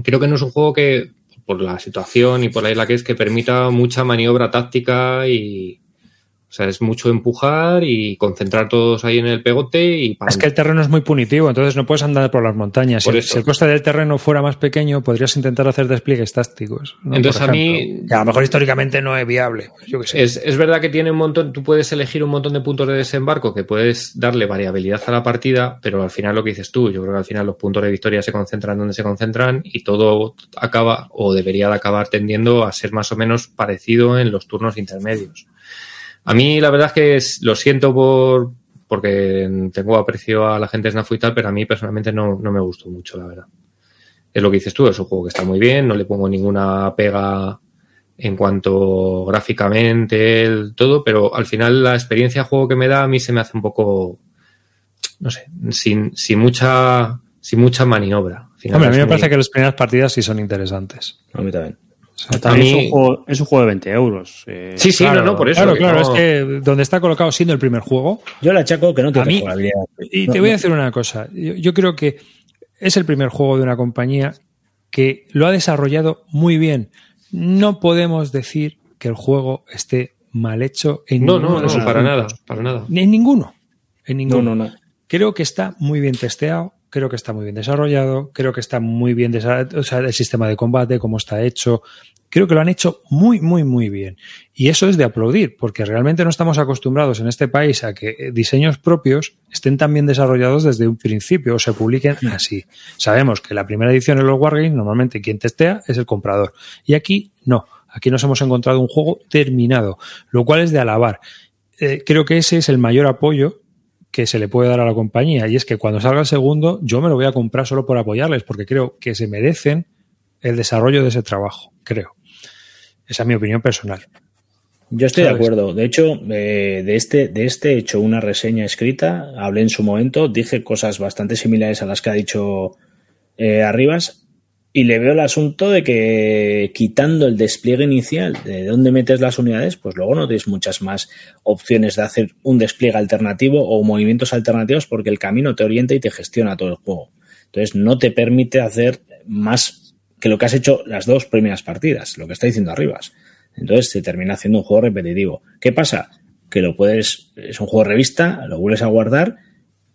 Creo que no es un juego que, por la situación y por la isla que es, que permita mucha maniobra táctica y O sea, es mucho empujar y concentrar todos ahí en el pegote y Es que el terreno es muy punitivo, entonces no puedes andar por las montañas. Por si, el coste del terreno fuera más pequeño, podrías intentar hacer despliegues tácticos. ¿no? Entonces, a mí- Que a lo mejor históricamente no es viable. Yo sé. Es, es verdad que tiene un montón, tú puedes elegir un montón de puntos de desembarco que puedes darle variabilidad a la partida, pero al final lo que dices tú, yo creo que al final los puntos de victoria se concentran donde se concentran y todo acaba o debería de acabar tendiendo a ser más o menos parecido en los turnos intermedios. A mí la verdad es que es- lo siento por porque tengo aprecio a la gente de SNAF y tal, pero a mí personalmente no, no me gustó mucho, la verdad. Es lo que dices tú, es un juego que está muy bien, no le pongo ninguna pega en cuanto gráficamente, el todo, pero al final la experiencia de juego que me da a mí se me hace un poco, no sé, sin, sin mucha, sin mucha maniobra. Hombre, a mí me muy- parece que las primeras partidas sí son interesantes. A mí también. También a mí- es, un juego, es un juego de 20 euros. eh, Sí, sí, no, no, por eso. Claro, claro, no- es que donde está colocado siendo el primer juego, Yo le achaco que no tiene mí- jugabilidad. Y No, te voy a decir una cosa. Yo, yo creo que es el primer juego de una compañía que lo ha desarrollado muy bien. No podemos decir que el juego esté mal hecho en No, ninguno no, de no, para puntos. nada, para nada. Ni en ninguno. En ninguno. No, no, no. Creo que está muy bien testeado, creo que está muy bien desarrollado, creo que está muy bien desarrollado, o sea, el sistema de combate, cómo está hecho. Creo que lo han hecho muy, muy, muy bien. Y eso es de aplaudir, porque realmente no estamos acostumbrados en este país a que eh, diseños propios estén tan bien desarrollados desde un principio o se publiquen así. Sabemos que la primera edición en los Wargames, normalmente quien testea es el comprador. Y aquí no. Aquí nos hemos encontrado un juego terminado, lo cual es de alabar. Eh, creo que ese es el mayor apoyo que se le puede dar a la compañía y es que cuando salga el segundo yo me lo voy a comprar solo por apoyarles porque creo que se merecen el desarrollo de ese trabajo, creo. Esa es mi opinión personal. Yo estoy de acuerdo. De hecho, eh, de este, de este he hecho una reseña escrita, hablé en su momento, dije cosas bastante similares a las que ha dicho eh, Arribas, y le veo el asunto de que quitando el despliegue inicial de dónde metes las unidades, pues luego no tienes muchas más opciones de hacer un despliegue alternativo o movimientos alternativos porque el camino te orienta y te gestiona todo el juego. Entonces no te permite hacer más que lo que has hecho las dos primeras partidas, lo que está diciendo Arribas. Entonces se termina haciendo un juego repetitivo. ¿Qué pasa? Que lo puedes, es un juego de revista, lo vuelves a guardar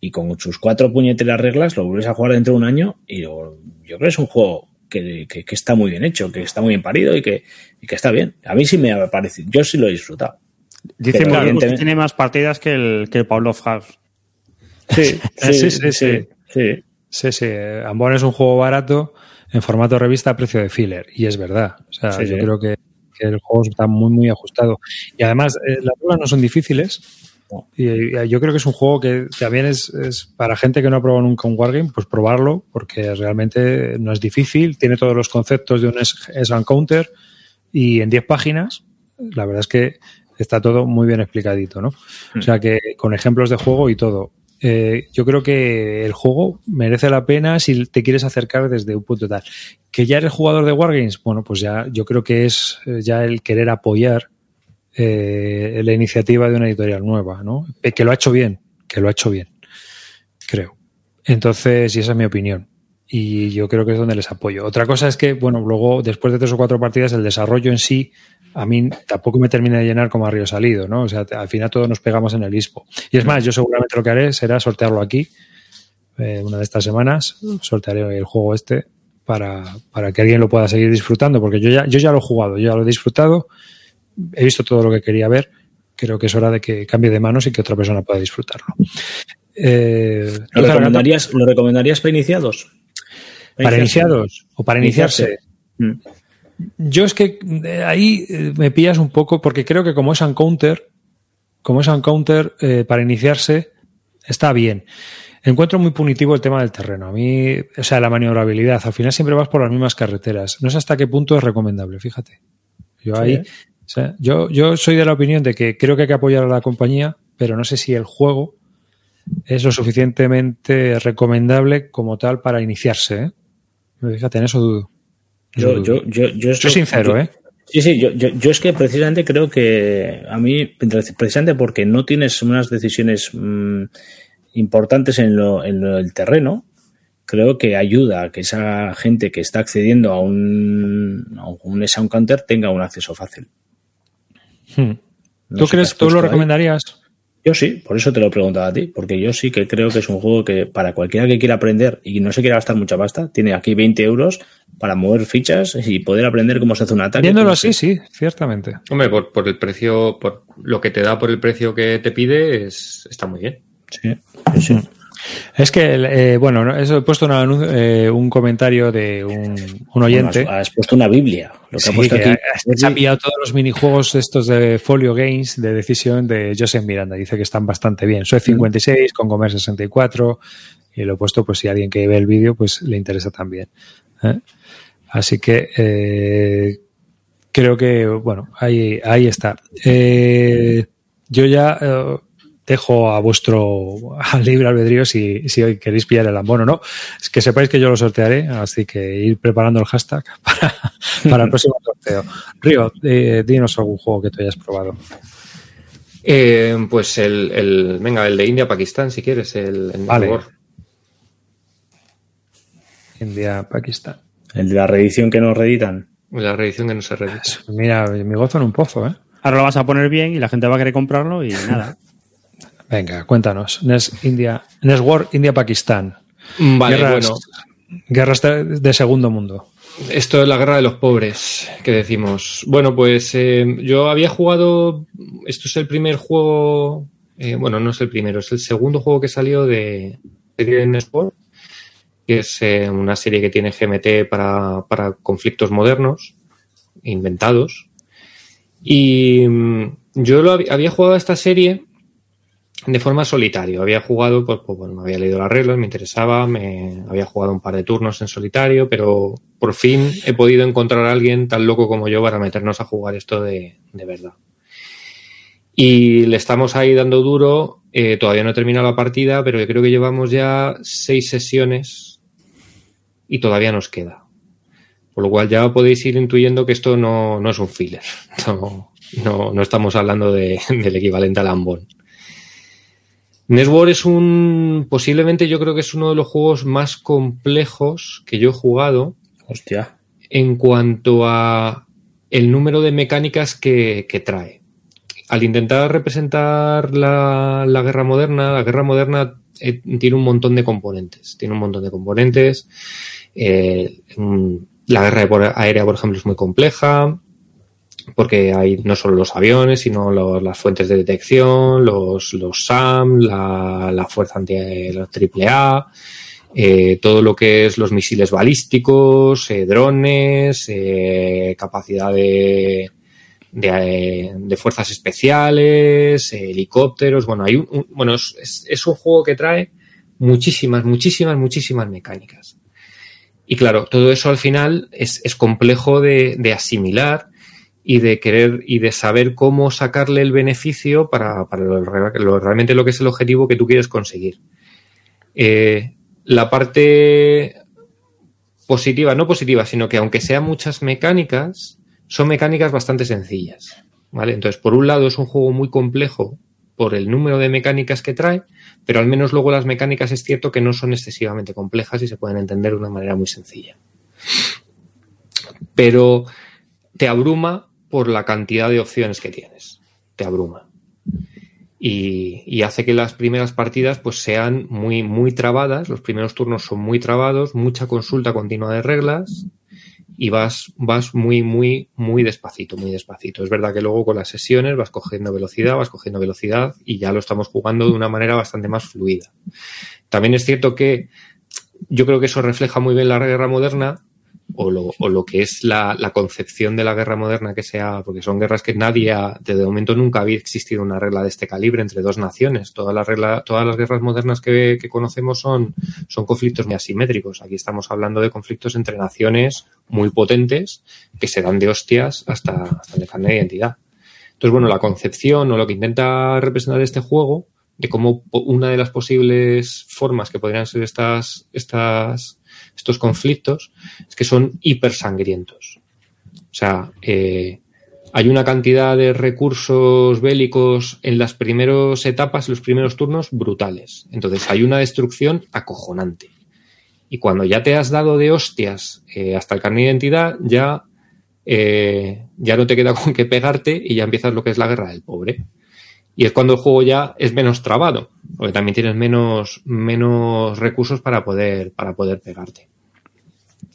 y con sus cuatro puñeteras reglas lo vuelves a jugar dentro de un año y yo creo que es un juego que, que- que está muy bien hecho, que está muy bien parido y que, y que está bien. A mí sí me ha parecido, yo sí lo he disfrutado. Dice Pero Marcos que evidentemente- tiene más partidas que el, que el Pablo House. Sí, Sí, sí, sí. sí. Sí, sí. eh, Ambon es un juego barato en formato revista a precio de filler. Y es verdad. O sea, Sí, yo sí. creo que, que el juego está muy, muy ajustado. Y además, eh, las reglas no son difíciles. Y, eh, yo creo que es un juego que también es, es para gente que no ha probado nunca un Wargame, pues probarlo, porque realmente no es difícil. Tiene todos los conceptos de un S Counter y en 10 páginas, la verdad es que está todo muy bien explicadito, ¿no? O sea que con ejemplos de juego y todo. Eh, yo creo que el juego merece la pena si te quieres acercar desde un punto tal. Que ya eres jugador de Wargames, bueno, pues ya yo creo que es eh, ya el querer apoyar eh, la iniciativa de una editorial nueva, ¿no? Que lo ha hecho bien, que lo ha hecho bien, creo. Entonces, y esa es mi opinión. Y yo creo que es donde les apoyo. Otra cosa es que, bueno, luego, después de tres o cuatro partidas, el desarrollo en sí, a mí tampoco me termina de llenar como a río salido, ¿no? O sea, al final todos nos pegamos en el ISPO. Y es más, yo seguramente lo que haré será sortearlo aquí, eh, una de estas semanas, sortearé el juego este para, para que alguien lo pueda seguir disfrutando, porque yo ya, yo ya lo he jugado, yo ya lo he disfrutado, he visto todo lo que quería ver, creo que es hora de que cambie de manos y que otra persona pueda disfrutarlo. Eh, ¿Lo recomendarías, ¿Lo recomendarías para iniciados? Para iniciados o para iniciarse. Mm. Yo es que eh, ahí eh, me pillas un poco porque creo que como es Uncounter, como es Uncounter, eh, para iniciarse está bien. Encuentro muy punitivo el tema del terreno. A mí, o sea, la maniobrabilidad. Al final siempre vas por las mismas carreteras. No sé hasta qué punto es recomendable, fíjate. Yo ahí, Sí. O sea, yo, yo soy de la opinión de que creo que hay que apoyar a la compañía, pero no sé si el juego es lo suficientemente recomendable como tal para iniciarse. ¿eh? Fíjate, en eso dudo. Eso Yo, dudo. yo, yo, yo Soy sincero, yo- ¿eh? Sí, sí, yo, yo, yo es que precisamente creo que a mí, precisamente porque no tienes unas decisiones mm, importantes en lo, en lo del terreno, creo que ayuda a que esa gente que está accediendo a un, a un sound counter tenga un acceso fácil. Hmm. No ¿Tú crees, tú lo ahí. recomendarías? Yo sí, por eso te lo he preguntado a ti, porque yo sí que creo que es un juego que para cualquiera que quiera aprender y no se quiera gastar mucha pasta, tiene aquí 20 euros para mover fichas y poder aprender cómo se hace un ataque. Viéndolo cómo así, sí, ciertamente. Hombre, por, por el precio, por lo que te da por el precio que te pide, es, está muy bien. Sí, sí, sí. Es que, eh, bueno, no, eso he puesto una eh, un comentario de un, un oyente. Bueno, has, has puesto una Biblia. Lo que Sí, ha puesto que aquí. se ha pillado todos los minijuegos estos de Folio Games de decisión de Joseph Miranda. Dice que están bastante bien. Soy 56 con Comer 64 y lo he puesto pues si alguien que ve el vídeo pues le interesa también. ¿eh? Así que creo que, bueno, ahí, ahí está. Yo ya dejo a vuestro al libre albedrío si, si hoy queréis pillar el ambón o no. Es que sepáis que yo lo sortearé, así que ir preparando el hashtag para, para el próximo sorteo. Río, eh, dinos algún juego que tú hayas probado. Eh, pues el, el, venga, el de India-Pakistán, si quieres, el, el Vale. War. India, Pakistán. El de la reedición que nos reeditan. La reedición que no se reedita. Mira, me gozo en un pozo, ¿eh? Ahora lo vas a poner bien y la gente va a querer comprarlo y nada. Venga, cuéntanos. NES, India, NES War, India, Pakistán. Vale, guerras, bueno, guerras de, segundo mundo. esto es la guerra de los pobres, que decimos. Bueno, pues eh, yo había jugado, esto es el primer juego, eh, bueno, no es el primero, es el segundo juego que salió de serie de NES War, que es eh, una serie que tiene GMT para, para conflictos modernos, inventados. Y mm, yo lo hab- había jugado a esta serie de forma solitaria. Había jugado, pues, pues, bueno, había leído las reglas, me interesaba, me había jugado un par de turnos en solitario, pero por fin he podido encontrar a alguien tan loco como yo para meternos a jugar esto de, de verdad. Y le estamos ahí dando duro. eh, todavía no he terminado la partida, pero yo creo que llevamos ya seis sesiones y todavía nos queda. Por lo cual ya podéis ir intuyendo que esto no, no es un filler. No, no, no estamos hablando de- del equivalente al Ambon. Neswar es un. Posiblemente yo creo que es uno de los juegos más complejos que yo he jugado Hostia. en cuanto a el número de mecánicas que, que trae. Al intentar representar la, la guerra moderna, la guerra moderna eh, tiene un montón de componentes. Tiene un montón de componentes. Eh, la guerra aérea, por ejemplo, es muy compleja porque hay no solo los aviones, sino los- las fuentes de detección, los, los SAM, la, la fuerza anti la AAA, eh, todo lo que es los misiles balísticos, eh, drones, eh, capacidad de, de, eh, fuerzas especiales, eh, helicópteros. Bueno, hay un, bueno es- es un juego que trae muchísimas, muchísimas, muchísimas mecánicas. Y claro, todo eso al final es, es complejo de, de asimilar y de querer y de saber cómo sacarle el beneficio para, para lo, re- lo- realmente lo que es el objetivo que tú quieres conseguir. Eh, la parte positiva, no positiva, sino que aunque sean muchas mecánicas, son mecánicas bastante sencillas. ¿vale? Entonces, por un lado, es un juego muy complejo por el número de mecánicas que trae, pero al menos luego las mecánicas es cierto que no son excesivamente complejas y se pueden entender de una manera muy sencilla. Pero te abruma por la cantidad de opciones que tienes. Te abruma. Y, hace que las primeras partidas pues sean muy, muy trabadas, los primeros turnos son muy trabados, mucha consulta continua de reglas y vas, vas muy, muy, muy despacito, muy despacito. Es verdad que luego con las sesiones vas cogiendo velocidad, vas cogiendo velocidad y ya lo estamos jugando de una manera bastante más fluida. También es cierto que yo creo que eso refleja muy bien la guerra moderna o lo, o lo que es la, la, concepción de la guerra moderna que sea, porque son guerras que nadie, ha, de momento nunca había existido una regla de este calibre entre dos naciones. Todas las, regla, todas las guerras modernas que, que conocemos son, son conflictos muy asimétricos. Aquí estamos hablando de conflictos entre naciones muy potentes que se dan de hostias hasta, hasta el carne de identidad. Entonces, bueno, la concepción o lo que intenta representar este juego de cómo una de las posibles formas que podrían ser estas, estas, estos conflictos es que son hipersangrientos. O sea, eh, hay una cantidad de recursos bélicos en las primeras etapas, los primeros turnos, brutales. Entonces hay una destrucción acojonante. Y cuando ya te has dado de hostias eh, hasta el carnet de identidad, ya eh, ya no te queda con qué pegarte y ya empiezas lo que es la guerra del pobre. Y es cuando el juego ya es menos trabado, porque también tienes menos, menos recursos para poder, para poder pegarte.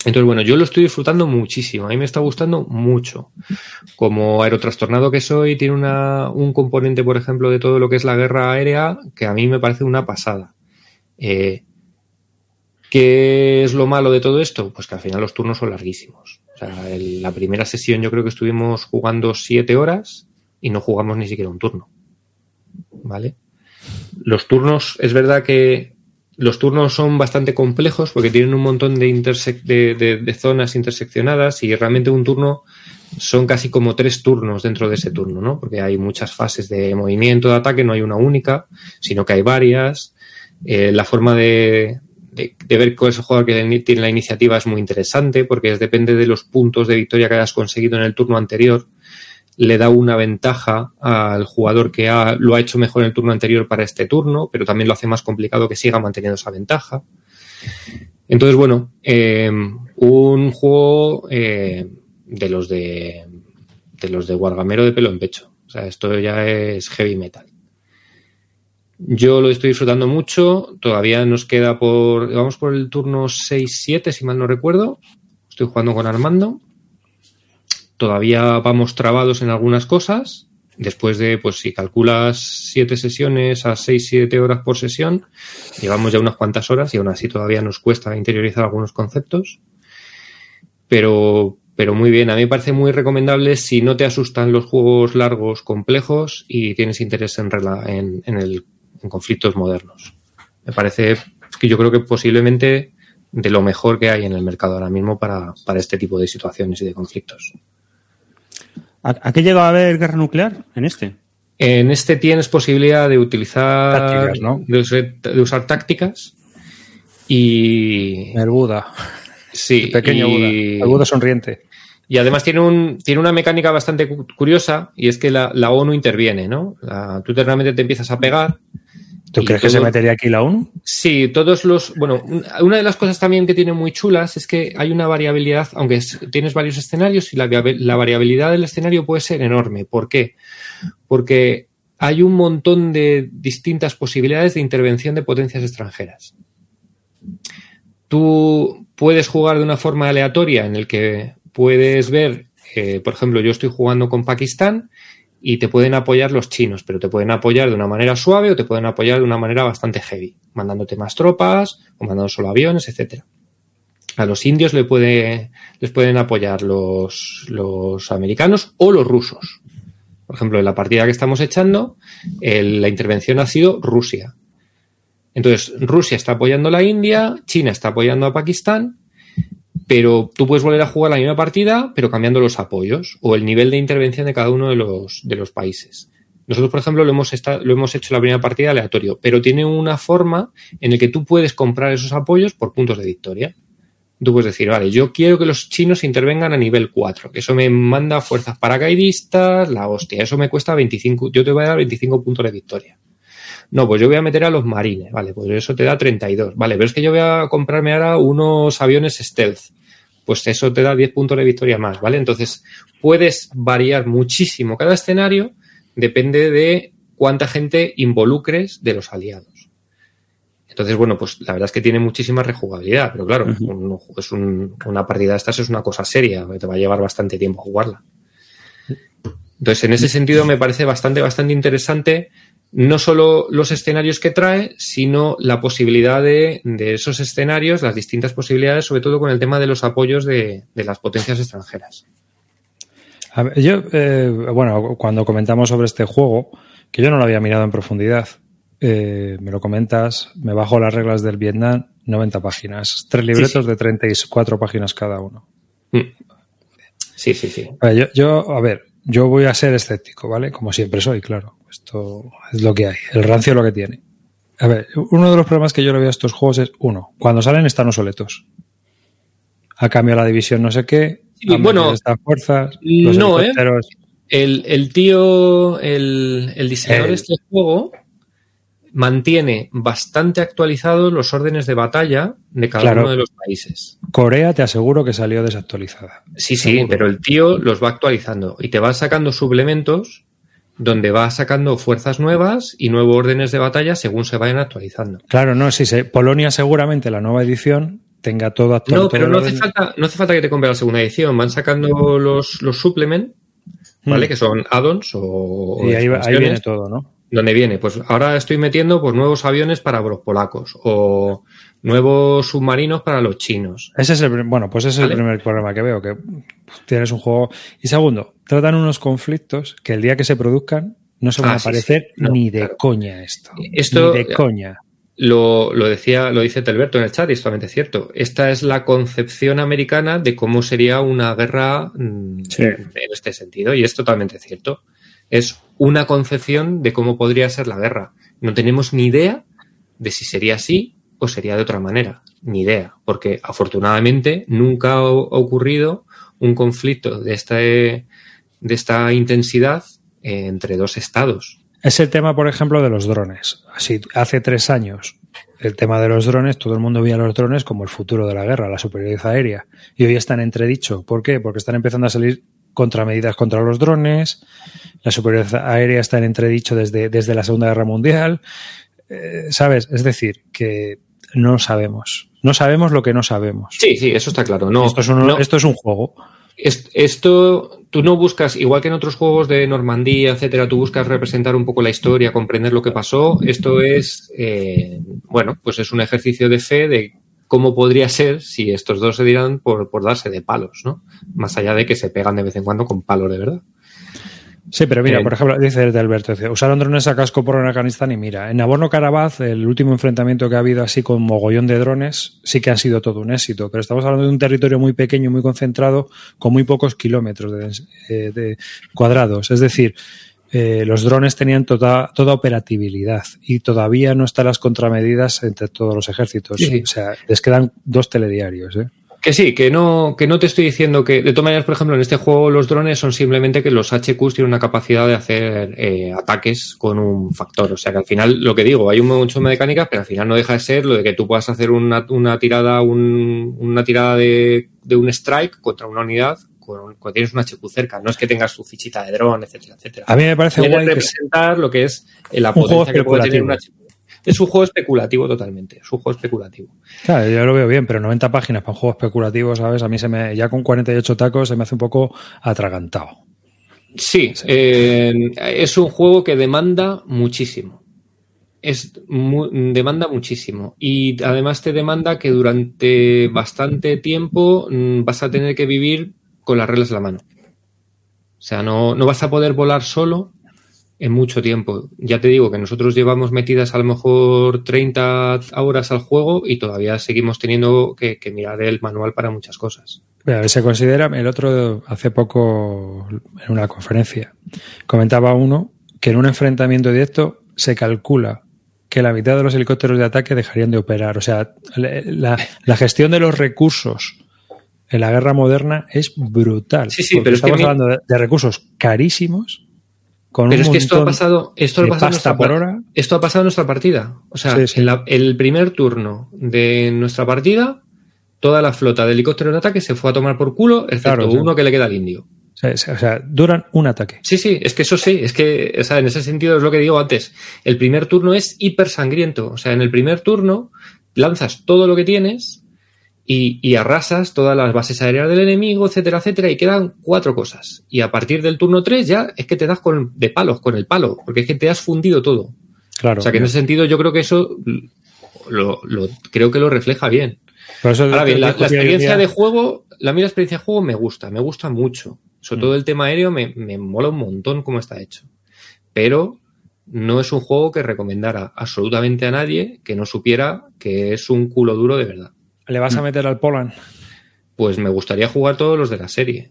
Entonces, bueno, yo lo estoy disfrutando muchísimo. A mí me está gustando mucho. Como aerotrastornado que soy, tiene una, un componente, por ejemplo, de todo lo que es la guerra aérea, que a mí me parece una pasada. Eh, ¿Qué es lo malo de todo esto? Pues que al final los turnos son larguísimos. O sea, en la primera sesión yo creo que estuvimos jugando siete horas y no jugamos ni siquiera un turno. ¿Vale? Los turnos, es verdad que los turnos son bastante complejos porque tienen un montón de, de, zonas interseccionadas y realmente un turno son casi como tres turnos dentro de ese turno, ¿no? Porque hay muchas fases de movimiento, de ataque, no hay una única, sino que hay varias. Eh, la forma de, ver con ese jugador que tiene la iniciativa es muy interesante porque depende de los puntos de victoria que hayas conseguido en el turno anterior le da una ventaja al jugador que lo ha hecho mejor en el turno anterior para este turno, pero también lo hace más complicado que siga manteniendo esa ventaja. Entonces, bueno, eh, un juego eh, de los de, de los de Guargamero de pelo en pecho. O sea, esto ya es heavy metal. Yo lo estoy disfrutando mucho. Todavía nos queda por. Vamos por el turno 6-7, si mal no recuerdo. Estoy jugando con Armando. Todavía vamos trabados en algunas cosas. Después de, pues si calculas siete sesiones a seis, siete horas por sesión, llevamos ya unas cuantas horas y aún así todavía nos cuesta interiorizar algunos conceptos. Pero, pero muy bien, a mí me parece muy recomendable si no te asustan los juegos largos, complejos y tienes interés en, en, en, el, en conflictos modernos. Me parece que yo creo que posiblemente de lo mejor que hay en el mercado ahora mismo para, para este tipo de situaciones y de conflictos. ¿A, qué llega a haber guerra nuclear en este? En este tienes posibilidad de utilizar, de, usar, tácticas y... El Buda. Sí. El pequeño Buda. El Buda sonriente. Y además tiene, un, tiene una mecánica bastante curiosa y es que la, ONU interviene, ¿no? tú realmente te empiezas a pegar ¿Tú crees que se metería aquí la ONU? Sí, todos los. Bueno, una de las cosas también que tiene muy chulas es que hay una variabilidad, aunque tienes varios escenarios, y la, la, variabilidad del escenario puede ser enorme. ¿Por qué? Porque hay un montón de distintas posibilidades de intervención de potencias extranjeras. Tú puedes jugar de una forma aleatoria en el que puedes ver, eh, por ejemplo, yo estoy jugando con Pakistán y te pueden apoyar los chinos, pero te pueden apoyar de una manera suave o te pueden apoyar de una manera bastante heavy, mandándote más tropas o mandando solo aviones, etcétera. A los indios le puede, les pueden apoyar los, los americanos o los rusos. Por ejemplo, en la partida que estamos echando, la intervención ha sido Rusia. Entonces, Rusia está apoyando a la India, China está apoyando a Pakistán pero tú puedes volver a jugar la misma partida, pero cambiando los apoyos o el nivel de intervención de cada uno de los, de los países. Nosotros, por ejemplo, lo hemos, lo hemos hecho la primera partida aleatorio, pero tiene una forma en la que tú puedes comprar esos apoyos por puntos de victoria. Tú puedes decir, vale, yo quiero que los chinos intervengan a nivel 4, que eso me manda fuerzas paracaidistas, la hostia, eso me cuesta 25, yo te voy a dar 25 puntos de victoria. No, pues yo voy a meter a los marines, vale, pues eso te da 32. Vale, pero es que yo voy a comprarme ahora unos aviones stealth pues eso te da 10 puntos de victoria más, ¿vale? Entonces, puedes variar muchísimo cada escenario, depende de cuánta gente involucres de los aliados. Entonces, bueno, pues la verdad es que tiene muchísima rejugabilidad, pero claro, es una partida de estas es una cosa seria, te va a llevar bastante tiempo jugarla. Entonces, en ese sentido me parece bastante, bastante interesante no solo los escenarios que trae, sino la posibilidad de, esos escenarios, las distintas posibilidades, sobre todo con el tema de los apoyos de, las potencias extranjeras. yo, eh, bueno, cuando comentamos sobre este juego, que yo no lo había mirado en profundidad, eh, me lo comentas, me bajo las reglas del Vietnam, 90 páginas, tres libretos de 34 páginas cada uno. Mm. Sí, sí, sí. yo, yo, a ver, yo voy a ser escéptico, ¿vale? Como siempre soy, claro. Esto es lo que hay. El rancio es lo que tiene. A ver, uno de los problemas que yo le veo a estos juegos es, uno, cuando salen están obsoletos. Ha cambiado la división no sé qué. Y bueno, estas fuerzas. no, ¿eh? El, tío, el, diseñador de este juego, mantiene bastante actualizados los órdenes de batalla de cada Claro. uno de los países. Corea te aseguro que salió desactualizada. Sí, sí, pero el tío los va actualizando y te va sacando suplementos donde va sacando fuerzas nuevas y nuevos órdenes de batalla según se vayan actualizando. Claro, no, sí, sí. Polonia seguramente la nueva edición tenga todo actualizado. No, pero no hace, falta, no hace falta que te compre la segunda edición. Van sacando los, los supplement, ¿vale? Que son add-ons o. Y ahí, ahí viene todo, ¿no? donde viene, pues ahora estoy metiendo pues nuevos aviones para los polacos o nuevos submarinos para los chinos. Ese es el, bueno, pues ese es el primer problema que veo, que tienes un juego. Y segundo, tratan unos conflictos que el día que se produzcan no se van Ah, a aparecer sí. No, ni de claro. coña esto. Esto- ni de coña. Lo, lo decía, lo dice Telberto en el chat y es totalmente cierto. Esta es la concepción americana de cómo sería una guerra mm, en este sentido, y es totalmente cierto. Es una concepción de cómo podría ser la guerra. No tenemos ni idea de si sería así o sería de otra manera. Ni idea. Porque afortunadamente nunca ha ocurrido un conflicto de esta, de esta intensidad eh, entre dos estados. Es el tema, por ejemplo, de los drones. Así, hace tres años, el tema de los drones, todo el mundo veía los drones como el futuro de la guerra, la superioridad aérea. Y hoy están en entredicho. ¿Por qué? Porque están empezando a salir contramedidas contra los drones. La superioridad aérea está en entredicho desde, desde la Segunda Guerra Mundial. Eh, ¿Sabes? Es decir, que no sabemos. No sabemos lo que no sabemos. Sí, sí, eso está claro. No, esto, es un, no. esto es un juego. Es- Esto, tú no buscas, igual que en otros juegos de Normandía, etcétera, tú buscas representar un poco la historia, comprender lo que pasó. Esto es, eh, bueno, pues es un ejercicio de fe de cómo podría ser si estos dos se dieran por, por darse de palos, ¿no? Más allá de que se pegan de vez en cuando con palos de verdad. Sí, pero mira, Eh, por ejemplo, dice el de Alberto, dice, usaron drones a casco por en Afganistán y mira, en Nagorno-Karabaj, el último enfrentamiento que ha habido así con mogollón de drones, sí que han sido todo un éxito, pero estamos hablando de un territorio muy pequeño, muy concentrado, con muy pocos kilómetros de, eh, de cuadrados. Es decir, eh, los drones tenían toda, toda operatividad y todavía no están las contramedidas entre todos los ejércitos. Sí. O sea, les quedan dos telediarios. ¿eh? Que sí, que no, que no te estoy diciendo que, de todas maneras, por ejemplo, en este juego los drones son simplemente que los HQs tienen una capacidad de hacer eh, ataques con un factor. O sea que al final, lo que digo, hay un montón de mecánicas, pero al final no deja de ser lo de que tú puedas hacer una, una tirada, un- una tirada de, de un strike contra una unidad con- cuando tienes un HQ cerca. No es que tengas tu fichita de dron, etcétera, etcétera. A mí me parece Puede guay que representar lo que es eh, la Un potencia que puede tener un. HQ. Es un juego especulativo totalmente, es un juego especulativo. Claro, yo lo veo bien, pero 90 páginas para un juego especulativo, ¿sabes? A mí se me, ya con 48 tacos se me hace un poco atragantado. Sí, eh, es un juego que demanda muchísimo. Es mu- demanda muchísimo. Y además te demanda que durante bastante tiempo mm, vas a tener que vivir con las reglas en la mano. O sea, no, no vas a poder volar solo en mucho tiempo. Ya te digo que nosotros llevamos metidas a lo mejor 30 horas al juego y todavía seguimos teniendo que, que mirar el manual para muchas cosas. Mira, se considera, el otro hace poco en una conferencia comentaba uno que en un enfrentamiento directo se calcula que la mitad de los helicópteros de ataque dejarían de operar. O sea, la, la gestión de los recursos en la guerra moderna es brutal. Sí, sí, pero es que estamos mi- hablando de recursos carísimos. Con Pero es que esto ha pasado, esto ha pasado en nuestra por par- hora. Esto ha pasado en nuestra partida. O sea, Sí, sí. en la- el primer turno de nuestra partida, toda la flota de helicópteros de ataque se fue a tomar por culo, excepto Claro, sí. uno que le queda al indio. O sea, o sea, duran un ataque. Sí, sí, es que eso sí, es que, o sea, en ese sentido es lo que digo antes. El primer turno es hiper sangriento. O sea, en el primer turno lanzas todo lo que tienes y, y arrasas todas las bases aéreas del enemigo, etcétera, etcétera, y quedan cuatro cosas. Y a partir del turno 3 ya es que te das con, de palos, con el palo, porque es que te has fundido todo. Claro. O sea que en ese sentido yo creo que eso lo, lo- creo que lo refleja bien. Por eso Ahora bien, la, la experiencia de juego, la mía experiencia de juego me gusta, me gusta mucho. Sobre Mm. todo el tema aéreo me, me mola un montón cómo está hecho. Pero no es un juego que recomendara absolutamente a nadie que no supiera que es un culo duro de verdad. ¿Le vas a meter al Poland? Pues me gustaría jugar todos los de la serie.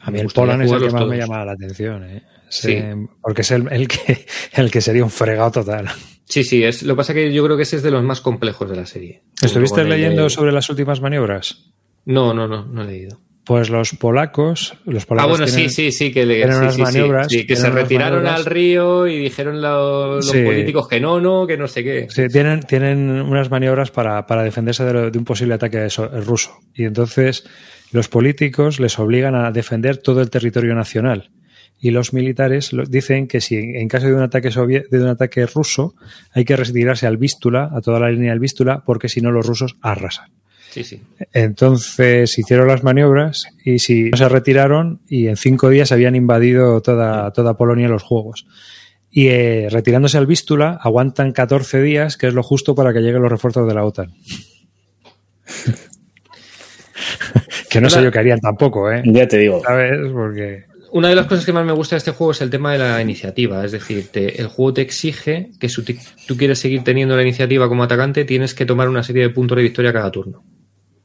A mí el Poland es el que más me llama la atención, ¿eh? Sí. Porque es el, el que, el que sería un fregado total. Sí, sí, es, lo que pasa que yo creo que ese es de los más complejos de la serie. ¿Estuviste el leyendo sobre las últimas maniobras? No, no, no, no he leído. Pues los polacos, los polacos Ah, bueno, tienen- sí, sí, sí, que, le- sí, unas sí, maniobras, sí, que se retiraron maniobras. al río y dijeron lo- los políticos que no, no, que no sé qué. Sí, tienen, tienen unas maniobras para, para defenderse de, lo- de un posible ataque eso- ruso. Y entonces los políticos les obligan a defender todo el territorio nacional. Y los militares lo- dicen que si en, caso de un ataque de un ataque ruso hay que retirarse al Vístula, a toda la línea del Vístula, porque si no los rusos arrasan. Sí, sí. Entonces hicieron las maniobras y si no se retiraron y en cinco días habían invadido toda, toda Polonia los juegos. Y eh, retirándose al Vístula aguantan 14 días, que es lo justo para que lleguen los refuerzos de la OTAN. que no sé yo qué harían tampoco, ¿eh? Ya te digo. ¿Sabes? Porque... Una de las cosas que más me gusta de este juego es el tema de la iniciativa. Es decir, te- el juego te exige que si tú quieres seguir teniendo la iniciativa como atacante, tienes que tomar una serie de puntos de victoria cada turno.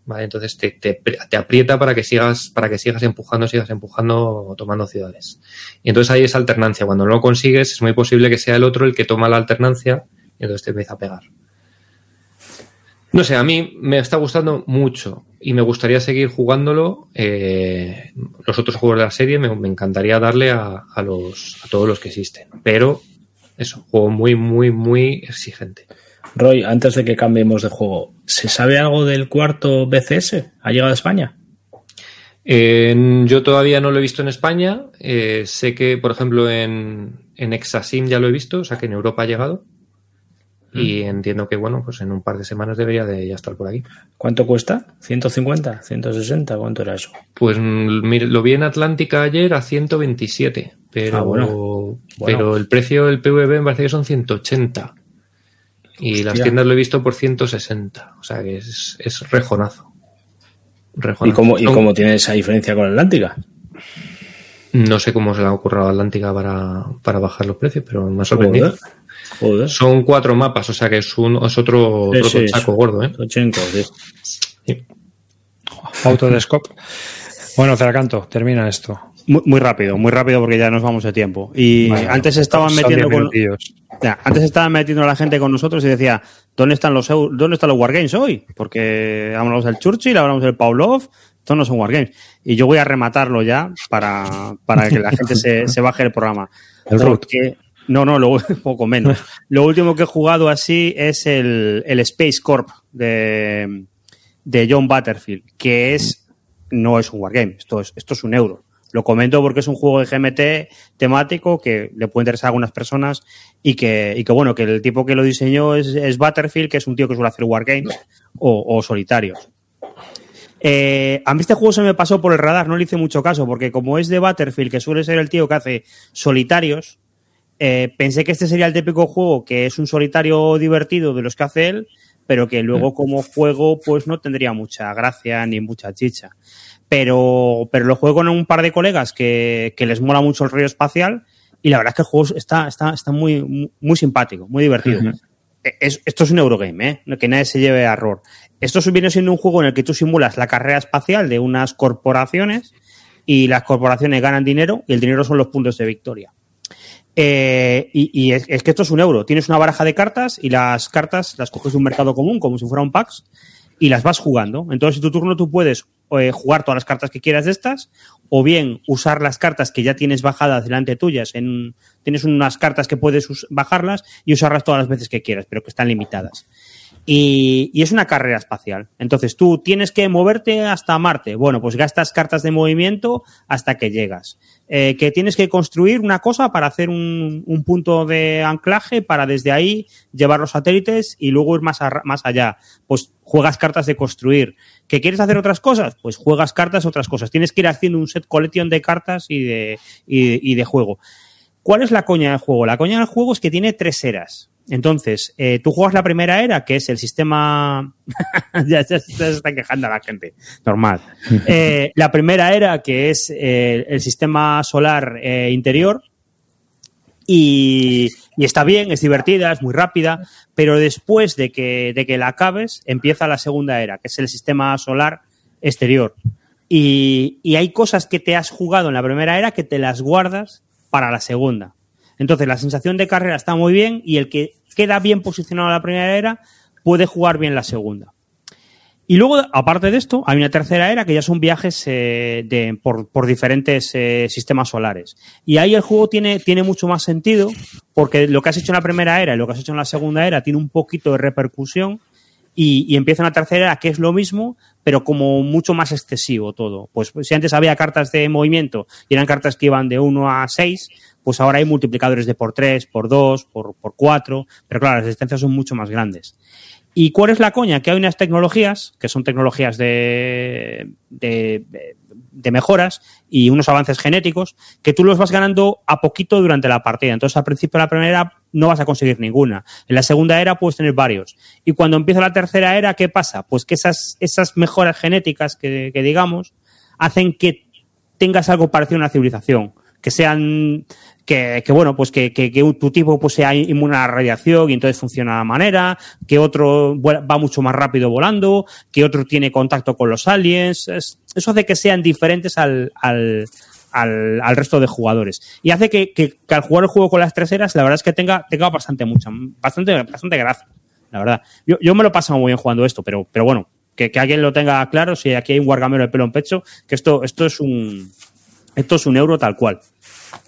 ¿Vale? Entonces te, te, aprieta para que sigas, para que sigas empujando, sigas empujando, tomando ciudades. Y entonces hay esa alternancia. Cuando no lo consigues, es muy posible que sea el otro el que toma la alternancia y entonces te empieza a pegar. No sé, a mí me está gustando mucho y me gustaría seguir jugándolo. eh, los otros juegos de la serie me, me encantaría darle a, a los, a todos los que existen. Pero eso, juego muy, muy, muy exigente. Roy, antes de que cambiemos de juego, ¿se sabe algo del cuarto BCS? ¿Ha llegado a España? Eh, yo todavía no lo he visto en España. eh, sé que, por ejemplo, en, en Exasim ya lo he visto, o sea que en Europa ha llegado. Y entiendo que, bueno, pues en un par de semanas debería de ya estar por aquí. ¿Cuánto cuesta? ¿150? ¿160? ¿Cuánto era eso? Pues mm, mire, lo vi en Atlántica ayer a 127, pero, Ah, bueno. pero el precio del PVB me parece que son 180. Y las tiendas lo he visto por 160. O sea que es, es rejonazo. ¿Y cómo, ¿Y cómo tiene esa diferencia con Atlántica? No sé cómo se le ha ocurrido a Atlántica para, para bajar los precios, pero me ha sorprendido. Joder. Joder. Son cuatro mapas, o sea que es, un, es otro, Sí, otro sí, chaco gordo, ¿eh? Tochenko, sí. Sí. Autodescop. Bueno, Ceracanto, termina esto. Muy, muy rápido, muy rápido porque ya nos vamos de tiempo. Y antes estaban metiendo 10 con. Ya, antes estaban metiendo a la gente con nosotros y decía, ¿dónde están los dónde están los Wargames hoy? Porque hablamos del Churchill, hablamos del Pavlov, estos no son Wargames. Y yo voy a rematarlo ya para, para que la gente se, se baje el programa. El. Porque- no, no, lo, poco menos. Lo último que he jugado así es el, el Space Corp de, de John Butterfield, que es no es un wargame, esto es, esto es un euro. Lo comento porque es un juego de GMT temático que le puede interesar a algunas personas y que, y que bueno, que el tipo que lo diseñó es, es Butterfield, que es un tío que suele hacer wargames o, o solitarios. Eh, a mí este juego se me pasó por el radar, no le hice mucho caso, porque como es de Butterfield, que suele ser el tío que hace solitarios, eh, pensé que este sería el típico juego que es un solitario divertido de los que hace él, pero que luego como juego pues no tendría mucha gracia ni mucha chicha. Pero, pero lo juego con un par de colegas que, que les mola mucho el rollo espacial y la verdad es que el juego está, está, está muy, muy simpático, muy divertido. Es- esto es un Eurogame, ¿eh? que nadie se lleve a error. Esto viene siendo un juego en el que tú simulas la carrera espacial de unas corporaciones y las corporaciones ganan dinero y el dinero son los puntos de victoria. Eh, y y es, es que esto es un euro. Tienes una baraja de cartas y las cartas las coges de un mercado común, como si fuera un PAX, y las vas jugando. Entonces, en tu turno tú puedes eh, jugar todas las cartas que quieras de estas, o bien usar las cartas que ya tienes bajadas delante tuyas. En, tienes unas cartas que puedes bajarlas y usarlas todas las veces que quieras, pero que están limitadas. Y, y es una carrera espacial. Entonces tú tienes que moverte hasta Marte. Bueno, pues gastas cartas de movimiento hasta que llegas. Eh, que tienes que construir una cosa para hacer un, un punto de anclaje para desde ahí llevar los satélites y luego ir más, más allá. Pues juegas cartas de construir. ¿Que quieres hacer otras cosas? Pues juegas cartas otras cosas. Tienes que ir haciendo un set collection de cartas y de, y de juego. ¿Cuál es la coña del juego? La coña del juego es que tiene tres eras. Entonces, eh, tú juegas la primera era, que es el sistema. ya, se está quejando la gente. Normal. Eh, la primera era, que es eh, el sistema solar interior. Y, y está bien, es divertida, es muy rápida, pero después de que, de que la acabes, empieza la segunda era, que es el sistema solar exterior. Y, y hay cosas que te has jugado en la primera era que te las guardas para la segunda. Entonces, la sensación de carrera está muy bien y el que queda bien posicionado en la primera era puede jugar bien la segunda. Y luego, aparte de esto, hay una tercera era que ya son viajes eh, de, por, diferentes eh, sistemas solares. Y ahí el juego tiene, tiene mucho más sentido porque lo que has hecho en la primera era y lo que has hecho en la segunda era tiene un poquito de repercusión y, y empieza una tercera era que es lo mismo, pero como mucho más excesivo todo. Pues si antes había cartas de movimiento y eran cartas que iban de 1 a 6, pues ahora hay multiplicadores de por 3, por 2, por, por 4, pero claro, las distancias son mucho más grandes. ¿Y cuál es la coña? Que hay unas tecnologías, que son tecnologías de, de, de, mejoras y unos avances genéticos, que tú los vas ganando a poquito durante la partida. Entonces, al principio de la primera era no vas a conseguir ninguna. En la segunda era puedes tener varios. Y cuando empieza la tercera era, ¿qué pasa? Pues que esas, esas mejoras genéticas que, que digamos hacen que tengas algo parecido a una civilización. Que sean que, bueno, pues que, que, tu tipo pues sea inmune a la radiación y entonces funciona de la manera, que otro va mucho más rápido volando, que otro tiene contacto con los aliens. Es, eso hace que sean diferentes al, al, al, resto de jugadores. Y hace que, al jugar el juego con las tres eras, la verdad es que tenga, tenga bastante mucha, bastante, bastante gracia. La verdad. Yo, yo me lo paso muy bien jugando esto, pero, pero bueno, que, que alguien lo tenga claro, si aquí hay un guargamero de pelo en pecho, que esto, esto es un esto es un euro tal cual.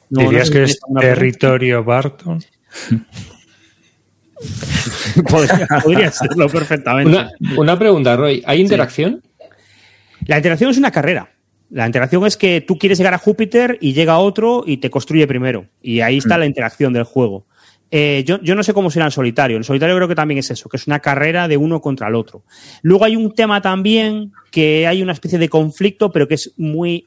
No, ¿Dirías no que es territorio Barton? podría, podría, serlo perfectamente. Una, una, pregunta, Roy. ¿Hay interacción? Sí. La interacción es una carrera. La interacción es que tú quieres llegar a Júpiter y llega otro y te construye primero. Y ahí está mm. la interacción del juego. Eh, yo, yo, no sé cómo será en solitario. En solitario creo que también es eso, que es una carrera de uno contra el otro. Luego hay un tema también que hay una especie de conflicto, pero que es muy,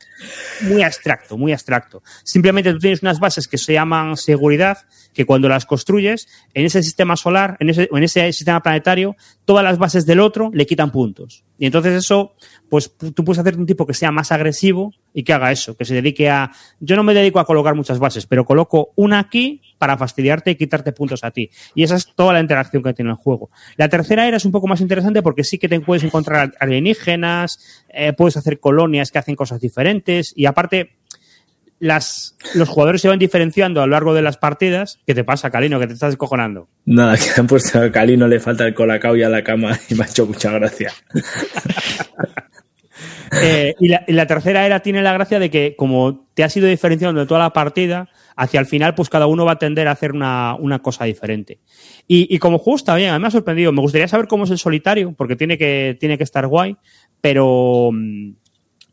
muy abstracto, muy abstracto. Simplemente tú tienes unas bases que se llaman seguridad, que cuando las construyes, en ese sistema solar, en ese, en ese sistema planetario, todas las bases del otro le quitan puntos. Y entonces eso, pues tú puedes hacer un tipo que sea más agresivo y que haga eso, que se dedique a... Yo no me dedico a colocar muchas bases, pero coloco una aquí para fastidiarte y quitarte puntos a ti. Y esa es toda la interacción que tiene el juego. La tercera era es un poco más interesante porque sí que te puedes encontrar alienígenas, eh, puedes hacer colonias que hacen cosas diferentes y aparte las, los jugadores se van diferenciando a lo largo de las partidas. ¿Qué te pasa, Calino? Que te estás descojonando. Nada, que han puesto a Calino, le falta el colacao y a la cama y me ha hecho mucha gracia. eh, y, la, y, la, tercera era tiene la gracia de que, como te has ido diferenciando de toda la partida, hacia el final, pues cada uno va a tender a hacer una, una cosa diferente. Y, y, como juego está bien, a mí me ha sorprendido. Me gustaría saber cómo es el solitario, porque tiene que, tiene que estar guay, pero.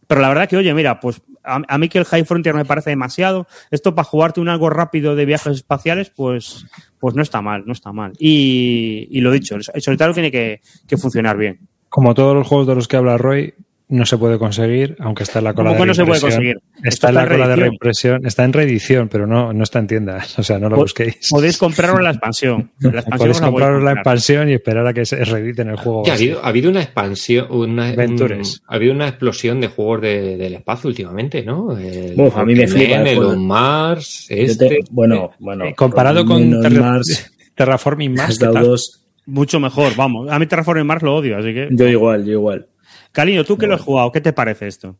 Pero la verdad que, oye, mira, pues a, mí que el High Frontier me parece demasiado. Esto para jugarte un algo rápido de viajes espaciales, pues, pues no está mal, no está mal. Y, y lo dicho, el solitario tiene que, funcionar bien. Como todos los juegos de los que habla Roy, no se puede conseguir, aunque está en la cola ¿Cómo de no se puede conseguir? Está, está en la cola de reimpresión, está en reedición, pero no, no está en tiendas, o sea, no lo busquéis. Podéis comprarlo en la expansión. La expansión podéis comprarlo en la expansión y esperar a que se reediten el juego. Ha habido, ha habido una expansión, una, un, ha habido una explosión de juegos de, del espacio últimamente, ¿no? El, Uf, a mí me flipa. El On Mars, este. Te, bueno, bueno. Eh, comparado con Terra, Mars, Terraforming Mars, mucho mejor, vamos. A mí Terraforming Mars lo odio, así que. Yo igual, yo igual. Cariño, tú que lo has jugado, ¿qué te parece esto?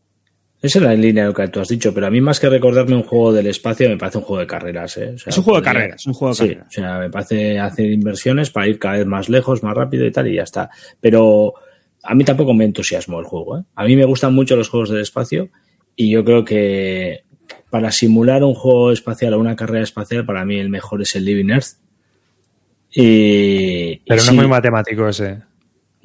Eso era en línea lo que tú has dicho, pero a mí más que recordarme un juego del espacio, me parece un juego de carreras. ¿eh? O sea, es un juego de carreras, es un juego de sí, carreras. O sea, me parece hacer inversiones para ir cada vez más lejos, más rápido y tal, y ya está. Pero a mí tampoco me entusiasmó el juego. ¿eh? A mí me gustan mucho los juegos del espacio y yo creo que para simular un juego espacial o una carrera espacial, para mí el mejor es el Living Earth. Y, pero y no sí, muy matemático ese.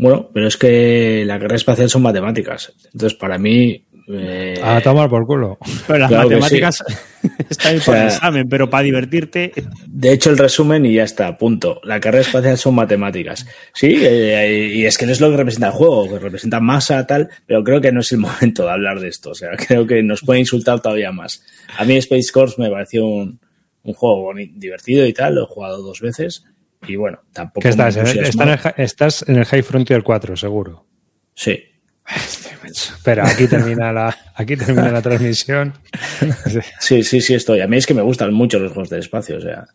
Bueno, pero es que la carrera espacial son matemáticas. Entonces, para mí. Eh... A tomar por culo. Pero las claro matemáticas sí. están o sea, el examen, pero para divertirte. De hecho, el resumen y ya está, punto. La carrera espacial son matemáticas. Sí, eh, y es que no es lo que representa el juego, que representa masa, tal, pero creo que no es el momento de hablar de esto. O sea, creo que nos puede insultar todavía más. A mí, Space Course me pareció un, un juego bonito, divertido y tal, lo he jugado dos veces y bueno, tampoco. ¿Qué estás? ¿Está en el, estás en el High Frontier 4, seguro. Sí. Espera, aquí termina la, aquí termina la transmisión. Sí, sí, sí, estoy. A mí es que me gustan mucho los juegos del espacio, o sea.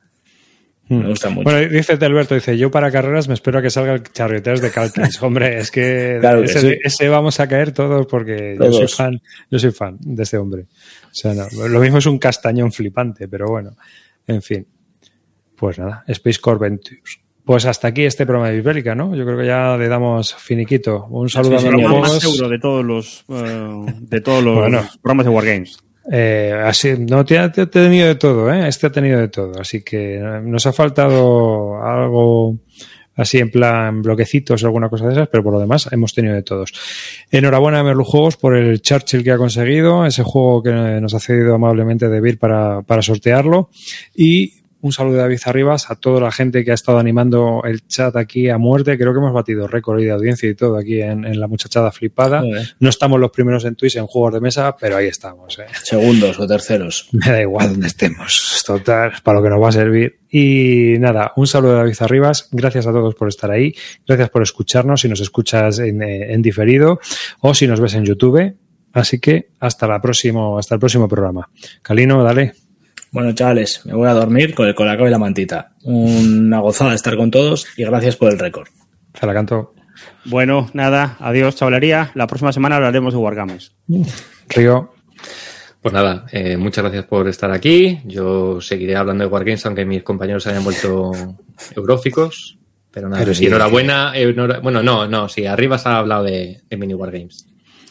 Me gustan mucho. Bueno, dice Alberto, dice, yo para carreras me espero a que salga el charreteros de Calkins. hombre, es que, claro que ese, sí. ese, vamos a caer todos porque todos. yo soy fan, yo soy fan de este hombre. O sea, no, lo mismo es un castañón flipante, pero bueno, en fin. Pues nada, Space Core Ventures. Pues hasta aquí este programa de Bibélica, ¿no? Yo creo que ya le damos finiquito. Un saludo Sí, a los más seguro de todos los, eh, de todos los Bueno. programas de Wargames. Eh, así, no te ha, te ha tenido de todo, ¿eh? Este ha tenido de todo. Así que nos ha faltado algo así en plan bloquecitos o alguna cosa de esas, pero por lo demás hemos tenido de todos. Enhorabuena a Merlu Juegos por el Churchill que ha conseguido, ese juego que nos ha cedido amablemente Debir para, para sortearlo. Y un saludo de David Arribas a toda la gente que ha estado animando el chat aquí a muerte. Creo que hemos batido récord de audiencia y todo aquí en, en la muchachada flipada. No estamos los primeros en Twitch en juegos de mesa, pero ahí estamos. ¿eh? Segundos o terceros. Me da igual donde estemos. Total, para lo que nos va a servir. Y nada, un saludo de David Arribas. Gracias a todos por estar ahí. Gracias por escucharnos. Si nos escuchas en, eh, en diferido o si nos ves en YouTube. Así que hasta la próximo, hasta el próximo programa. Calino, dale. Bueno, chavales, me voy a dormir con el colacao y la mantita. Una gozada estar con todos y gracias por el récord. Se la canto. Bueno, nada, adiós, chavalería. La próxima semana hablaremos de Wargames. Río. Pues nada, eh, muchas gracias por estar aquí. Yo seguiré hablando de Wargames, aunque mis compañeros se hayan vuelto euróficos. Pero nada, Pero y sí. enhorabuena, enhora- Bueno, no, no, sí, arriba se ha hablado de, de Mini Wargames.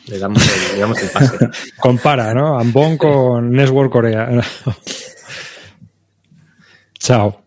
Le damos el, le damos el pase. Compara, ¿no? Ambon con Network Corea. Tchau.